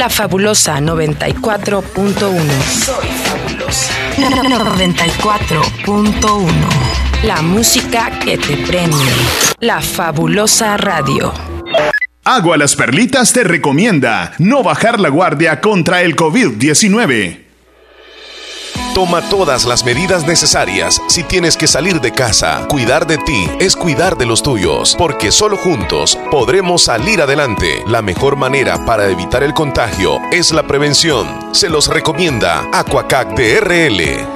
Speaker 35: La
Speaker 37: Fabulosa 94.1. Soy fabulosa. 94.1. La música que te premie. La Fabulosa Radio.
Speaker 24: Agua Las Perlitas te recomienda no bajar la guardia contra el COVID-19.
Speaker 11: Toma todas las medidas necesarias si tienes que salir de casa. Cuidar de ti es cuidar de los tuyos, porque solo juntos podremos salir adelante. La mejor manera para evitar el contagio es la prevención. Se los recomienda Aquacac DRL.